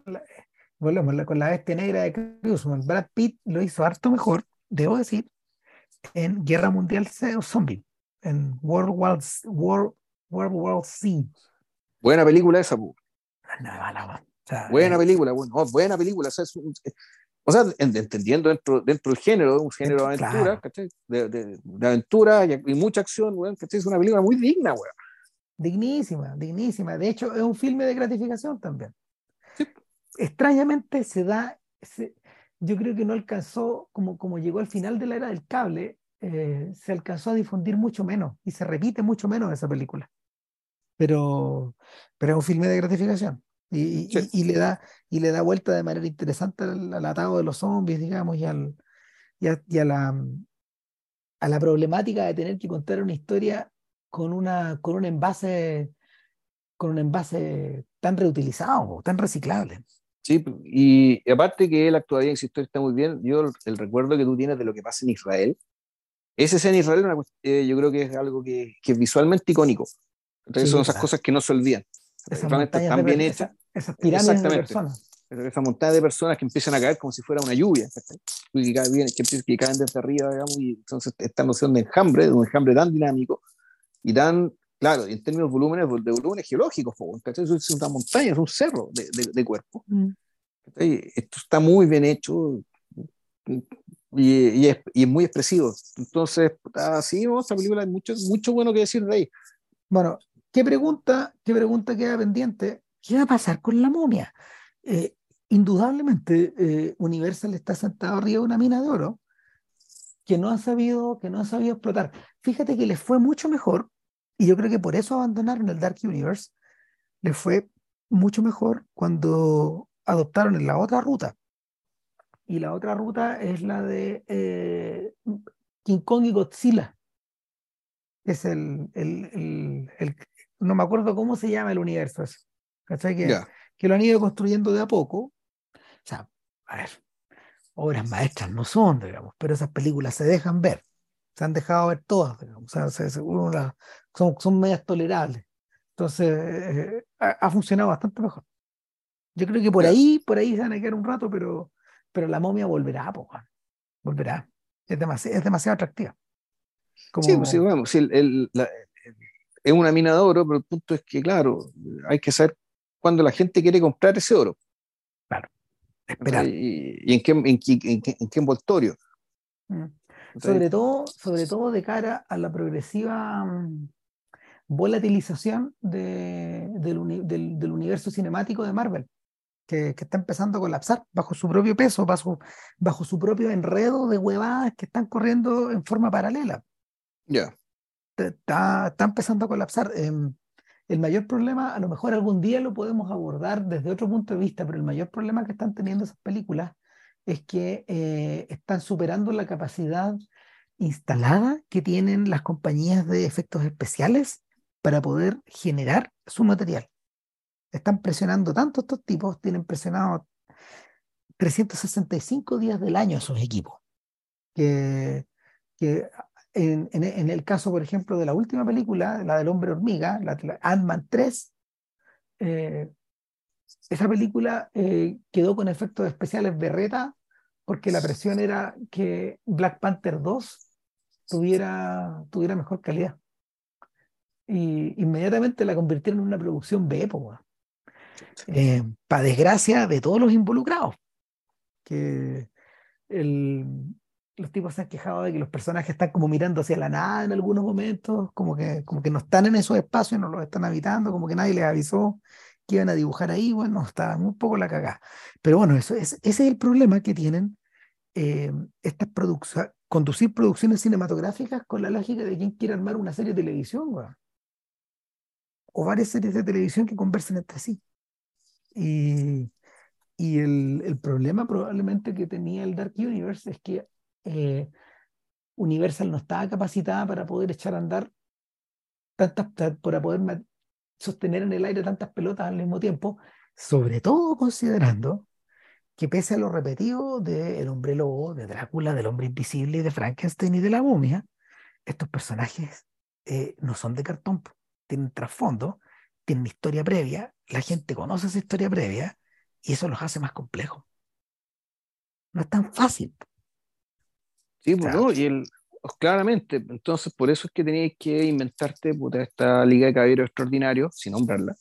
volvemos con la bestia negra de Cruzman. Brad Pitt lo hizo harto mejor, debo decir, en Guerra Mundial Zombie, en World War, World, World War Z. Buena película esa, no, no, buena película, bueno, buena película. O sea, o entendiendo dentro, dentro del género, un género de aventura, de, de, de, aventura y, mucha acción, weón, ¿cachai? Es una película muy digna, weón. Dignísima, dignísima. De hecho, es un filme de gratificación también. Extrañamente se da, se, yo creo que no alcanzó, como, como llegó al final de la era del cable, eh, se alcanzó a difundir mucho menos y se repite mucho menos esa película. Pero, pero es un filme de gratificación. Y, y, le da, y le da vuelta de manera interesante al, al atado de los zombies, digamos, y, al, y, a, y a, la, a la problemática de tener que contar una historia con, una, con un envase con un envase tan reutilizado, tan reciclable. Sí, y, aparte que en su historia está muy bien, yo el, recuerdo que tú tienes de lo que pasa en Israel, esa escena en Israel eh, yo creo que es algo que, que es visualmente icónico. Entonces son esas cosas que no se olvidan. Están bien hechas. Esas pirámides de personas. Esa montaña de personas que empiezan a caer como si fuera una lluvia, que, caen, que, caen desde arriba, digamos, y entonces esta noción de enjambre, de un enjambre tan dinámico y tan, claro, en términos de volúmenes, de volúmenes geológicos, Eso es una montaña, es un cerro de, de, de cuerpo. Mm. Esto está muy bien hecho y, y, es, y es, muy expresivo. Entonces, así, ¿no? esta película hay mucho, mucho bueno que decir de ahí. Bueno, ¿qué pregunta, qué pregunta queda pendiente? ¿qué va a pasar con la momia? Eh, indudablemente, eh, Universal está sentado arriba de una mina de oro que no ha sabido, que no ha sabido explotar. Fíjate que les fue mucho mejor, y yo creo que por eso abandonaron el Dark Universe, les fue mucho mejor cuando adoptaron la otra ruta. Y la otra ruta es la de eh, King Kong y Godzilla. Es el, el, el, no me acuerdo cómo se llama el universo ese. Que, que lo han ido construyendo de a poco. O sea, a ver, obras maestras no son, digamos, pero esas películas se dejan ver. Se han dejado ver todas, digamos. O sea, son, son medias tolerables. Entonces, eh, ha, funcionado bastante mejor. Yo creo que por ahí, por ahí se van a quedar un rato, pero, pero la momia volverá, po, volverá. Es demasiado, es demasiado atractiva. Sí, pues sí, vamos, el, el, la, es una mina de oro, pero el punto es que, claro, hay que saber cuando la gente quiere comprar ese oro. Claro. Esperar. ¿Y, en, qué, en, qué, en, qué, envoltorio? Mm. Sobre, todo, sobre todo de cara a la progresiva mm, volatilización de, del, del, del, universo cinemático de Marvel, que, que, está empezando a colapsar bajo su propio peso, bajo, bajo su propio enredo de huevadas que están corriendo en forma paralela. Ya. Está, está, empezando a colapsar. Eh, el mayor problema, a lo mejor algún día lo podemos abordar desde otro punto de vista, pero el mayor problema que están teniendo esas películas es que eh, están superando la capacidad instalada que tienen las compañías de efectos especiales para poder generar su material. Están presionando tanto estos tipos, tienen presionado 365 días del año a sus equipos, que, que en, en, el caso, por ejemplo, de la última película, la del hombre hormiga, la, Ant-Man 3, eh, esa película eh, quedó con efectos especiales berreta porque la presión era que Black Panther 2 tuviera, tuviera mejor calidad. Y inmediatamente la convirtieron en una producción B, eh, para desgracia de todos los involucrados. Que el, los tipos se han quejado de que los personajes están como mirando hacia la nada en algunos momentos, como que, como que no están en esos espacios, no los están habitando, como que nadie les avisó que iban a dibujar ahí, bueno, está un poco la cagada. Pero bueno, eso es, ese es el problema que tienen eh, estas producciones, conducir producciones cinematográficas con la lógica de quien quiere armar una serie de televisión, o varias series de televisión que conversen entre sí. Y, y el, el, problema probablemente que tenía el Dark Universe es que eh, Universal no estaba capacitada para poder echar a andar tantas, para poder sostener en el aire tantas pelotas al mismo tiempo, sobre todo considerando que pese a lo repetido de El hombre lobo, de Drácula, del hombre invisible, de Frankenstein y de la momia, estos personajes eh, no son de cartón, tienen trasfondo, tienen historia previa, la gente conoce esa historia previa y eso los hace más complejos. No es tan fácil. Sí, pues y el, pues claramente, entonces por eso es que tenías que inventarte esta Liga de Caballeros Extraordinarios, sin nombrarla,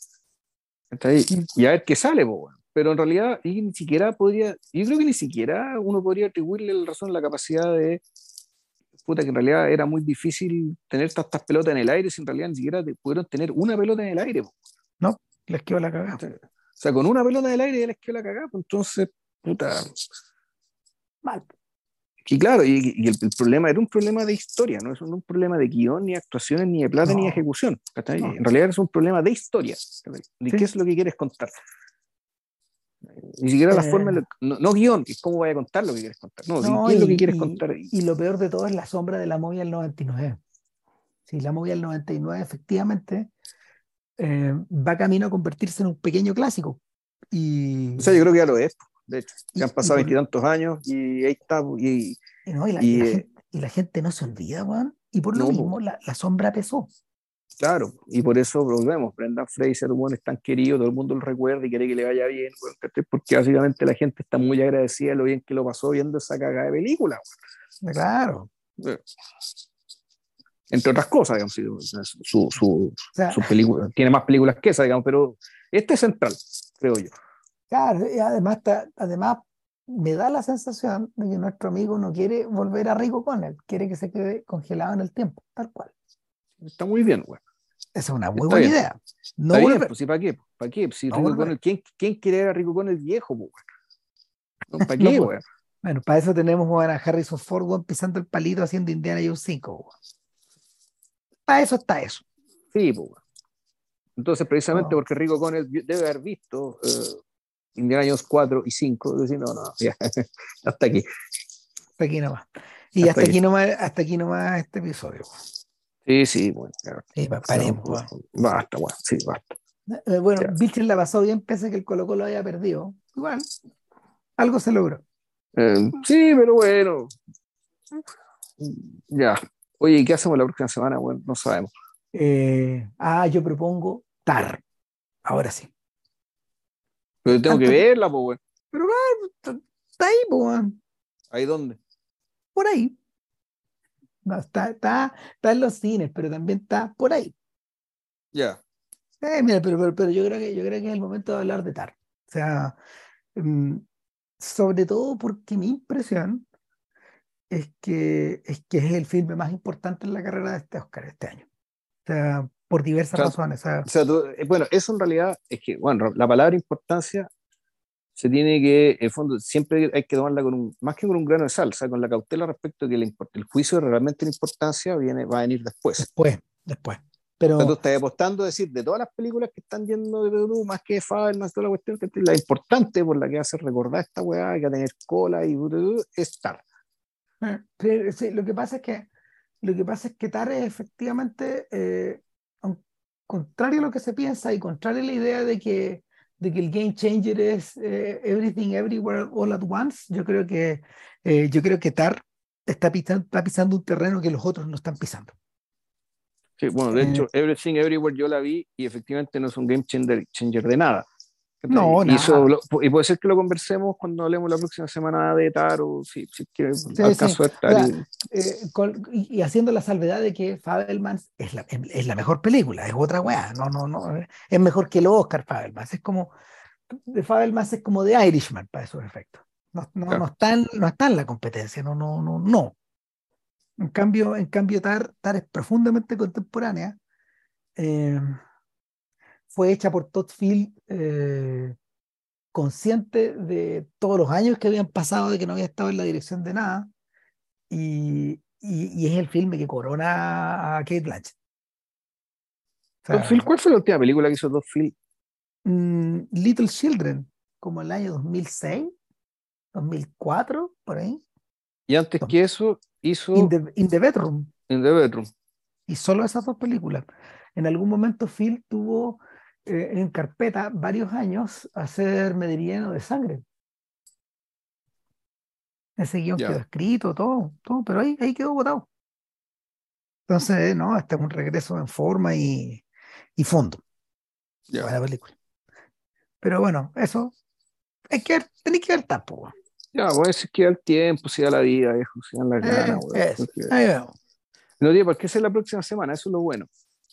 y a ver qué sale, pues, pero en realidad y ni siquiera podría, yo creo que ni siquiera uno podría atribuirle la razón la capacidad de, puta, que en realidad era muy difícil tener tantas pelotas en el aire, si en realidad ni siquiera pudieron tener una pelota en el aire. No, les quedó la cagada. O sea, con una pelota del aire ya les quedó la cagada, pues entonces, puta. Mal. Y claro, y, el, problema era un problema de historia, no es un, problema de guion, ni actuaciones, ni de plata, ni de ejecución. En realidad es un problema de historia. ¿De qué es lo que quieres contar? Ni siquiera la forma, eh. no, guion, es cómo voy a contar lo que quieres contar. No, ¿qué es lo que quieres contar? Y lo peor de todo es la sombra de la movia del 99. Sí, la movia del 99 efectivamente eh, va camino a convertirse en un pequeño clásico. Y, o sea, yo creo que ya lo es, de hecho. Ya han pasado veintitantos años y ahí está. Y, y, la, gente, no se olvida, Juan. Y por lo mismo, la, la, sombra pesó. Claro, y por eso volvemos. Brendan Fraser, bueno, es tan querido, todo el mundo lo recuerda y quiere que le vaya bien, porque básicamente la gente está muy agradecida de lo bien que lo pasó viendo esa cagada de película. Claro entre otras cosas, digamos, su, su, su película, tiene más películas que esa, digamos, pero este es central, creo yo. Claro, y además, además me da la sensación de que nuestro amigo no quiere volver a Rico con él, quiere que se quede congelado en el tiempo, tal cual. Está muy bien, güey. Esa es una muy buena idea. No Está bien, pues, ¿para qué? ¿Para qué? Si Rico Connell, ¿quién, ¿quién, quiere ver a Rico con el viejo, güey? ¿Para qué, güey? bueno, para eso tenemos a Harrison Ford pisando el palito haciendo Indiana Jones 5, güey eso está eso. Sí, pues. Entonces, precisamente porque Rico Connell debe haber visto uh, Indiana Jones 4 y 5, decir, no, no, ya, hasta aquí. Hasta aquí nomás. Y hasta, aquí. nomás, hasta aquí nomás este episodio. Sí, sí, bueno. Sí, paremos. basta, bueno, sí, basta. Eh, bueno, Bichel la pasó bien, pese a que el Colo Colo haya perdido. Igual, algo se logró. Eh, sí, pero bueno. Ya, Oye, qué hacemos la próxima semana? Bueno, no sabemos. Eh, ah, yo propongo TAR. Ahora sí. Pero tengo que verla, pues, bueno. Pero está ahí, pues. ¿Ahí dónde? Por ahí. No, está, está, está en los cines, pero también está por ahí. Ya. Eh, mira, pero, pero, yo, creo que, yo creo que es el momento de hablar de TAR. O sea, mm, sobre todo porque mi impresión es que, es que es el filme más importante en la carrera de este Oscar este año. O sea, por diversas razones. O sea, eh, bueno, eso en realidad es que, bueno, la palabra importancia se tiene que, en fondo, siempre hay que tomarla con un, más que con un grano de sal, o sea, con la cautela respecto a que el, el juicio de realmente la importancia viene, va a venir después. Después, después. Pero... O tú estás apostando a decir, de todas las películas que están yendo de Perú, más que Fabel, más toda la cuestión, que la importante por la que hace recordar esta weá, que va a tener cola y es estar. Sí, lo que pasa es que lo que pasa es que Tare efectivamente, eh, contrario a lo que se piensa y contrario a la idea de que, de que el game changer es eh, everything everywhere all at once, yo creo que eh, yo creo que Tar está pisando, está pisando un terreno que los otros no están pisando. Sí, bueno, de hecho, Everything Everywhere yo la vi y efectivamente no es un game changer de nada. No, y, y puede ser que lo conversemos cuando hablemos la próxima semana de Taro, si, si quiere, caso eh, y, haciendo la salvedad de que Fabelman es la, es la mejor película, es otra weá, no, no, no, es mejor que el Oscar Fabelman, es como, de Fabelman es como de Irishman para esos efectos. No, no, no, está en, no está en la competencia, no, no, no, no. En cambio, en cambio Tar, Tar es profundamente contemporánea. Eh, fue hecha por Todd Field eh, consciente de todos los años que habían pasado de que no había estado en la dirección de nada y, y, es el filme que corona a Kate Blanchett. ¿Cuál fue la última película que hizo Todd Field? Mm, Little Children. como el año 2006, 2004, por ahí. Y antes que eso, hizo In the, In the Bedroom. In the Bedroom. Y solo esas dos películas. En algún momento Phil tuvo eh, en carpeta varios años hacer Medellín de sangre. Ese guion Ya. quedó escrito, todo, todo, pero ahí, ahí quedó botado. Entonces, no, este es un regreso en forma y, y fondo Ya. para la película. Pero bueno, eso es que tenéis que ver tapo. weón. Ya, pues si queda el tiempo, si da la vida, viejo, si dan las Eh, ganas, vemos. No tiene por qué ser la próxima semana, eso es lo bueno.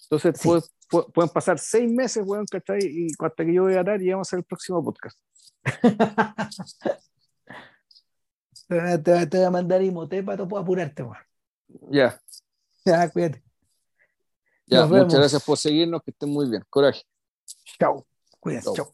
Entonces Sí. puede- pu- pueden pasar seis meses, weón, ¿cachai? Y hasta que yo voy a dar y vamos a hacer el próximo podcast. Te, te- te voy a mandar Imhotep para tú puedas apurarte, weón. Ya, Ya, cuídate. ya, muchas gracias por seguirnos, que estén muy bien. Coraje. Chao. Cuídense. Chao. Chao.